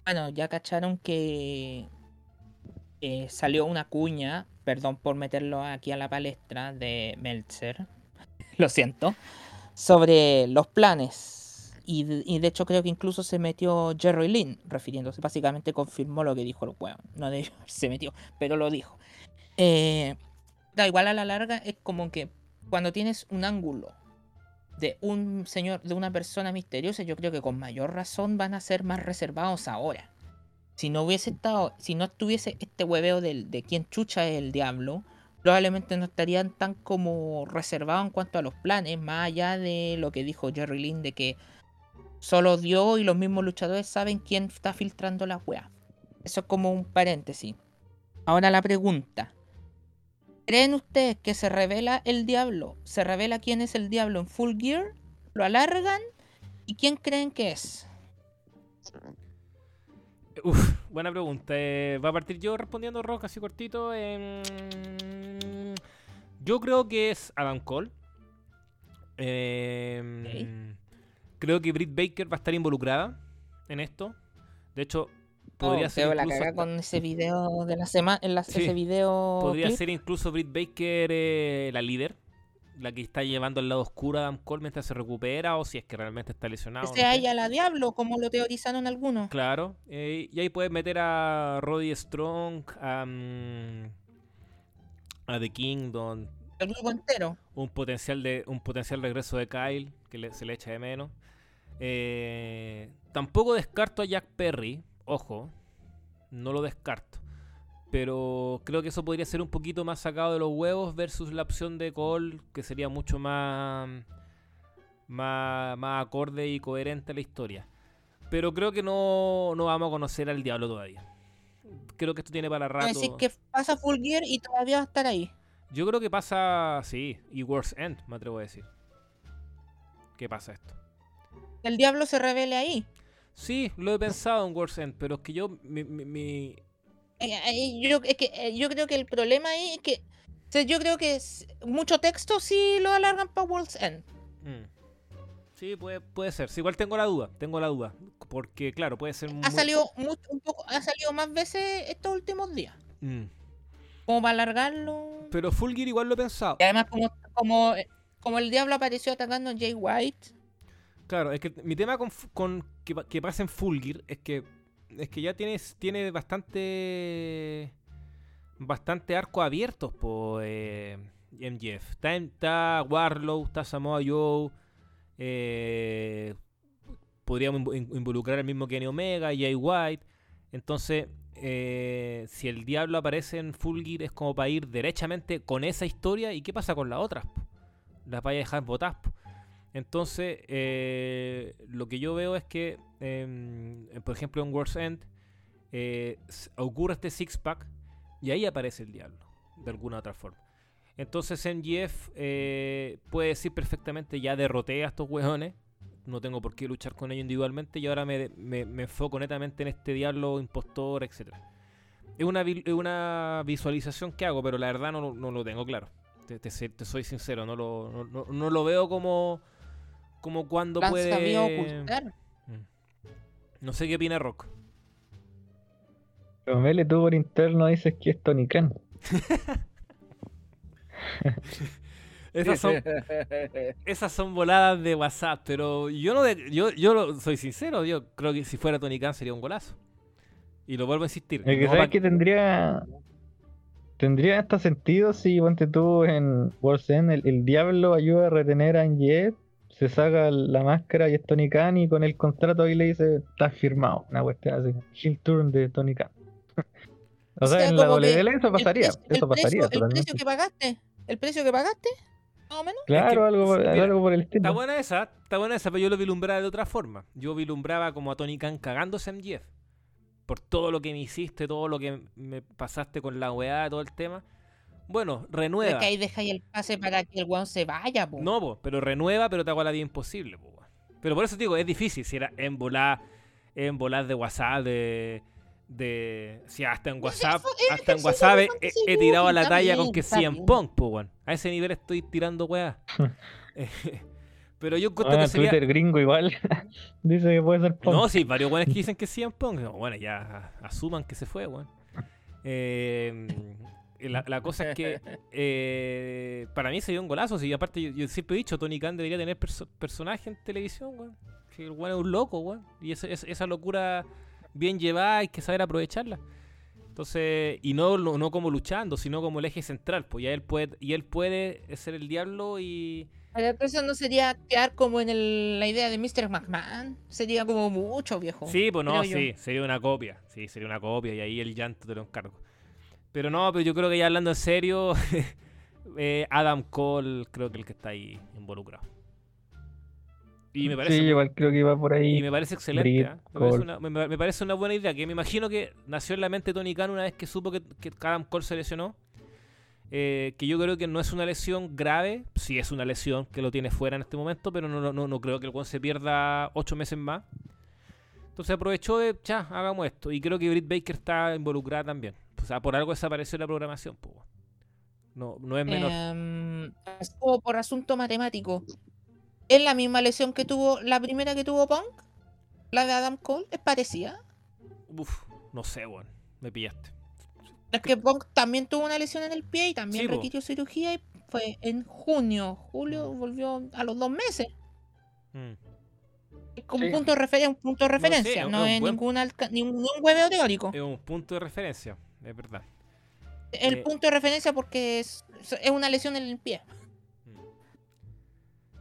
bueno, ya cacharon que eh, salió una cuña, perdón por meterlo aquí a la palestra, de Meltzer, lo siento, sobre los planes. Y de, hecho creo que incluso se metió Jerry Lynn, refiriéndose, básicamente confirmó lo que dijo el weón. No de se metió, pero lo dijo. Eh, da igual a la larga, es como que cuando tienes un ángulo de un señor, de una persona misteriosa, yo creo que con mayor razón van a ser más reservados ahora. Si no hubiese estado, si no estuviese este hueveo del, de quién chucha es el diablo, probablemente no estarían tan como reservados en cuanto a los planes, más allá de lo que dijo Jerry Lynn de que solo Dios y los mismos luchadores saben quién está filtrando la weá. Eso es como un paréntesis. Ahora la pregunta. ¿Creen ustedes que se revela el diablo? ¿Se revela quién es el diablo en Full Gear? ¿Lo alargan? ¿Y quién creen que es? Uf, buena pregunta. Eh, ¿Va a partir yo respondiendo, Rock, así cortito? Em, yo creo que es Adam Cole. Em, Creo que Britt Baker va a estar involucrada en esto. De hecho, podría Oh, ser quedó la incluso cagá hasta- con ese video de la semana, la- Sí, ese video Podría clip. ser incluso Britt Baker eh, la líder, la que está llevando al lado oscuro a Adam Cole mientras se recupera o si es que realmente está lesionado. que no sea sé. ella la diablo, como lo teorizaron algunos. Claro, eh, y ahí puedes meter a Roddy Strong, a, mm, a The Kingdom, El grupo entero. un potencial de un potencial regreso de Kyle que le- se le echa de menos. Eh, tampoco descarto a Jack Perry, ojo, no lo descarto. Pero creo que eso podría ser un poquito más sacado de los huevos versus la opción de Cole, que sería mucho más, más, más acorde y coherente a la historia. Pero creo que no, no vamos a conocer al diablo todavía. Creo que esto tiene para rato. decir, que pasa Full Gear y todavía va a estar ahí. Yo creo que pasa, sí, y Worst End, me atrevo a decir. ¿Qué pasa esto? Que el diablo se revele ahí. Sí, lo he pensado en Worst End, pero es que yo, mi, mi- mi- Eh, eh, yo, es que, eh, yo creo que el problema ahí es que. o sea, yo creo que es- mucho texto sí lo alargan para World's End. mm. Sí, puede, puede ser. Sí, igual tengo la duda, tengo la duda. Porque, claro, puede ser Ha muy- salido mucho, un poco, ha salido más veces estos últimos días. Mm. Como para alargarlo. Pero Full Gear igual lo he pensado. Y además, como, como, como el diablo apareció atacando a Jay White. Claro, es que mi tema con, que, que pasa en Full Gear es que es que ya tienes tiene bastante bastante arco abiertos por eh, MJF. Está, está Warlow, está Samoa Joe, eh, podríamos invo- in- involucrar al mismo Kenny Omega, Jay White. Entonces, eh, si el diablo aparece en Full Gear es como para ir derechamente con esa historia. ¿Y qué pasa con las otras? Las vaya a dejar botadas. Entonces, eh, lo que yo veo es que, em, por ejemplo, en World's End eh, ocurre este six-pack y ahí aparece el diablo, de alguna otra forma. Entonces, MGF eh, puede decir perfectamente: ya derroté a estos hueones, no tengo por qué luchar con ellos individualmente y ahora me, me- me enfoco netamente en este diablo impostor, etc. Es una, es una visualización que hago, pero la verdad no, no lo tengo claro. Te, te soy sincero, no lo, no- no lo veo como como cuando han puede... sabido ocultar. Mm. No sé qué opina Rock. Romele tú por interno dices que es Tony Khan. Esas son, esas son voladas de WhatsApp, pero yo no de- yo, yo soy sincero, yo creo que si fuera Tony Khan sería un golazo. Y lo vuelvo a insistir. El que no sabes que tendría. Tendría hasta sentido si ponte tú en World's End, el, el diablo ayuda a retener a Angie, se saca la máscara y es Tony Khan y con el contrato ahí le dice, está firmado, una cuestión así, Shield Turn de Tony Khan. o sea, sea, en la WL eso pasaría, precio- eso pasaría precio- el precio que pagaste, el precio que pagaste, más o menos. Claro, que- algo, por- sí, mira, algo por el estilo. Está buena esa, está buena esa, pero yo lo vilumbraba de otra forma. Yo vilumbraba como a Tony Khan cagándose en Jeff. Por todo lo que me hiciste, todo lo que me pasaste con la weá, todo el tema. Bueno, renueva. es que ahí dejáis el pase para que el weón se vaya, po. No, po, pero renueva, pero te hago la vida imposible, po, weón. Pero por eso te digo, es difícil. Si era en volar, en volar de WhatsApp, de. de si hasta en WhatsApp, hasta en WhatsApp he, tirado a la talla con que bien, está 100 bien. Pong, po, weón. A ese nivel estoy tirando weá. Pero yo encuentro Bueno, que sería. Twitter gringo igual dice que puede ser Punk. No, sí, varios weones que dicen que 100 Pong. No, Bueno, ya asuman que se fue, weón. Eh, la, la cosa es que eh, para mí sería un golazo. Y aparte, yo, yo siempre he dicho, Tony Khan debería tener perso- personaje en televisión, weón. Que el weón es un loco, weón. Y esa, esa- esa locura bien llevada hay que saber aprovecharla. Entonces, y no, no, no como luchando, sino como el eje central. Pues ya él puede, y él puede ser el diablo y. Pero eso no sería quedar como en el- la idea de Mr. McMahon. Sería como mucho, viejo. Sí, pues no, yo. sí, sería una copia. Sí, sería una copia y ahí el llanto te lo encargo. Pero no, pero yo creo que ya hablando en serio, eh, Adam Cole creo que el que está ahí involucrado. Y me parece, sí, igual creo que iba por ahí. y me parece excelente. Britt, ¿ah? Me, parece una, me- me parece una buena idea, que me imagino que nació en la mente de Tony Khan una vez que supo que, que Adam Cole se lesionó. Eh, que yo creo que no es una lesión grave, sí es una lesión que lo tiene fuera en este momento, pero no, no, no creo que el weón se pierda ocho meses más. Entonces aprovechó de, ya, hagamos esto. Y creo que Britt Baker está involucrada también. O sea, por algo desapareció la programación. po, weón. No, no es menor. Em, como por asunto matemático. Es la misma lesión que tuvo la primera que tuvo Punk. La de Adam Cole. Es parecida. Uf, no sé, weón. Me pillaste. Es que Punk también tuvo una lesión en el pie y también Sí, po. requirió cirugía y fue en junio. Julio volvió a los dos meses. Mm. Es como Sí. punto de referencia, un punto de No sé, referencia. es No es buen- ningún, alca- ningún hueveo teórico. Es un punto de referencia, es verdad. El eh, punto de referencia porque es, es una lesión en el pie. Mm.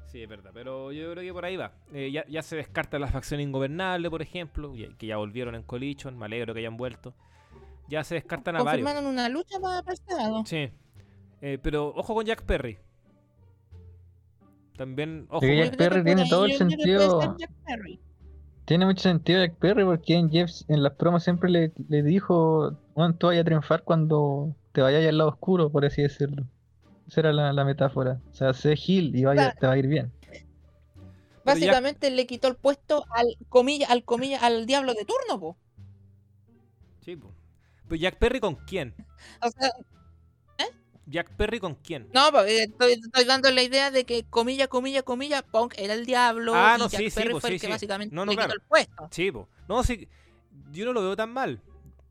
Sí, es verdad, pero yo creo que por ahí va. Eh, ya, ya se descarta la facción ingobernable, por ejemplo, que ya volvieron en Collision, me alegro que hayan vuelto. Ya se descartan a varios. Una lucha para, lado. Sí. Eh, pero ojo con Jack Perry. También, ojo. Sí, con- Jack Perry tiene todo el sentido. Jack Perry. Tiene mucho sentido Jack Perry porque en Jeff en las promos siempre le, le dijo, bueno, tú vayas a triunfar cuando te vayas al lado oscuro, por así decirlo. Esa era la, la metáfora. O sea, sé Gil y vaya, Claro. te va a ir bien. Jack- Básicamente le quitó el puesto al comilla, al comilla, al diablo de turno, po. Sí, po. Pero Jack Perry con quién? O sea, Jack Perry con quién? no, eh, estoy, estoy dando la idea de que comilla, comilla, comilla, Punk era el diablo Ah, y no, Jack sí, sí, Perry po, fue sí, el que sí. básicamente No, no, le quitó claro. el puesto. Sí, po. No, sí. Yo no lo veo tan mal.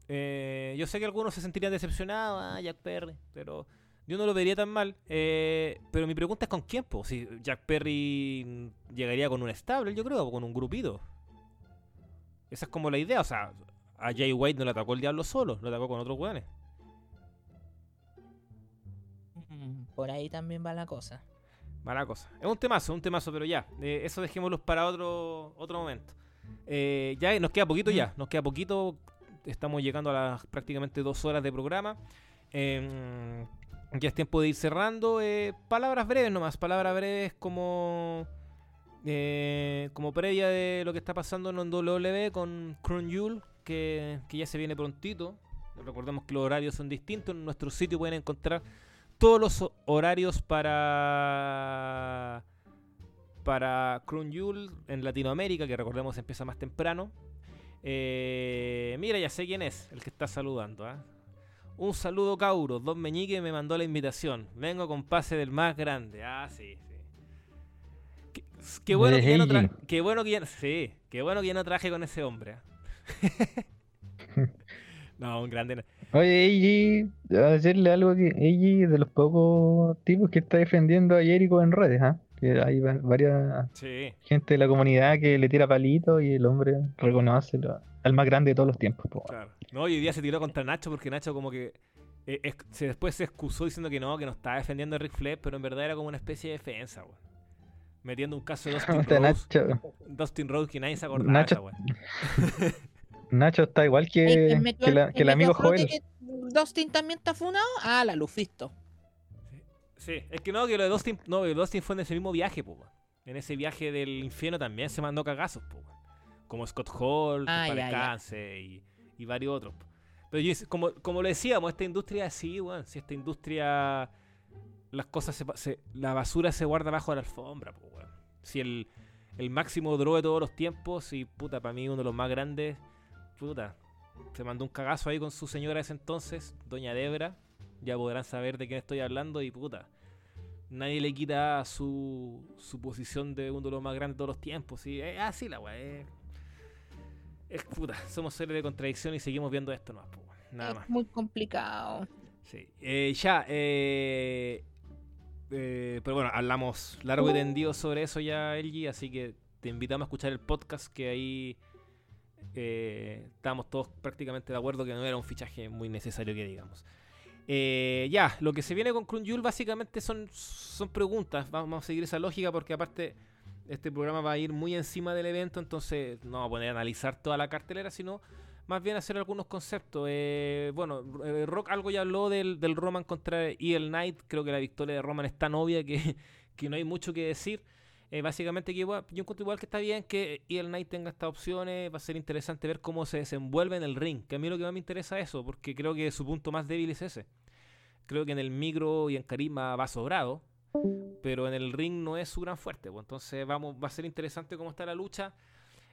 Eh, yo sé que algunos se sentirían decepcionados, ah, Jack Perry, pero yo no lo vería tan mal. Eh, pero mi pregunta es con quién, po. Si Jack Perry llegaría con un estable, yo creo, o con un grupito. Esa es como la idea, o sea, a Jay White no le atacó el diablo solo, lo atacó con otros weones. Por ahí también va la cosa. Mala cosa. Es un temazo, un temazo, pero ya. eh, eso dejémoslo para otro, otro momento. Eh, ya nos queda poquito ya. Nos queda poquito. Estamos llegando a las prácticamente dos horas de programa. Em, ya es tiempo de ir cerrando. eh, palabras breves nomás. Palabras breves como. eh, como previa de lo que está pasando en WWE con Crown que, que ya se viene prontito. Recordemos que los horarios son distintos. En nuestro sitio pueden encontrar todos los ho- horarios para para Crown en Latinoamérica, que recordemos empieza más temprano. Eh, mira, ya sé quién es el que está saludando. ¿ah? Un saludo, Cauro. Don Meñique me mandó la invitación. Vengo con pase del más grande. Ah, sí, sí. Qué bueno, que ya no qué bueno que ya sí, qué bueno que ya no traje con ese hombre. ¿eh? no, un grande. Oye, Eiji, a decirle algo que Eiji es de los pocos tipos que está defendiendo a Jericho en redes, ¿ah? Que hay va- varias Sí. gente de la comunidad que le tira palitos y el hombre reconoce lo- al más grande de todos los tiempos. po. Claro. No, y hoy día se tiró contra Nacho porque Nacho como que eh, es- se, después se excusó diciendo que no, que no estaba defendiendo a Rick Flair, pero en verdad era como una especie de defensa, weón. Metiendo un caso de Dustin Rhodes, Nacho, Dustin Rhodes que nadie se acordaba, Nacho-. Nacho está igual ¿Y que, el- la- que el amigo Joel. que Dustin también está funado? Ah, la Lufisto. Sí, es que no, que lo de Dustin, no, que Dustin fue en ese mismo viaje, po. En ese viaje del infierno también se mandó cagazos, po. Como Scott Hall, Ah, para descanse y, y varios otros. po. Pero yo, como, como lo decíamos, esta industria así, weón. Si esta industria, las cosas, se, la basura se guarda bajo la alfombra, po, weón. Si el, el máximo draw de todos los tiempos, y puta, para mí uno de los más grandes, puta, se mandó un cagazo ahí con su señora de ese entonces, Doña Debra. Ya podrán saber de quién estoy hablando y puta. Nadie le quita su, su posición de uno de los más grandes de todos los tiempos. Y así la weá. Es, es puta. Somos seres de contradicción y seguimos viendo esto nomás, po. Nada es más. muy complicado. Sí. Eh, ya, eh, eh, pero bueno, hablamos largo y tendido sobre eso ya, LG, así que te invitamos a escuchar el podcast que ahí eh, estábamos todos prácticamente de acuerdo que no era un fichaje muy necesario que digamos. Eh, ya, lo que se viene con Crunchyroll básicamente son, son preguntas, vamos a seguir esa lógica porque aparte este programa va a ir muy encima del evento, entonces no vamos a poner a analizar toda la cartelera, sino más bien hacer algunos conceptos. Eh, bueno, eh, Rock algo ya habló del, del Roman contra EL Knight. Creo que la victoria de Roman es tan obvia que, que no hay mucho que decir. Eh, básicamente, que yo encuentro igual que está bien que EL Knight tenga estas opciones. Va a ser interesante ver cómo se desenvuelve en el ring. Que a mí lo que más me interesa es eso, porque creo que su punto más débil es ese. Creo que en el micro y en carisma va sobrado, pero en el ring no es su gran fuerte. pues. Entonces vamos, va a ser interesante cómo está la lucha.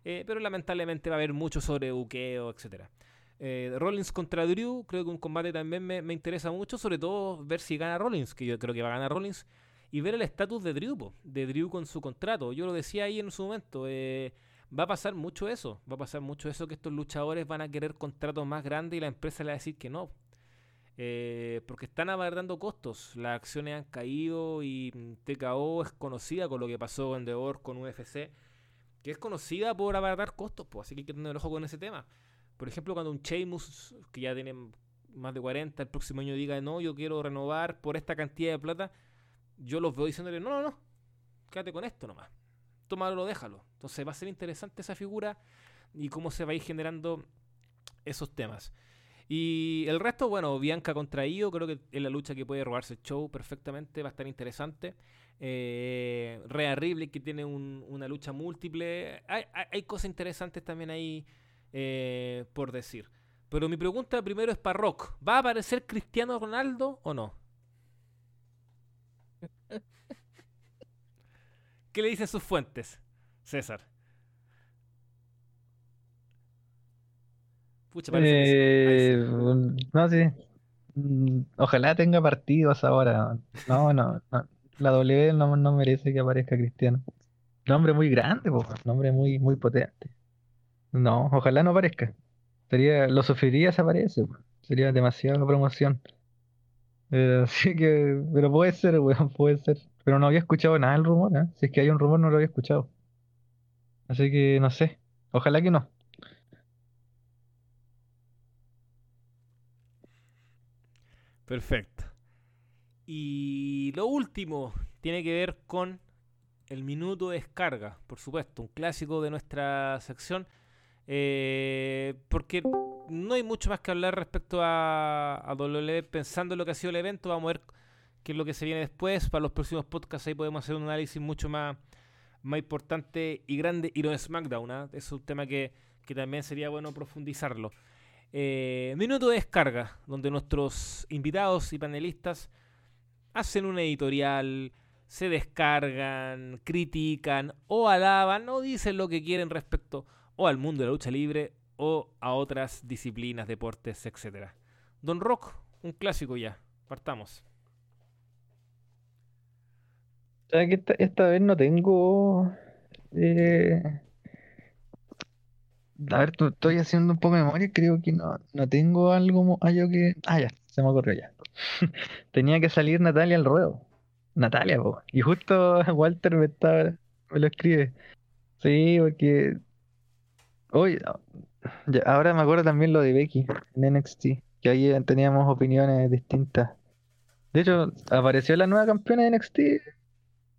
Eh, pero lamentablemente va a haber mucho sobre buqueo, etcétera. Eh, Rollins contra Drew, creo que un combate también me, me interesa mucho, sobre todo ver si gana Rollins, que yo creo que va a ganar Rollins, y ver el estatus de Drew, po, de Drew con su contrato. Yo lo decía ahí en su momento, eh, va a pasar mucho eso, va a pasar mucho eso que estos luchadores van a querer contratos más grandes y la empresa le va a decir que no. Eh, porque están abordando costos, las acciones han caído y TKO es conocida con lo que pasó en The Or con UFC que es conocida por abaratar costos, pues, así que hay que tener ojo con ese tema. Por ejemplo, cuando un Sheamus, que ya tiene más de 40, el próximo año diga, no, yo quiero renovar por esta cantidad de plata, yo los veo diciéndole, no, no, no, quédate con esto nomás. Tómalo, déjalo. Entonces va a ser interesante esa figura y cómo se va a ir generando esos temas. Y el resto, bueno, Bianca contra Io, creo que es la lucha que puede robarse el show perfectamente, va a estar interesante. Eh, que tiene un- una lucha múltiple. Hay, hay- hay cosas interesantes también ahí eh, por decir. Pero mi pregunta primero es para Rock. ¿Va a aparecer Cristiano Ronaldo o no? ¿Qué le dicen sus fuentes, César? Sí. Eh, sí. no sé. Mm, Ojalá tenga partidos ahora. No, no, no. La W no, no merece que aparezca Cristiano. Nombre muy grande, po, nombre muy, muy potente. No, ojalá no aparezca. Sería, lo sufriría si aparece. Sería demasiada promoción. Eh, así que, pero puede ser, weón, puede ser. Pero no había escuchado nada del rumor, ¿eh? Si es que hay un rumor, no lo había escuchado. Así que no sé. Ojalá que no. Perfecto. Y lo último tiene que ver con el minuto de descarga, por supuesto, un clásico de nuestra sección, eh, porque no hay mucho más que hablar respecto a, a WWE pensando en lo que ha sido el evento, vamos a ver qué es lo que se viene después, para los próximos podcasts ahí podemos hacer un análisis mucho más, más importante y grande, y lo de SmackDown, ¿ah? es un tema que, que también sería bueno profundizarlo. Eh, minuto de descarga, donde nuestros invitados y panelistas hacen un editorial, se descargan, critican o alaban o dicen lo que quieren respecto o al mundo de la lucha libre o a otras disciplinas, deportes, etcétera. Don Rock, un clásico ya. Partamos. Esta, vez no tengo. eh, A ver, estoy haciendo un poco de memoria. Creo que no, no tengo algo. algo que. Ah, ya, se me ocurrió ya. Tenía que salir Natalia al ruedo. Natalia, po. Y justo Walter me, estaba, me lo escribe. Sí, porque. Hoy, ahora me acuerdo también lo de Becky en NXT. Que ahí teníamos opiniones distintas. De hecho, apareció la nueva campeona de NXT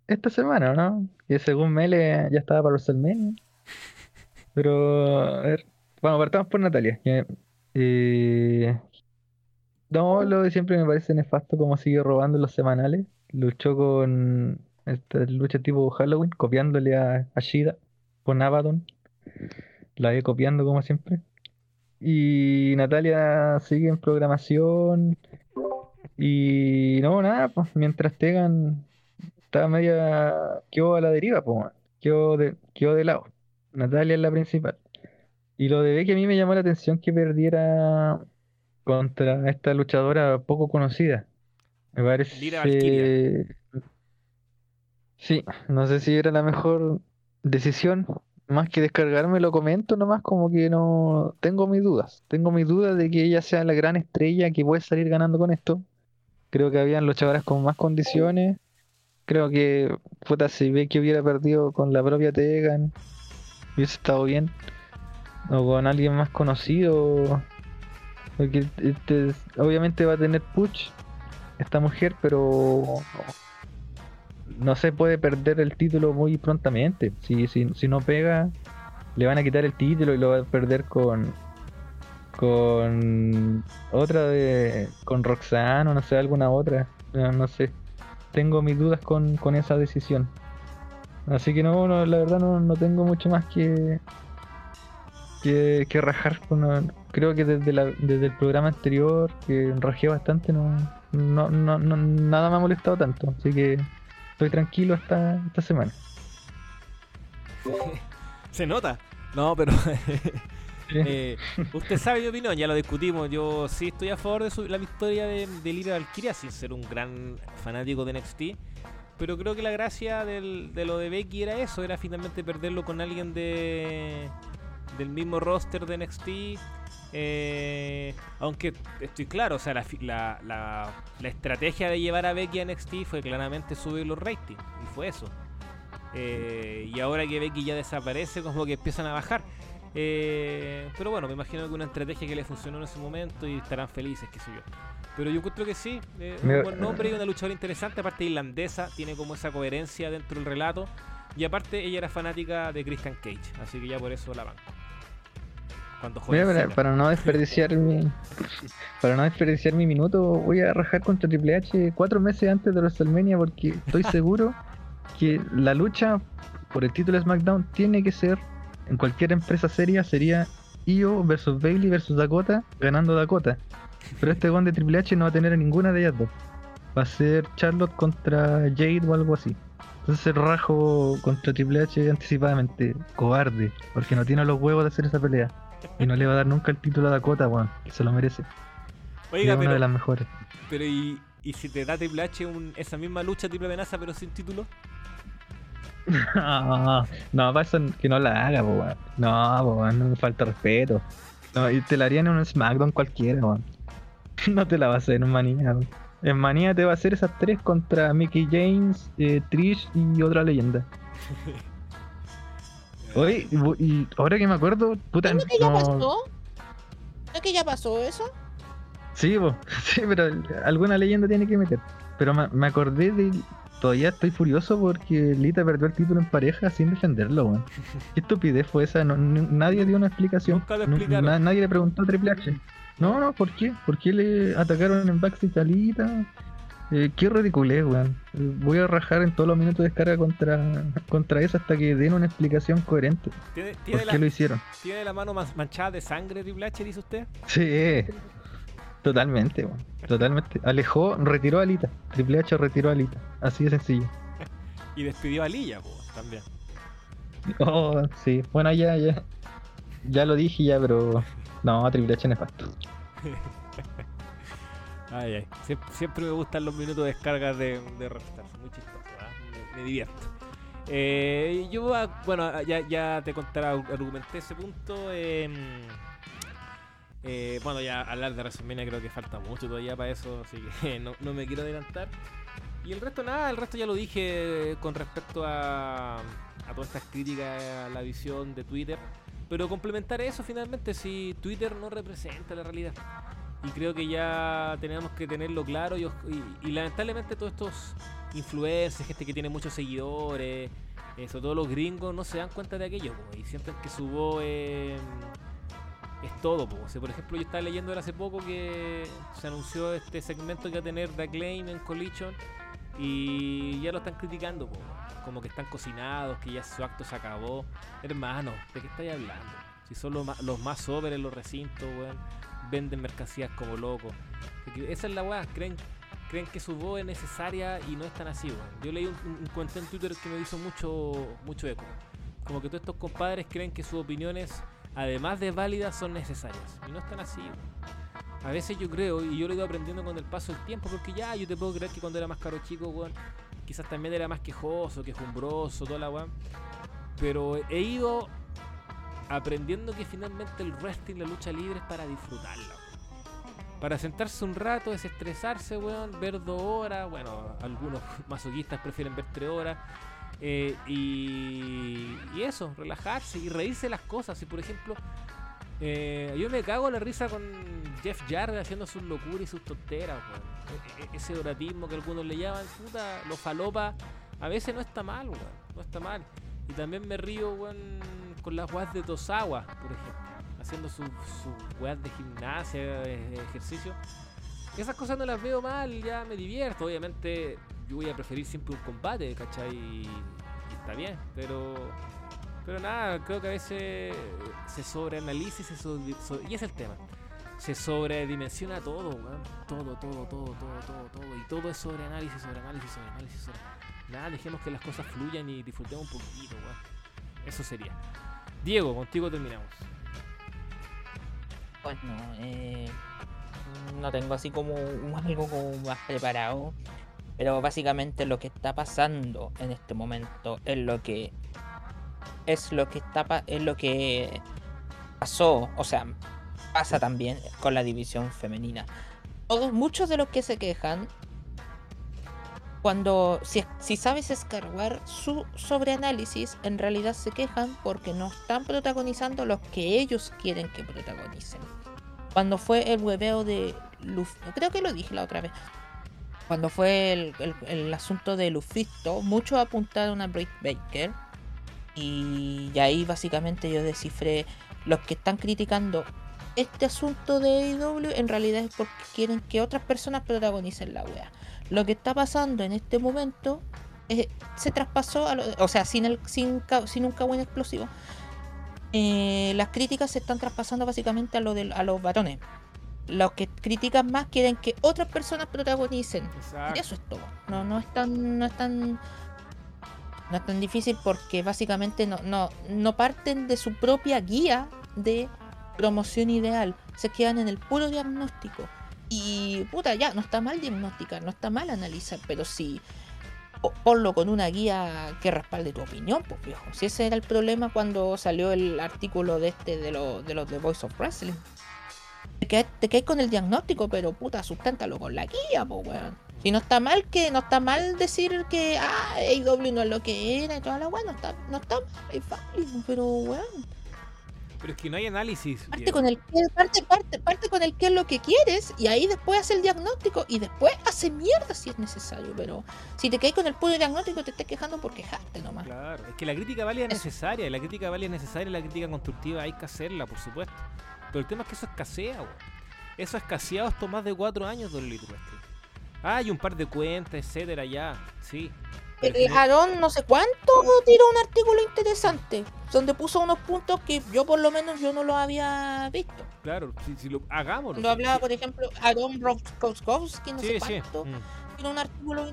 esta semana, ¿no? Que según Mele ya estaba para WrestleMania. Pero, a ver, bueno, partamos por Natalia. eh, no, lo de siempre me parece nefasto como sigue robando los semanales. Luchó con esta lucha tipo Halloween, copiándole a, a Shida con Abaddon. La ve copiando como siempre. Y Natalia sigue en programación. Y no, nada, pues mientras Tegan estaba media. quedó a la deriva, pues, quedó de, quedó de lado. Natalia es la principal. Y lo de Becky a mí me llamó la atención que perdiera contra esta luchadora poco conocida. Me parece. Valkyria. Sí, no sé si era la mejor decisión. Más que descargarme, lo comento nomás como que no tengo mis dudas. Tengo mis dudas de que ella sea la gran estrella que puede salir ganando con esto. Creo que habían luchadoras con más condiciones. Creo que, puta, si Becky hubiera perdido con la propia Tegan, hubiese estado bien. O con alguien más conocido. Porque este, obviamente va a tener push esta mujer, pero no se puede perder el título muy prontamente. Si, si, si no pega, le van a quitar el título y lo va a perder con con otra de con Roxanne o no sé, alguna otra. No, no sé. Tengo mis dudas con, con esa decisión. Así que no, no, la verdad no, no tengo mucho más que que, que rajar. Creo que desde, la, desde el programa anterior, que rajé bastante, no, no, no, no- nada me ha molestado tanto. Así que estoy tranquilo esta, esta semana. Se nota. No, pero. eh, usted sabe mi opinión, ya lo discutimos. Yo sí estoy a favor de su- la victoria de, de Lyra Valkyria, sin ser un gran fanático de NXT. Pero creo que la gracia del- de lo de Becky era eso, era finalmente perderlo con alguien de del mismo roster de NXT. Eh, aunque estoy claro, o sea, la, la, la- la estrategia de llevar a Becky a NXT fue claramente subir los ratings. Y fue eso. Eh, y ahora que Becky ya desaparece, como que empiezan a bajar. Eh, pero bueno, me imagino que una estrategia que le funcionó en ese momento y estarán felices, qué sé yo. Pero yo encuentro que sí, un buen nombre y una luchadora interesante, aparte irlandesa, tiene como esa coherencia dentro del relato. Y aparte ella era fanática de Christian Cage, así que ya por eso la banco. Mira, para, no desperdiciar mi para no desperdiciar mi minuto, voy a rajar contra Triple H cuatro meses antes de WrestleMania porque estoy seguro que la lucha por el título de SmackDown tiene que ser en cualquier empresa seria sería Io versus Bailey versus Dakota ganando Dakota. Pero este one de Triple H no va a tener a ninguna de ellas dos. Va a ser Charlotte contra Jade o algo así. Entonces rajo contra Triple H anticipadamente. Cobarde. Porque no tiene los huevos de hacer esa pelea. Y no le va a dar nunca el título a Dakota, weón. Se lo merece. Oiga, es una pero, de las mejores. pero y, y si te da Triple H un- esa misma lucha triple amenaza pero sin título? no, no, eso que no la haga, po, weón. No, po, weón, no me falta respeto. No, y te la harían en un SmackDown cualquiera, weón. No te la va a hacer en Manía, weón. En Manía te va a hacer esas tres contra Mickey James, eh, Trish y otra leyenda. Oye, y, ahora que me acuerdo, puta, ¿No que ya no- pasó? ¿No que ya pasó eso? Sí, po, sí, pero alguna leyenda tiene que meter. Pero me, me acordé de. Todavía estoy furioso porque Lita perdió el título en pareja sin defenderlo, weón. ¿Qué estupidez fue esa? No- nadie dio una explicación. Nunca lo Nu- explicaron. na- nadie le preguntó a Triple H. No, no, ¿por qué? ¿Por qué le atacaron en backstage a Lita? Eh, qué ridiculez, weón. Voy a rajar en todos los minutos de descarga contra, contra eso hasta que den una explicación coherente. ¿Tiene, ¿Por qué lo hicieron? ¿Tiene la mano man- manchada de sangre Triple H, dice usted? Sí, totalmente, weón. Totalmente. Alejó, retiró a Alita. Triple H retiró a Alita. Así de sencillo. Y despidió a Lilla, po, también. Oh, sí. Bueno, ya, ya. Ya lo dije ya, pero. No, Triple H nefasto. Ay, ay. Siempre, siempre me gustan los minutos de descarga de, de Rockstar. Muy chistoso, ¿ah? me, me divierto. Eh, yo, ah, bueno, ah, ya, ya te contaré, argumenté ese punto. em, eh, bueno, ya hablar de WrestleMania creo que falta mucho todavía para eso, así que no, no me quiero adelantar. Y el resto nada, el resto ya lo dije con respecto a, a todas estas críticas a la visión de Twitter. Pero complementar eso finalmente si Twitter no representa la realidad. Y creo que ya tenemos que tenerlo claro y, y- y lamentablemente todos estos influencers, gente que tiene muchos seguidores, eh, sobre todo los gringos, no se dan cuenta de aquello po, y sienten que su voz eh, es todo. po. Por ejemplo, yo estaba leyendo hace poco que se anunció este segmento que va a tener The Acclaim en Collision y ya lo están criticando, po. como que están cocinados, que ya su acto se acabó. Hermano, ¿de qué estáis hablando? Si son los más, los más en los recintos, weón, venden mercancías como locos. Esa es la weá, creen, creen que su voz es necesaria y no es tan así, weón. Yo leí un, un, comentario en Twitter que me hizo mucho, mucho eco. Como que todos estos compadres creen que sus opiniones, además de válidas, son necesarias. Y no están así, weón. A veces yo creo, y yo lo he ido aprendiendo con el paso del tiempo, porque ya yo te puedo creer que cuando era más caro chico, weón, quizás también era más quejoso, quejumbroso, toda la weá. Pero he ido aprendiendo que finalmente el wrestling, la lucha libre es para disfrutarla. Para sentarse un rato, desestresarse, weón, ver dos horas, bueno, algunos masoquistas prefieren ver tres horas. eh, y, y eso, relajarse y reírse las cosas. Y por ejemplo, eh, yo me cago la risa con Jeff Jarrett haciendo sus locuras y sus tonteras, weón. E- e- ese oratismo que algunos le llaman, puta, lo falopa, a veces no está mal, weón. No está mal. Y también me río, weón, con las weas de Tosawa, por ejemplo. Haciendo sus sus weas de gimnasia, de, ejercicio. Esas cosas no las veo mal, ya me divierto. Obviamente, yo voy a preferir siempre un combate, ¿cachai? Y, está bien, pero. Pero nada, creo que a veces se sobreanaliza y se es el tema. Se sobredimensiona todo, weón. Todo, todo, todo, todo, todo, todo. Y todo es sobreanálisis, sobreanálisis, sobreanálisis, sobre... Nada, dejemos que las cosas fluyan y disfrutemos un poquito, weón. Eso sería. Diego, contigo terminamos. Bueno, eh, no tengo así como algo como más preparado. Pero básicamente lo que está pasando en este momento es lo que es lo que está es lo que pasó, o sea, pasa también con la división femenina. Muchos de los que se quejan cuando si, sabes escarbar su sobreanálisis, en realidad se quejan porque no están protagonizando los que ellos quieren que protagonicen. Cuando fue el hueveo de Luffy, creo que lo dije la otra vez. Cuando fue el, asunto de Lufisto, muchos apuntaron a Britt Baker. Y ahí básicamente yo descifré los que están criticando este asunto de AEW en realidad es porque quieren que otras personas protagonicen la wea. Lo que está pasando en este momento es- se traspasó, a lo- o sea, sin, el, sin, sin un cagüín explosivo. Eh, las críticas se están traspasando básicamente a, lo del- a los varones. Los que critican más quieren que otras personas protagonicen. Y eso es todo. No, no es tan, no es tan, no es tan difícil porque básicamente no, no, no parten de su propia guía de promoción ideal. Se quedan en el puro diagnóstico. Y puta, ya, no está mal diagnosticar, no está mal analizar, pero sí po- ponlo con una guía que respalde tu opinión, pues viejo. Si ese era el problema cuando salió el artículo de este de, lo- de los The Voice of Wrestling. Te quedas, con el diagnóstico, pero puta, susténtalo con la guía, pues weón. Si no está mal que, no está mal decir que ah, AEW no es lo que era y toda la weá, no está, no está mal, es válido, pero weón. Pero es que no hay análisis. Parte Diego. con el parte, parte, parte con el qué es lo que quieres y ahí después hace el diagnóstico y después hace mierda si es necesario, pero si te caes con el puro diagnóstico te estés quejando por quejarte nomás. Claro, es que la crítica válida es necesaria, la crítica válida es necesaria, la crítica constructiva hay que hacerla, por supuesto. Pero el tema es que eso escasea, weón. Eso ha escaseado estos más de cuatro años del Elite Wrestling. Hay un par de cuentas, etcétera, ya, sí. Aarón no sé cuánto tiró un artículo interesante donde puso unos puntos que yo por lo menos yo no lo había visto. claro, si, si lo hagámoslo. Cuando hablaba, por ejemplo, Aaron Roskowski, no Sí, sé sí. cuánto, mm. tiene un artículo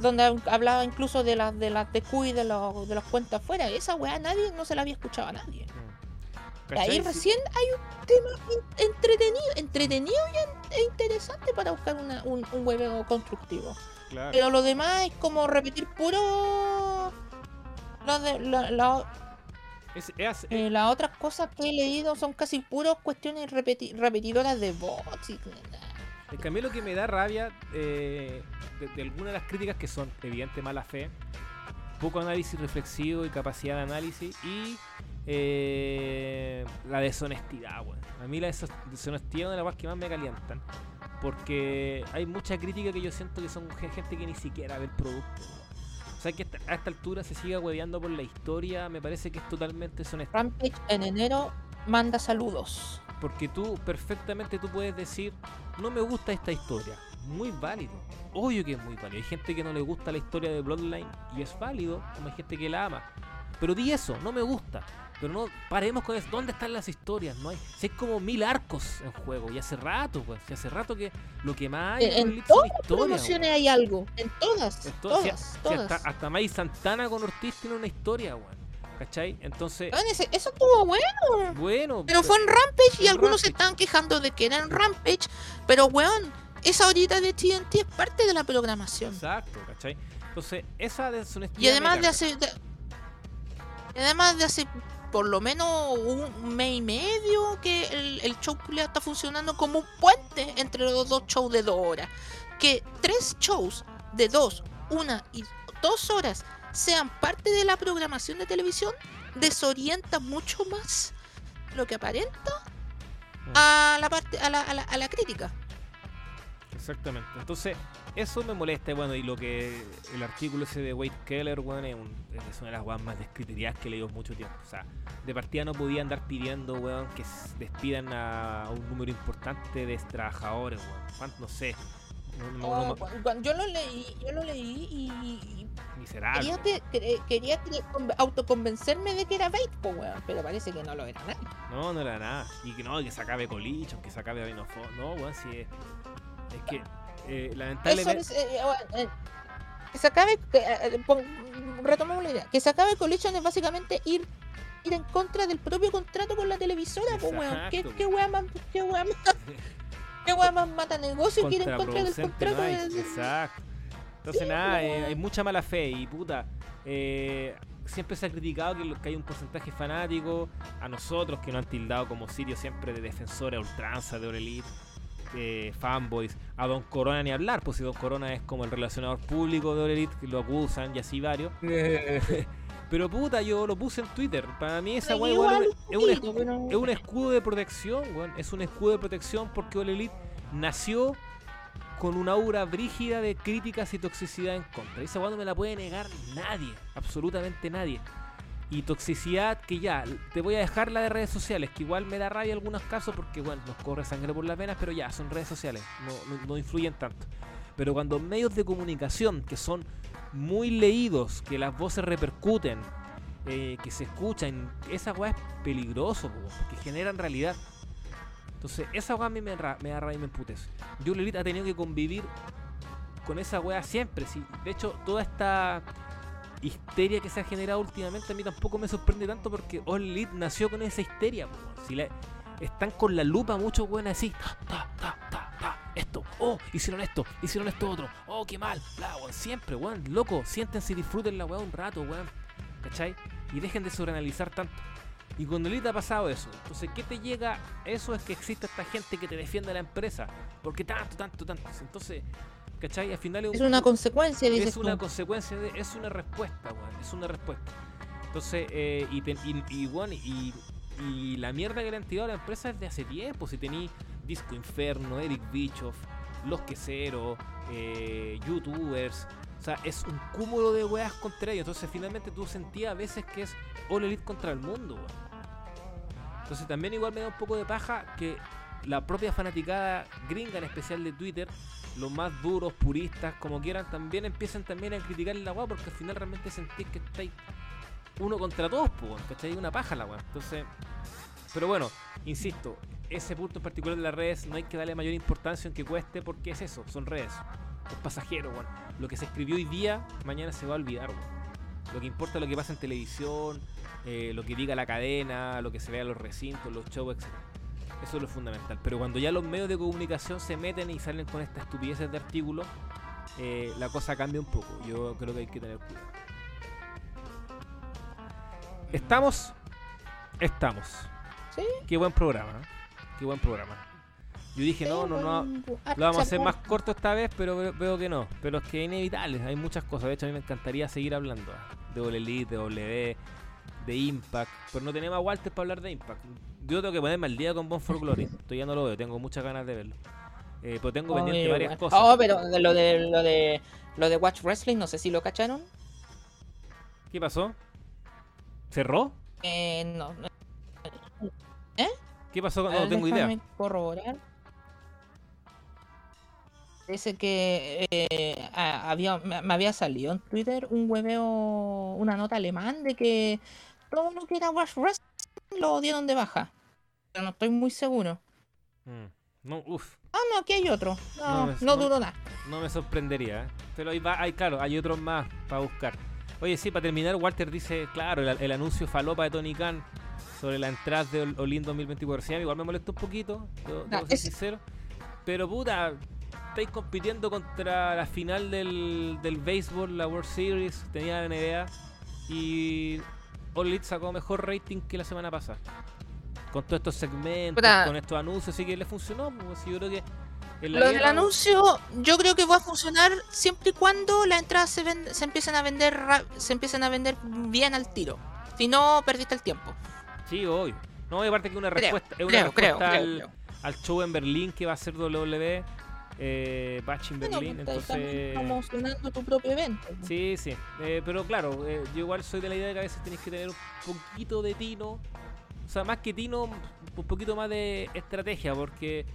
donde hablaba incluso de las de las TQ y de, los, de las cuentas fuera. Esa weá nadie no se la había escuchado a nadie. ¿cachai? Ahí Sí. recién hay un tema entretenido, entretenido y e interesante para buscar una- un, un hueveo constructivo. Claro. Pero lo demás es como repetir puro. Lo de, la- la- Es- es- eh, las otras cosas que he leído son casi puras cuestiones repeti- repetidoras de bots. Y... Es que a mí lo que me da rabia eh, de, de algunas de las críticas que son evidente mala fe, poco análisis reflexivo y capacidad de análisis y eh, la deshonestidad, weón. A mí la deshonestidad es una de las cosas que más me calientan. Porque hay mucha crítica que yo siento que son ge- gente que ni siquiera ve el producto. O sea que a esta altura se siga hueveando por la historia, me parece que es totalmente deshonesto. Rampage en enero manda saludos. Porque tú perfectamente tú puedes decir, no me gusta esta historia. Muy válido. Obvio que es muy válido. Hay gente que no le gusta la historia de Bloodline y es válido, como hay gente que la ama. Pero di eso, no me gusta. Pero no paremos con eso. ¿Dónde están las historias? No hay. Si hay como mil arcos en juego. Y hace rato, pues. Y hace rato que lo que más hay En, en todas las promociones hay algo. En todas. En to- todas. si- si todas. hasta, hasta May Santana con Ortiz tiene una historia, weón. ¿Cachai? Entonces, ese- eso estuvo bueno. bueno. Pero fue en Rampage y en algunos se estaban quejando de que era en Rampage. Pero weón, esa horita de TNT es parte de la programación. Exacto, ¿cachai? Entonces, esa deshonestidad. Y además de hace. de- y además de hace por lo menos un mes y medio que el, el show está funcionando como un puente entre los dos shows de dos horas. Que tres shows de dos, una y dos horas sean parte de la programación de televisión desorienta mucho más lo que aparenta a la parte a la, a la, a la crítica. Exactamente. Entonces, eso me molesta, bueno, y lo que el artículo ese de Wade Keller, bueno, es, un- es una de las weas más descriteriadas que he leído mucho tiempo. O sea, de partida no podía andar pidiendo, weón, que despidan a un número importante de trabajadores, weón. ¿Cuánto? No sé. No, no- Oh, no- cu- cu- yo lo leí, yo lo leí y, miserable. Quería, cre- quería autoconvencerme de que era bait, weón, pero parece que no lo era nada. No, no era nada. Y que no, que se acabe Colichon, que se acabe Vinofo. No, weón, si es. Es que, eh, Eso lamentablemente. es, eh, bueno, eh, que se acabe, retomemos la idea, que se acabe Collision es básicamente ir ir en contra del propio contrato con la televisora, po, weón. ¿Qué, qué weá más, qué más, qué más mata negocio que ir en contra del no contrato hay. de- de- Exacto. Entonces, Sí, nada, hay mucha mala fe y puta. eh, siempre se ha criticado que, hay un porcentaje fanático. A nosotros que nos han tildado como sitio siempre de defensores a ultranza de All Elite. Eh, fanboys, a Don Corona ni hablar, pues si Don Corona es como el relacionador público de All Elite, que lo acusan y así varios. Pero puta, yo lo puse en Twitter. Para mí esa weá es pero- es un escudo de protección, weón. Es un escudo de protección porque All Elite nació con una aura brígida de críticas y toxicidad en contra. Y esa weá no me la puede negar nadie, absolutamente nadie. Y toxicidad que ya, te voy a dejar la de redes sociales, que igual me da rabia en algunos casos porque, bueno, nos corre sangre por las venas, pero ya, son redes sociales, no, no- influyen tanto. Pero cuando medios de comunicación que son muy leídos, que las voces repercuten, eh, que se escuchan, esa weá es peligroso, porque generan realidad. Entonces, esa weá a mí me, da rabia y me emputece. Yo Elite ha tenido que convivir con esa weá siempre. Sí. De hecho, toda esta histeria que se ha generado últimamente a mí tampoco me sorprende tanto porque All Elite nació con esa histeria. weón. Si la- están con la lupa muchos weones así. Ta, ta, ta, ta, ta, esto, oh, hicieron esto, hicieron esto otro, oh, qué mal, bla, weón. Siempre, weón, loco, siéntense y disfruten la weá un rato, weón. ¿Cachai? Y dejen de sobreanalizar tanto. Y con Elite ha pasado eso. Entonces, ¿qué te llega? Eso es que existe esta gente que te defiende la empresa. Porque tanto, tanto, tanto. Entonces, ¿cachai? Al final es Es un- una consecuencia, dices es una tú. consecuencia de, es una respuesta, weón, es una respuesta. Entonces, eh, y, y, y, weón, y, y la mierda que le han tirado a la empresa es de hace tiempo. Si tení Disco Inferno, Eric Bischoff, Los Queseros, eh, youtubers. O sea, es un cúmulo de weas contra ellos. Entonces, finalmente tú sentías a veces que es All Elite contra el mundo, weón. Entonces, también igual me da un poco de paja que la propia fanaticada gringa, en especial de Twitter, los más duros, puristas, como quieran, también empiezan también a criticar la weá porque al final realmente sentís que estáis uno contra todos, pues, ¿cachai? Una paja la weá. Entonces, pero bueno, insisto, ese punto en particular de las redes no hay que darle mayor importancia en que cueste porque es eso, son redes. Es pasajero, weón. Lo que se escribió hoy día, mañana se va a olvidar, weón. Lo que importa es lo que pasa en televisión, eh, lo que diga la cadena, lo que se vea en los recintos, los shows, etc. Eso es lo fundamental. Pero cuando ya los medios de comunicación se meten y salen con estas estupideces de artículos, eh, la cosa cambia un poco. Yo creo que hay que tener cuidado. ¿Estamos? Estamos. Sí. Qué buen programa. ¿eh? Qué buen programa. Yo dije, no, no, no. Lo vamos a hacer más corto esta vez, pero veo, veo que no. Pero es que es inevitable, hay muchas cosas. De hecho, a mí me encantaría seguir hablando de Elite, de W, de Impact. Pero no tenemos a Walter para hablar de Impact. Yo tengo que ponerme al día con Bon for Glory. Esto ya no lo veo, tengo muchas ganas de verlo. Eh, pero tengo pendiente Oye, varias bueno. cosas. Oh, pero de lo de lo de lo de Watch Wrestling, no sé si lo cacharon. ¿Qué pasó? ¿Cerró? Eh, no, no, ¿Qué pasó? a No, ver, tengo idea. corroborar. Dice que eh, había, me había salido en Twitter un hueveo, una nota alemán de que todo lo que era Watch Wrestling lo dieron de baja. Pero no estoy muy seguro. Mm. No, uf, Ah, no, aquí hay otro. No, No, no- dudo nada. no me sorprendería. ¿eh? Pero ahí va, hay, claro, hay otros más para buscar. Oye, sí, para terminar, Walter dice, claro, el, el anuncio falopa de Tony Khan sobre la entrada de Ol- Olin 2024 sí, igual me molestó un poquito, debo, debo ser es- sincero. Pero puta, estáis compitiendo contra la final del, del béisbol, la World Series, tenía la NBA y All Elite sacó mejor rating que la semana pasada. Con todos estos segmentos, Puta. con estos anuncios, así que le funcionó. Pues, yo creo que Lo del anuncio, yo creo que va a funcionar siempre y cuando las entradas se, empiecen a vender se empiecen a vender bien al tiro. Si no, perdiste el tiempo. Sí, obvio. No, y aparte que una Creo, respuesta, es una creo, creo, respuesta creo, al, creo. al show en Berlín que va a ser WWE, eh, Batch en Bueno, también entonces... promocionando tu propio evento. Sí, sí, eh, pero claro, eh, yo igual soy de la idea de que a veces tenéis que tener un poquito de tino, o sea, más que tino, un poquito más de estrategia, porque...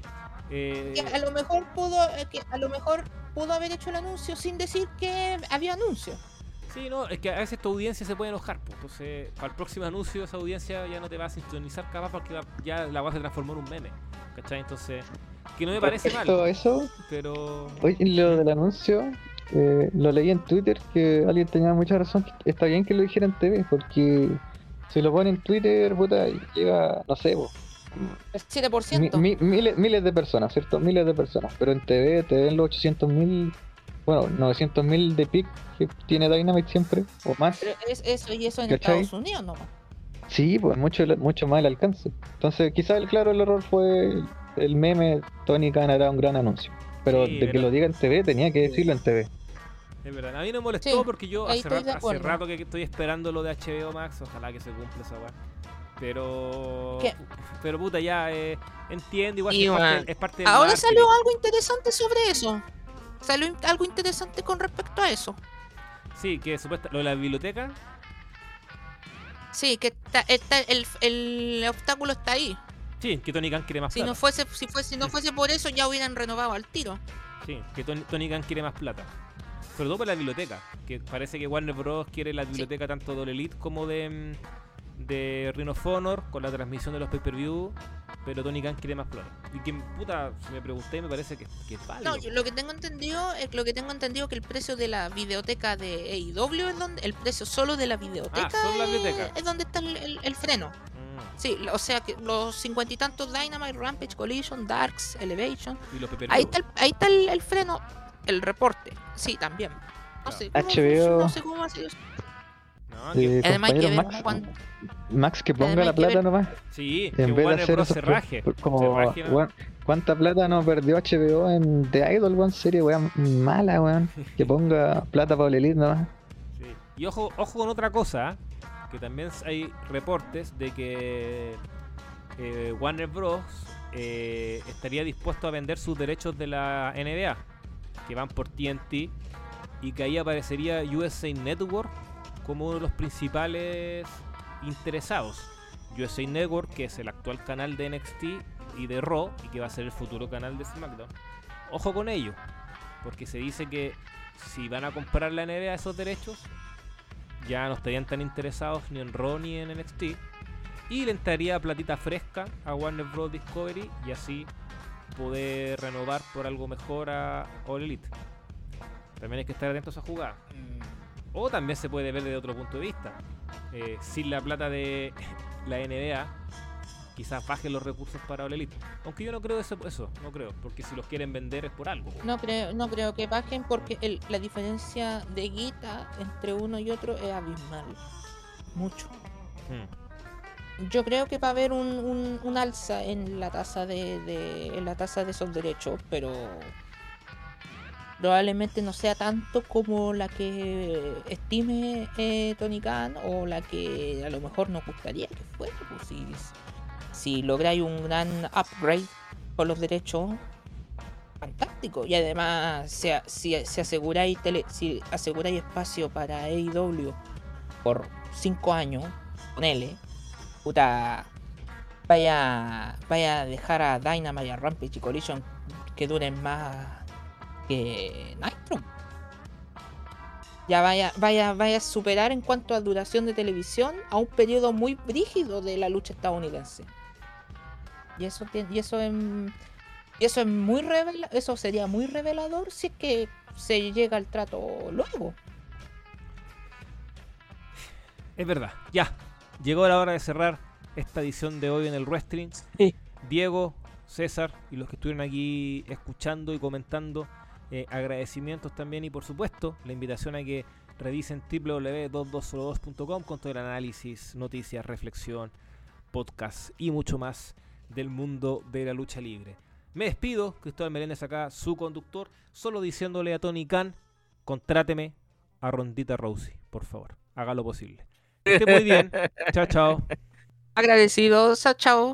eh, a lo mejor pudo, que a lo mejor pudo haber hecho el anuncio sin decir que había anuncio. Sí, no, es que a veces tu audiencia se puede enojar, pues, entonces para el próximo anuncio esa audiencia ya no te va a sintonizar capaz porque ya la vas a transformar en un meme, ¿cachai? Entonces, que no me parece mal, a eso, pero... Oye, lo del anuncio, eh, lo leí en Twitter que alguien tenía mucha razón. que Está bien que lo dijera en TV, porque si lo pone en Twitter, puta, llega, no sé, El 7%. mi- mi- miles, miles de personas, ¿cierto? Miles de personas. Pero en TV te ven los 800 mil, bueno, 900 mil de pic que tiene Dynamite siempre, o más. Pero es eso y eso en ¿Cachai? Estados Unidos nomás. Sí, pues mucho, mucho más el alcance. Entonces, quizás, el claro, el error fue el meme Tony Khan era un gran anuncio. Pero Sí, de que lo diga en TV, tenía que decirlo en TV. Es verdad, a mí no me molestó Sí, porque yo hace, rato que estoy esperando lo de HBO Max, ojalá que se cumpla esa weá. Pero. ¿Qué? Pero puta, ya eh, entiendo, igual que es man, parte, es parte Ahora salió algo interesante sobre eso. Salió algo interesante con respecto a eso. Sí, que supuesta, lo de la biblioteca. Sí, que está, está- el, el obstáculo está ahí. Sí, que Tony Khan quiere más Si plata. no fuese, si fuese, si no fuese por eso, ya hubieran renovado al tiro. Sí, que Tony, Tony Khan quiere más plata. Sobre todo por la biblioteca. Que parece que Warner Bros. quiere la biblioteca tanto de Elite como de, mm, de Ring of Honor con la transmisión de los pay-per-view. Pero Tony Khan quiere más plata. Y que, puta, si me pregunté, me parece que, que es válido. No, yo lo que tengo entendido es lo que tengo entendido que el precio de la videoteca de AEW es donde el precio solo de la videoteca, Ah, solo la es- biblioteca. es donde está el, el- el freno. Mm, Sí, o sea que los cincuenta y tantos Dynamite, Rampage, Collision, Darks, Elevation, y los pay ahí está el, ahí está el, el freno, el reporte. Sí, también. No sé cómo, HBO. no sé cómo va a ser eso. No, que- Eh, Además hay que Max, cuán- Max que ponga Además la que plata ver- nomás. sí, que En vez de hacer como, se raje, ¿no? weón, ¿cuánta plata nos perdió HBO en The Idol, weón? Serie, weón, mala, weón. Que ponga plata para All Elite nomás. Sí. Y ojo, ojo con otra cosa, ¿eh? También hay reportes de que eh, Warner Bros. eh, estaría dispuesto a vender sus derechos de la NBA, que van por TNT, y que ahí aparecería USA Network como uno de los principales interesados. USA Network, que es el actual canal de NXT y de Raw, y que va a ser el futuro canal de SmackDown. Ojo con ello, porque se dice que si van a comprar la NBA esos derechos, ya no estarían tan interesados ni en Raw ni en NXT. Y le entraría platita fresca a Warner Bros. Discovery y así poder renovar por algo mejor a All Elite. También hay que estar atentos a esa jugada. O también se puede ver desde otro punto de vista. Eh, sin la plata de la NBA, quizás bajen los recursos para All Elite. Aunque yo no creo eso, eso, no creo, porque si los quieren vender es por algo. No creo, no creo que bajen porque el- la diferencia de guita entre uno y otro es abismal. Mucho. Mm. Yo creo que va a haber un, un- un alza en la tasa de, de- en la tasa de esos derechos, pero probablemente no sea tanto como la que estime eh, Tony Khan o la que a lo mejor nos gustaría que fuera. Pues si, si lográis un gran upgrade con los derechos, fantástico. Y además, si, si, si aseguráis tele- si aseguráis espacio para AEW por 5 años, ponele, puta, vaya, vaya a dejar a Dynamite, a Rampage y Collision que duren más que Nitro. Ya vaya, vaya, vaya a superar en cuanto a duración de televisión a un periodo muy brígido de la lucha estadounidense. Y eso y eso es, y eso es muy revela eso sería muy revelador si es que se llega al trato luego. Es verdad, ya. Llegó la hora de cerrar esta edición de hoy en el wrestling. Sí. Diego, César y los que estuvieron aquí escuchando y comentando, eh, agradecimientos también y por supuesto la invitación a que revisen www.2202.com con todo el análisis, noticias, reflexión, podcast y mucho más del mundo de la lucha libre. Me despido, Cristóbal Meléndez acá, su conductor, solo diciéndole a Tony Khan, contráteme a Rondita Rousey, por favor, haga lo posible. Que esté muy bien. chao, chao. Agradecidos, chao.